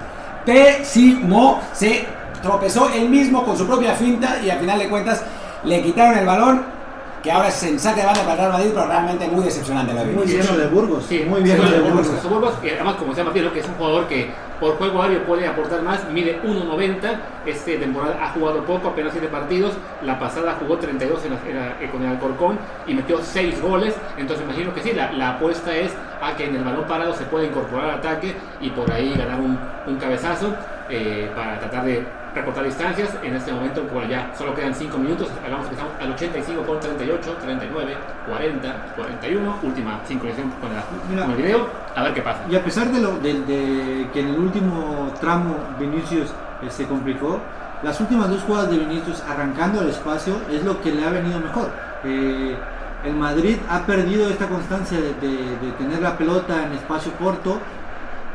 pésimo. Se tropezó él mismo con su propia finta y al final de cuentas le quitaron el balón que ahora es en saque de banda para el Real Madrid, pero realmente muy decepcionante lo Muy bien lo de Burgos. Sí, muy bien sí, lo de Burgos. Burgos. Burgos, que además como se llama Piero, que es un jugador que por juego aéreo puede aportar más, mide 1.90, este temporada ha jugado poco, apenas 7 partidos, la pasada jugó 32 en la- en la- eh, con el Alcorcón y metió 6 goles, entonces imagino que sí, la, la apuesta es a que en el balón parado se pueda incorporar al ataque y por ahí ganar un, un cabezazo eh, para tratar de recortar distancias. En este momento, bueno, ya solo quedan 5 minutos, hagamos que estamos al 85 con 38, 39, 40, 41, última sincronización con, la- Mira. con el video, a ver qué pasa. Y a pesar de, lo, de, de que en el último tramo Vinicius eh, se complicó, las últimas dos jugadas de Vinicius arrancando el espacio es lo que le ha venido mejor. Eh, el Madrid ha perdido esta constancia de, de- de tener la pelota en espacio corto,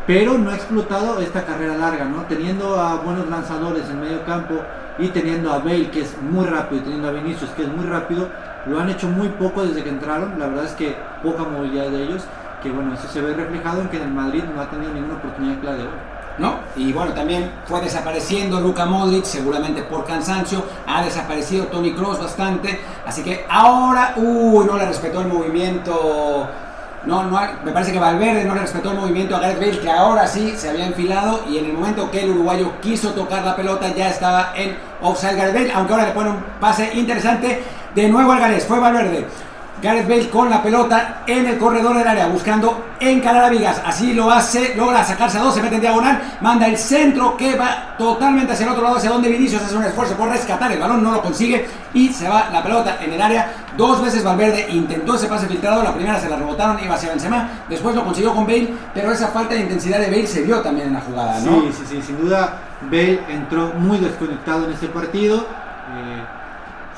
pero no ha explotado esta carrera larga, ¿no? Teniendo a buenos lanzadores en medio campo y teniendo a Bale, que es muy rápido, y teniendo a Vinicius, que es muy rápido, lo han hecho muy poco desde que entraron. La verdad es que poca movilidad de ellos, que bueno, eso se ve reflejado en que en el Madrid no ha tenido ninguna oportunidad clara de. ¿no? Y bueno, también fue desapareciendo Luka Modric, seguramente por cansancio, ha desaparecido Tony Kroos bastante, así que ahora, uy, no le respetó el movimiento, no, me parece que Valverde no le respetó el movimiento a Gareth Bale, que ahora sí se había enfilado y en el momento que el uruguayo quiso tocar la pelota ya estaba en offside Gareth Bale, aunque ahora le pone un pase interesante de nuevo al Gareth, fue Valverde. Gareth Bale con la pelota en el corredor del área, buscando encarar a Vigas. Así lo hace, logra sacarse a dos, se mete en diagonal, manda el centro que va totalmente hacia el otro lado, hacia donde Vinicius hace un esfuerzo por rescatar el balón, no lo consigue y se va la pelota en el área. Dos veces Valverde intentó ese pase filtrado, la primera se la rebotaron, iba hacia Benzema, después lo consiguió con Bale, pero esa falta de intensidad de Bale se vio también en la jugada, ¿no? Sí, sí, sí, sin duda Bale entró muy desconectado en este partido. eh,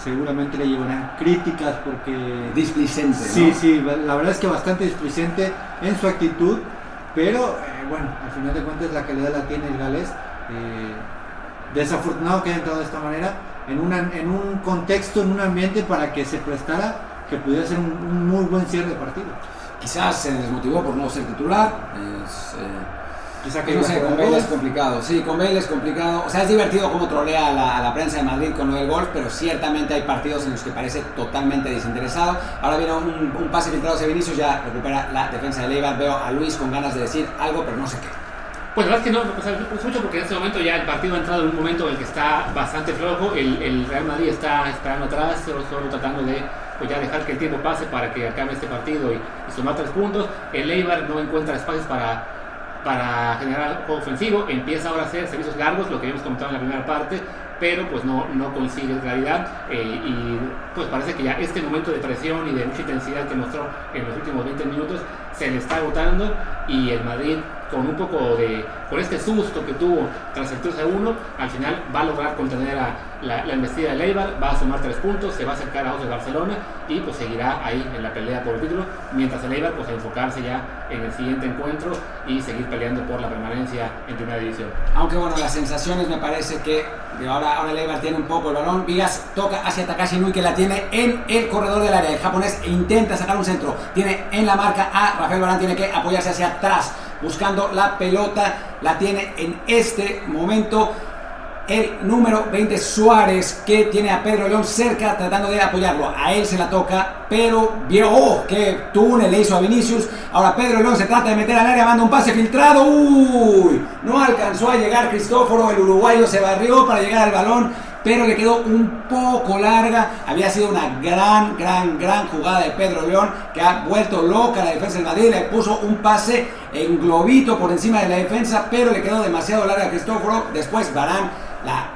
seguramente le llevarán críticas porque Displicente, ¿no? Sí, sí, la verdad es que bastante displicente en su actitud, pero eh, bueno, al final de cuentas la calidad la tiene el galés. eh, desafortunado que haya entrado de esta manera, en, una, en un contexto, en un ambiente para que se prestara que pudiera ser un, un muy buen cierre de partido. Quizás se desmotivó por no ser titular. es, eh, Quizá Que no sé, con Bale es complicado. Sí, con Bale es complicado. O sea, es divertido cómo trolea a la, a la prensa de Madrid con lo del golf, pero ciertamente hay partidos en los que parece totalmente desinteresado. Ahora viene un, un pase filtrado hacia Vinicius, ya recupera la defensa de Leibar. Veo a Luis con ganas de decir algo, pero no sé qué. Pues la verdad es que no, no mucho porque en este momento ya el partido ha entrado en un momento en el que está bastante flojo. El, Real Madrid está esperando atrás, solo, tratando de pues ya dejar que el tiempo pase para que acabe este partido y, sumar tres puntos. El Eibar no encuentra espacios para, para generar juego ofensivo. Empieza ahora a hacer servicios largos, lo que habíamos comentado en la primera parte, pero pues no, no consigue claridad. eh, y pues parece que ya este momento de presión y de mucha intensidad que mostró en los últimos 20 minutos se le está agotando y el Madrid con un poco de, con este susto que tuvo tras el 3 a 1, al final va a lograr contener a la, la embestida de Leibar, va a sumar tres puntos, se va a acercar a dos de Barcelona y pues seguirá ahí en la pelea por el título, mientras el Eibar pues a enfocarse ya en el siguiente encuentro y seguir peleando por la permanencia en primera división. Aunque bueno, las sensaciones me parece que de ahora, ahora Leibar tiene un poco el balón. Vigas toca hacia Takashi Nui que la tiene en el corredor del área. El japonés intenta sacar un centro. Tiene en la marca a Rafael Barán, tiene que apoyarse hacia atrás. Buscando la pelota, la tiene en este momento el número 20 Suárez que tiene a Pedro León cerca tratando de apoyarlo. A él se la toca, pero vio oh, que túnel le hizo a Vinicius. Ahora Pedro León se trata de meter al área, manda un pase filtrado. Uy, no alcanzó a llegar Cristóforo, el uruguayo se barrió para llegar al balón, pero le quedó un poco larga. Había sido una gran, gran, gran jugada de Pedro León que ha vuelto loca la defensa del Madrid. Le puso un pase en globito por encima de la defensa, pero le quedó demasiado larga a Cristóforo. Después Barán la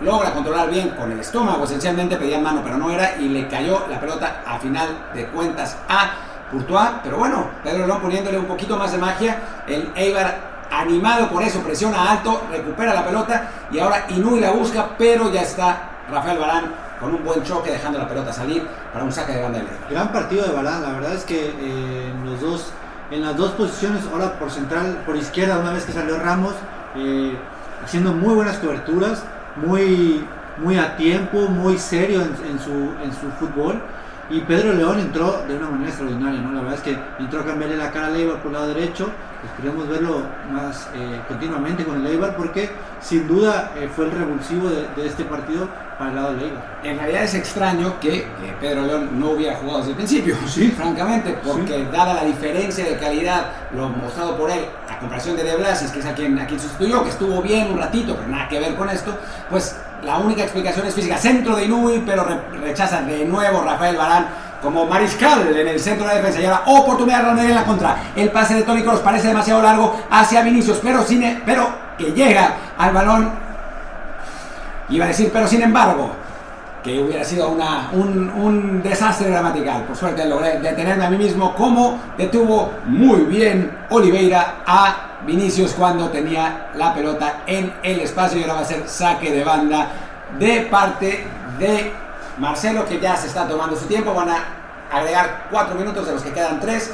logra controlar bien con el estómago, esencialmente pedía mano, pero no era, y le cayó la pelota a final de cuentas a Courtois. Pero bueno, Pedro León poniéndole un poquito más de magia, el Eibar animado por eso, presiona alto, recupera la pelota y ahora Inui la busca, pero ya está Rafael Barán con un buen choque dejando la pelota salir para un saque de banda de. Gran partido de Balán, la verdad es que eh, los dos, en las dos posiciones, ahora por central, por izquierda, una vez que salió Ramos, eh, haciendo muy buenas coberturas, muy, muy a tiempo, muy serio en, su, en su fútbol. Y Pedro León entró de una manera extraordinaria, ¿no? La verdad es que entró a cambiarle la cara al Eibar por el lado derecho. Esperemos verlo más eh, continuamente con el Eibar porque sin duda eh, fue el revulsivo de, de, este partido para el lado del Eibar. En realidad es extraño que Pedro León no hubiera jugado desde el principio, sí. francamente, porque sí. dada la diferencia de calidad, lo mostrado por él, a comparación de De Blasis, que es a quien, a quien sustituyó, que estuvo bien un ratito, pero nada que ver con esto, pues la única explicación es física. Centro de Inui, pero re rechaza de nuevo Rafael Barán como mariscal en el centro de la defensa. Y ahora oportunidad de Real en la contra. El pase de Toni Kroos parece demasiado largo hacia Vinicius, pero, sin, pero que llega al balón. Iba a decir, pero sin embargo, que hubiera sido una, un, un, desastre gramatical. Por suerte logré detenerme a mí mismo, como detuvo muy bien Oliveira a Vinicius cuando tenía la pelota en el espacio y ahora va a ser saque de banda de parte de Marcelo, que ya se está tomando su tiempo. Van a agregar cuatro minutos de los que quedan tres.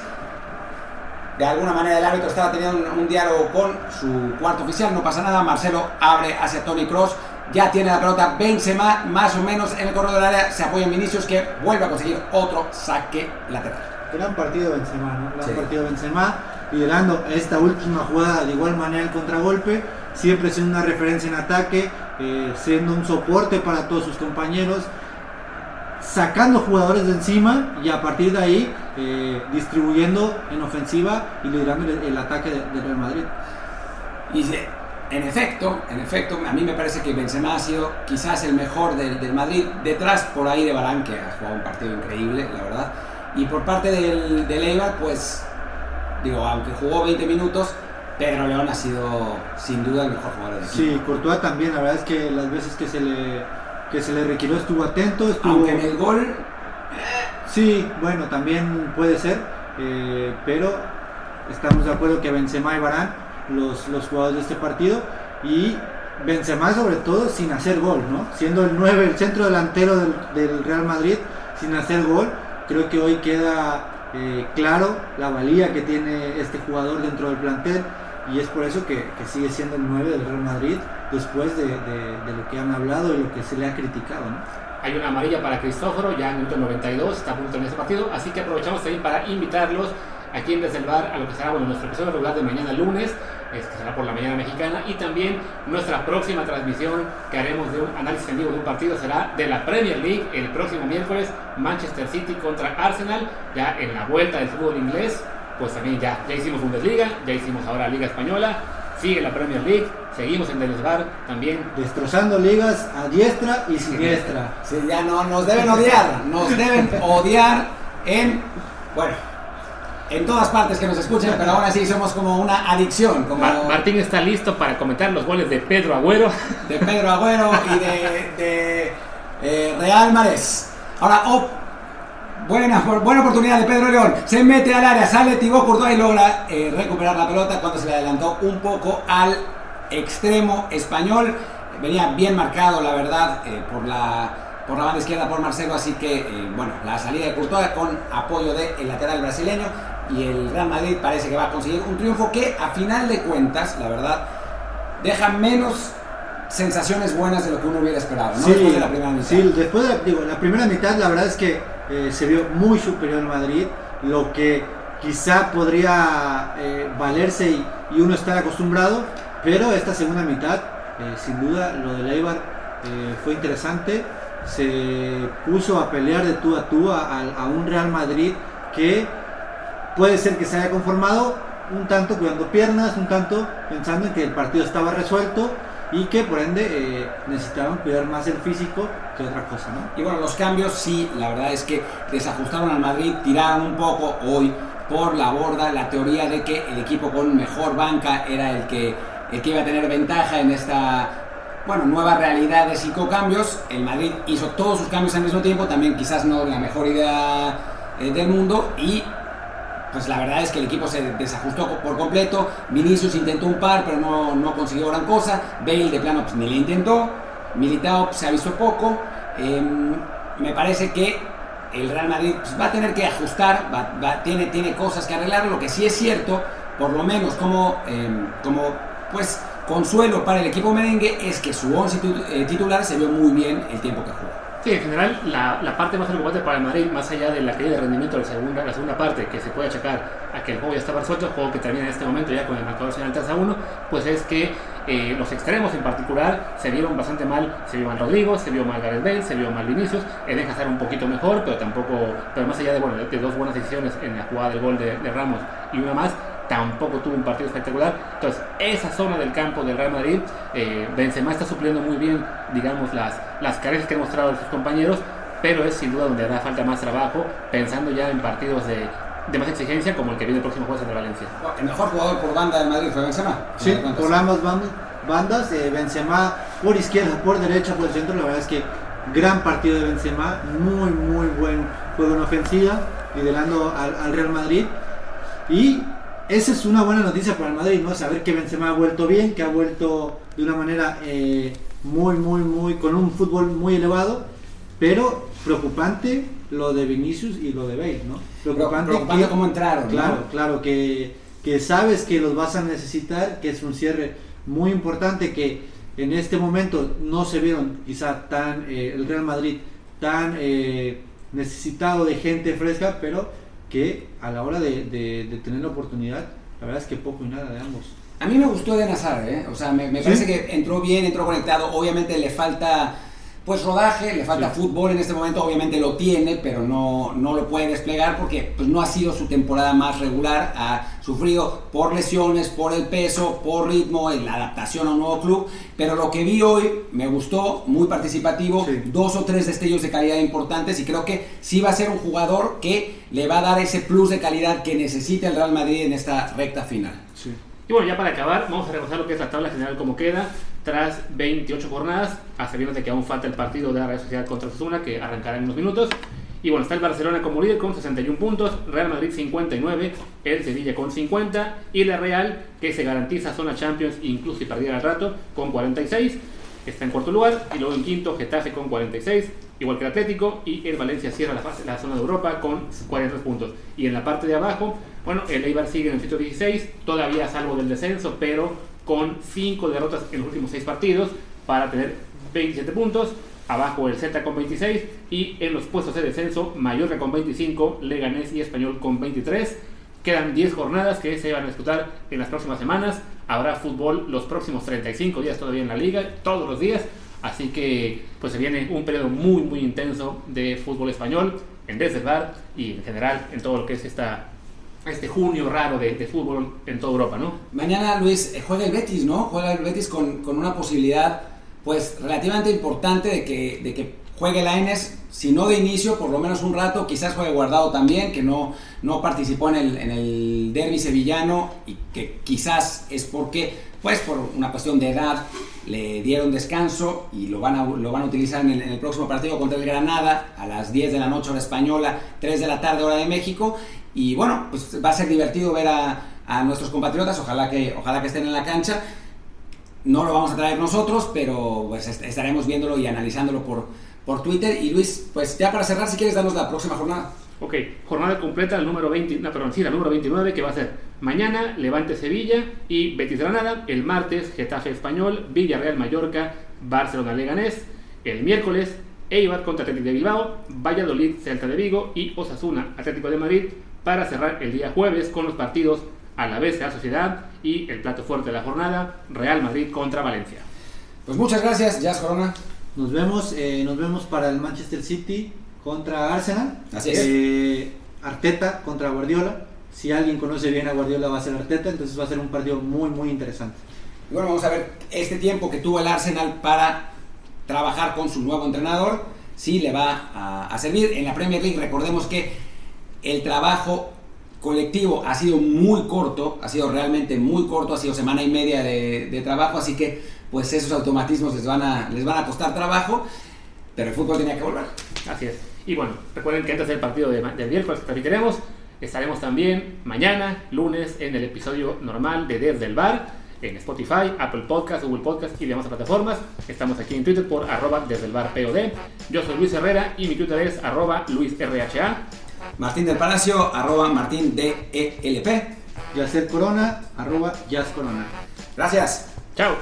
De alguna manera el árbitro estaba teniendo un, un diálogo con su cuarto oficial, no pasa nada. Marcelo abre hacia Tony Cross ya tiene la pelota Benzema más o menos en el corredor del área, se apoya en Vinicius que vuelve a conseguir otro saque lateral. Gran partido Benzema, ¿no? Gran sí. partido Benzema, liderando esta última jugada de igual manera el contragolpe, siempre siendo una referencia en ataque, eh, siendo un soporte para todos sus compañeros, sacando jugadores de encima y a partir de ahí eh, distribuyendo en ofensiva y liderando el, el ataque del de Real Madrid. Y en efecto, en efecto, a mí me parece que Benzema ha sido quizás el mejor del, del, Madrid, detrás por ahí de Barán, que ha jugado un partido increíble, la verdad. Y por parte del, del Eibar, pues, digo, aunque jugó 20 minutos, Pedro León ha sido sin duda el mejor jugador del equipo. Sí, Courtois también, la verdad es que las veces que se le, que se le requirió estuvo atento. Estuvo... Aunque en el gol... Sí, bueno, también puede ser, eh, pero estamos de acuerdo que Benzema y Barán los, los jugadores de este partido y Benzema sobre todo sin hacer gol, ¿no? Siendo el 9, el centro delantero del, del Real Madrid sin hacer gol, creo que hoy queda eh, claro la valía que tiene este jugador dentro del plantel y es por eso que, sigue siendo el 9 del Real Madrid después de, lo que han hablado y lo que se le ha criticado, ¿no? Hay una amarilla para Cristóforo ya en el minuto 92, está a punto en ese partido, así que aprovechamos también para invitarlos aquí en Bar a lo que será bueno, nuestro episodio regular de mañana lunes, es que será por la mañana mexicana, y también nuestra próxima transmisión que haremos de un análisis en vivo de un partido será de la Premier League el próximo miércoles, Manchester City contra Arsenal, ya en la vuelta del fútbol inglés, pues también ya, ya hicimos Bundesliga, ya hicimos ahora Liga Española, sigue la Premier League, seguimos en Delesbar también. Destrozando ligas a diestra y siniestra. Sí, ya no, nos deben odiar, nos deben odiar en, bueno, en todas partes que nos escuchen, pero ahora sí somos como una adicción. Como Mar Martín está listo para comentar los goles de Pedro Agüero. De Pedro Agüero y de, de eh, Real Mares. Ahora, oh, buena, buena oportunidad de Pedro León. Se mete al área, sale Thibaut Courtois y logra eh, recuperar la pelota cuando se le adelantó un poco al extremo español. Venía bien marcado, la verdad, eh, por la por la banda izquierda por Marcelo, así que eh, bueno, la salida de Courtois con apoyo del lateral brasileño y el Real Madrid parece que va a conseguir un triunfo que a final de cuentas, la verdad, deja menos sensaciones buenas de lo que uno hubiera esperado, ¿no? Sí, después de la primera mitad. Sí, después de la, digo, la primera mitad la verdad es que eh, se vio muy superior al Madrid, lo que quizá podría eh, valerse y, uno estar acostumbrado, pero esta segunda mitad, eh, sin duda, lo de Eibar fue interesante, se puso a pelear de tú a tú a, a un Real Madrid que puede ser que se haya conformado un tanto cuidando piernas, un tanto pensando en que el partido estaba resuelto y que por ende eh, necesitaban cuidar más el físico que otra cosa, ¿no? Y bueno, los cambios sí, la verdad es que desajustaron al Madrid, tiraron un poco hoy por la borda la teoría de que el equipo con mejor banca era el que, el que iba a tener ventaja en esta bueno, nueva realidad de cinco cambios. El Madrid hizo todos sus cambios al mismo tiempo, también quizás no la mejor idea eh, del mundo y pues la verdad es que el equipo se desajustó por completo. Vinicius intentó un par, pero no, no consiguió gran cosa. Bale de plano pues, ni le intentó. Militao pues, se ha visto poco. Eh, me parece que el Real Madrid pues, va a tener que ajustar, tiene, tiene cosas que arreglar. Lo que sí es cierto, por lo menos como, eh, como pues consuelo para el equipo merengue, es que su once titular se vio muy bien el tiempo que jugó. Sí, en general, la, parte más preocupante para el Madrid, más allá de la caída de rendimiento de la segunda, la segunda parte, que se puede achacar a que el juego ya estaba resuelto, el juego que termina en este momento ya con el marcador final 3 a 1, pues es que eh, los extremos en particular se vieron bastante mal. Se vio mal Rodrigo, se vio mal Gareth Bale, se vio mal Vinicius. Eden Hazard un poquito mejor, pero tampoco, pero más allá de, bueno, de dos buenas decisiones en la jugada del gol de Ramos y una más, tampoco tuvo un partido espectacular. Entonces, esa zona del campo del Real Madrid, eh, Benzema está supliendo muy bien, digamos, las, las carencias que han mostrado sus compañeros, pero es sin duda donde hará falta más trabajo, pensando ya en partidos de, de más exigencia como el que viene el próximo jueves de Valencia. El mejor jugador por banda del Madrid fue Benzema. Sí, por ambas bandas, eh, Benzema por izquierda, por derecha, por el centro, la verdad es que gran partido de Benzema, muy muy buen juego en ofensiva, liderando al, al Real Madrid. Y esa es una buena noticia para el Madrid, ¿no? Saber que Benzema ha vuelto bien, que ha vuelto de una manera eh, muy, muy, muy, con un fútbol muy elevado, pero preocupante lo de Vinicius y lo de Bale, ¿no? Preocupante, preocupante cómo entraron, Claro, claro, que, que sabes que los vas a necesitar, que es un cierre muy importante que en este momento no se vieron quizá tan, eh, el Real Madrid tan eh, necesitado de gente fresca, pero que a la hora de, de, tener la oportunidad, la verdad es que poco y nada de ambos. A mí me gustó de Nazar, ¿eh? o sea, me, me parece que entró bien, entró conectado, obviamente le falta pues rodaje, le falta fútbol en este momento, obviamente lo tiene, pero no, no lo puede desplegar porque pues, no ha sido su temporada más regular, ha sufrido por lesiones, por el peso, por ritmo, en la adaptación a un nuevo club, pero lo que vi hoy me gustó, muy participativo, dos o tres destellos de calidad importantes y creo que sí va a ser un jugador que le va a dar ese plus de calidad que necesita el Real Madrid en esta recta final. Y bueno, ya para acabar, vamos a repasar lo que es la tabla general como queda tras 28 jornadas, a sabiendas de que aún falta el partido de la Real Sociedad contra Osasuna, que arrancará en unos minutos. Y bueno, está el Barcelona como líder con 61 puntos, Real Madrid 59, el Sevilla con 50 y la Real, que se garantiza zona Champions incluso si perdiera el rato, con 46, está en cuarto lugar. Y luego en quinto, Getafe con 46, igual que el Atlético. Y el Valencia cierra la, fase, la zona de Europa con 43 puntos. Y en la parte de abajo, bueno, el Eibar sigue en el 116, todavía salvo del descenso, pero con 5 derrotas en los últimos 6 partidos para tener 27 puntos. Abajo el Z con 26 y en los puestos de descenso Mallorca con 25, Leganés y Español con 23. Quedan 10 jornadas que se van a disputar en las próximas semanas. Habrá fútbol los próximos 35 días todavía en la liga, todos los días. Así que pues se viene un periodo muy muy intenso de fútbol español en Desde y en general en todo lo que es esta este junio raro de, fútbol en toda Europa, ¿no? Mañana, Luis, eh, juega el Betis, ¿no? Juega el Betis con, con una posibilidad, pues, relativamente importante de que, de que juegue si no de inicio, por lo menos un rato, quizás juegue guardado también, que no, no participó en el, en el derby sevillano y que quizás es porque, pues, por una cuestión de edad, le dieron descanso y lo van a, lo van a utilizar en el, próximo partido contra el Granada a las 10 de la noche hora española, 3 de la tarde hora de México y bueno, pues va a ser divertido ver a, a nuestros compatriotas, ojalá que, ojalá que estén en la cancha. No lo vamos a traer nosotros, pero pues estaremos viéndolo y analizándolo por, por Twitter. Y Luis, pues ya para cerrar, si quieres, darnos la próxima jornada. Ok, jornada completa, el número 20, no, perdón, sí, el número 29, que va a ser mañana Levante Sevilla y Betis Granada, el martes Getafe Español, Villarreal Mallorca, Barcelona Leganés, el miércoles Eibar contra Atlético de Bilbao, Valladolid Celta de Vigo y Osasuna Atlético de Madrid, para cerrar el día jueves con los partidos a la vez de la Sociedad y el plato fuerte de la jornada, Real Madrid contra Valencia. Pues muchas gracias, Jazz Corona. Nos vemos, eh, nos vemos para el Manchester City contra Arsenal. Así es. Eh, Arteta contra Guardiola. Si alguien conoce bien a Guardiola va a ser Arteta, entonces va a ser un partido muy, muy interesante. bueno, vamos a ver este tiempo que tuvo el Arsenal para trabajar con su nuevo entrenador, si le va a, a servir. En la Premier League recordemos que el trabajo colectivo ha sido muy corto, ha sido realmente muy corto, ha sido semana y media de, trabajo, así que pues esos automatismos les van, a, les van a costar trabajo, pero el fútbol tenía que volver. Así es. Y bueno, recuerden que antes del partido de, del miércoles que queremos, estaremos también mañana, lunes, en el episodio normal de Desde el Bar, en Spotify, Apple Podcast, Google Podcast y demás plataformas. Estamos aquí en Twitter por arroba desde el bar POD. Yo soy Luis Herrera y mi Twitter es arroba LuisRHA. Martín del Palacio, arroba Martín DELP. Yacer Corona, arroba Jazz Corona. Gracias. Chao.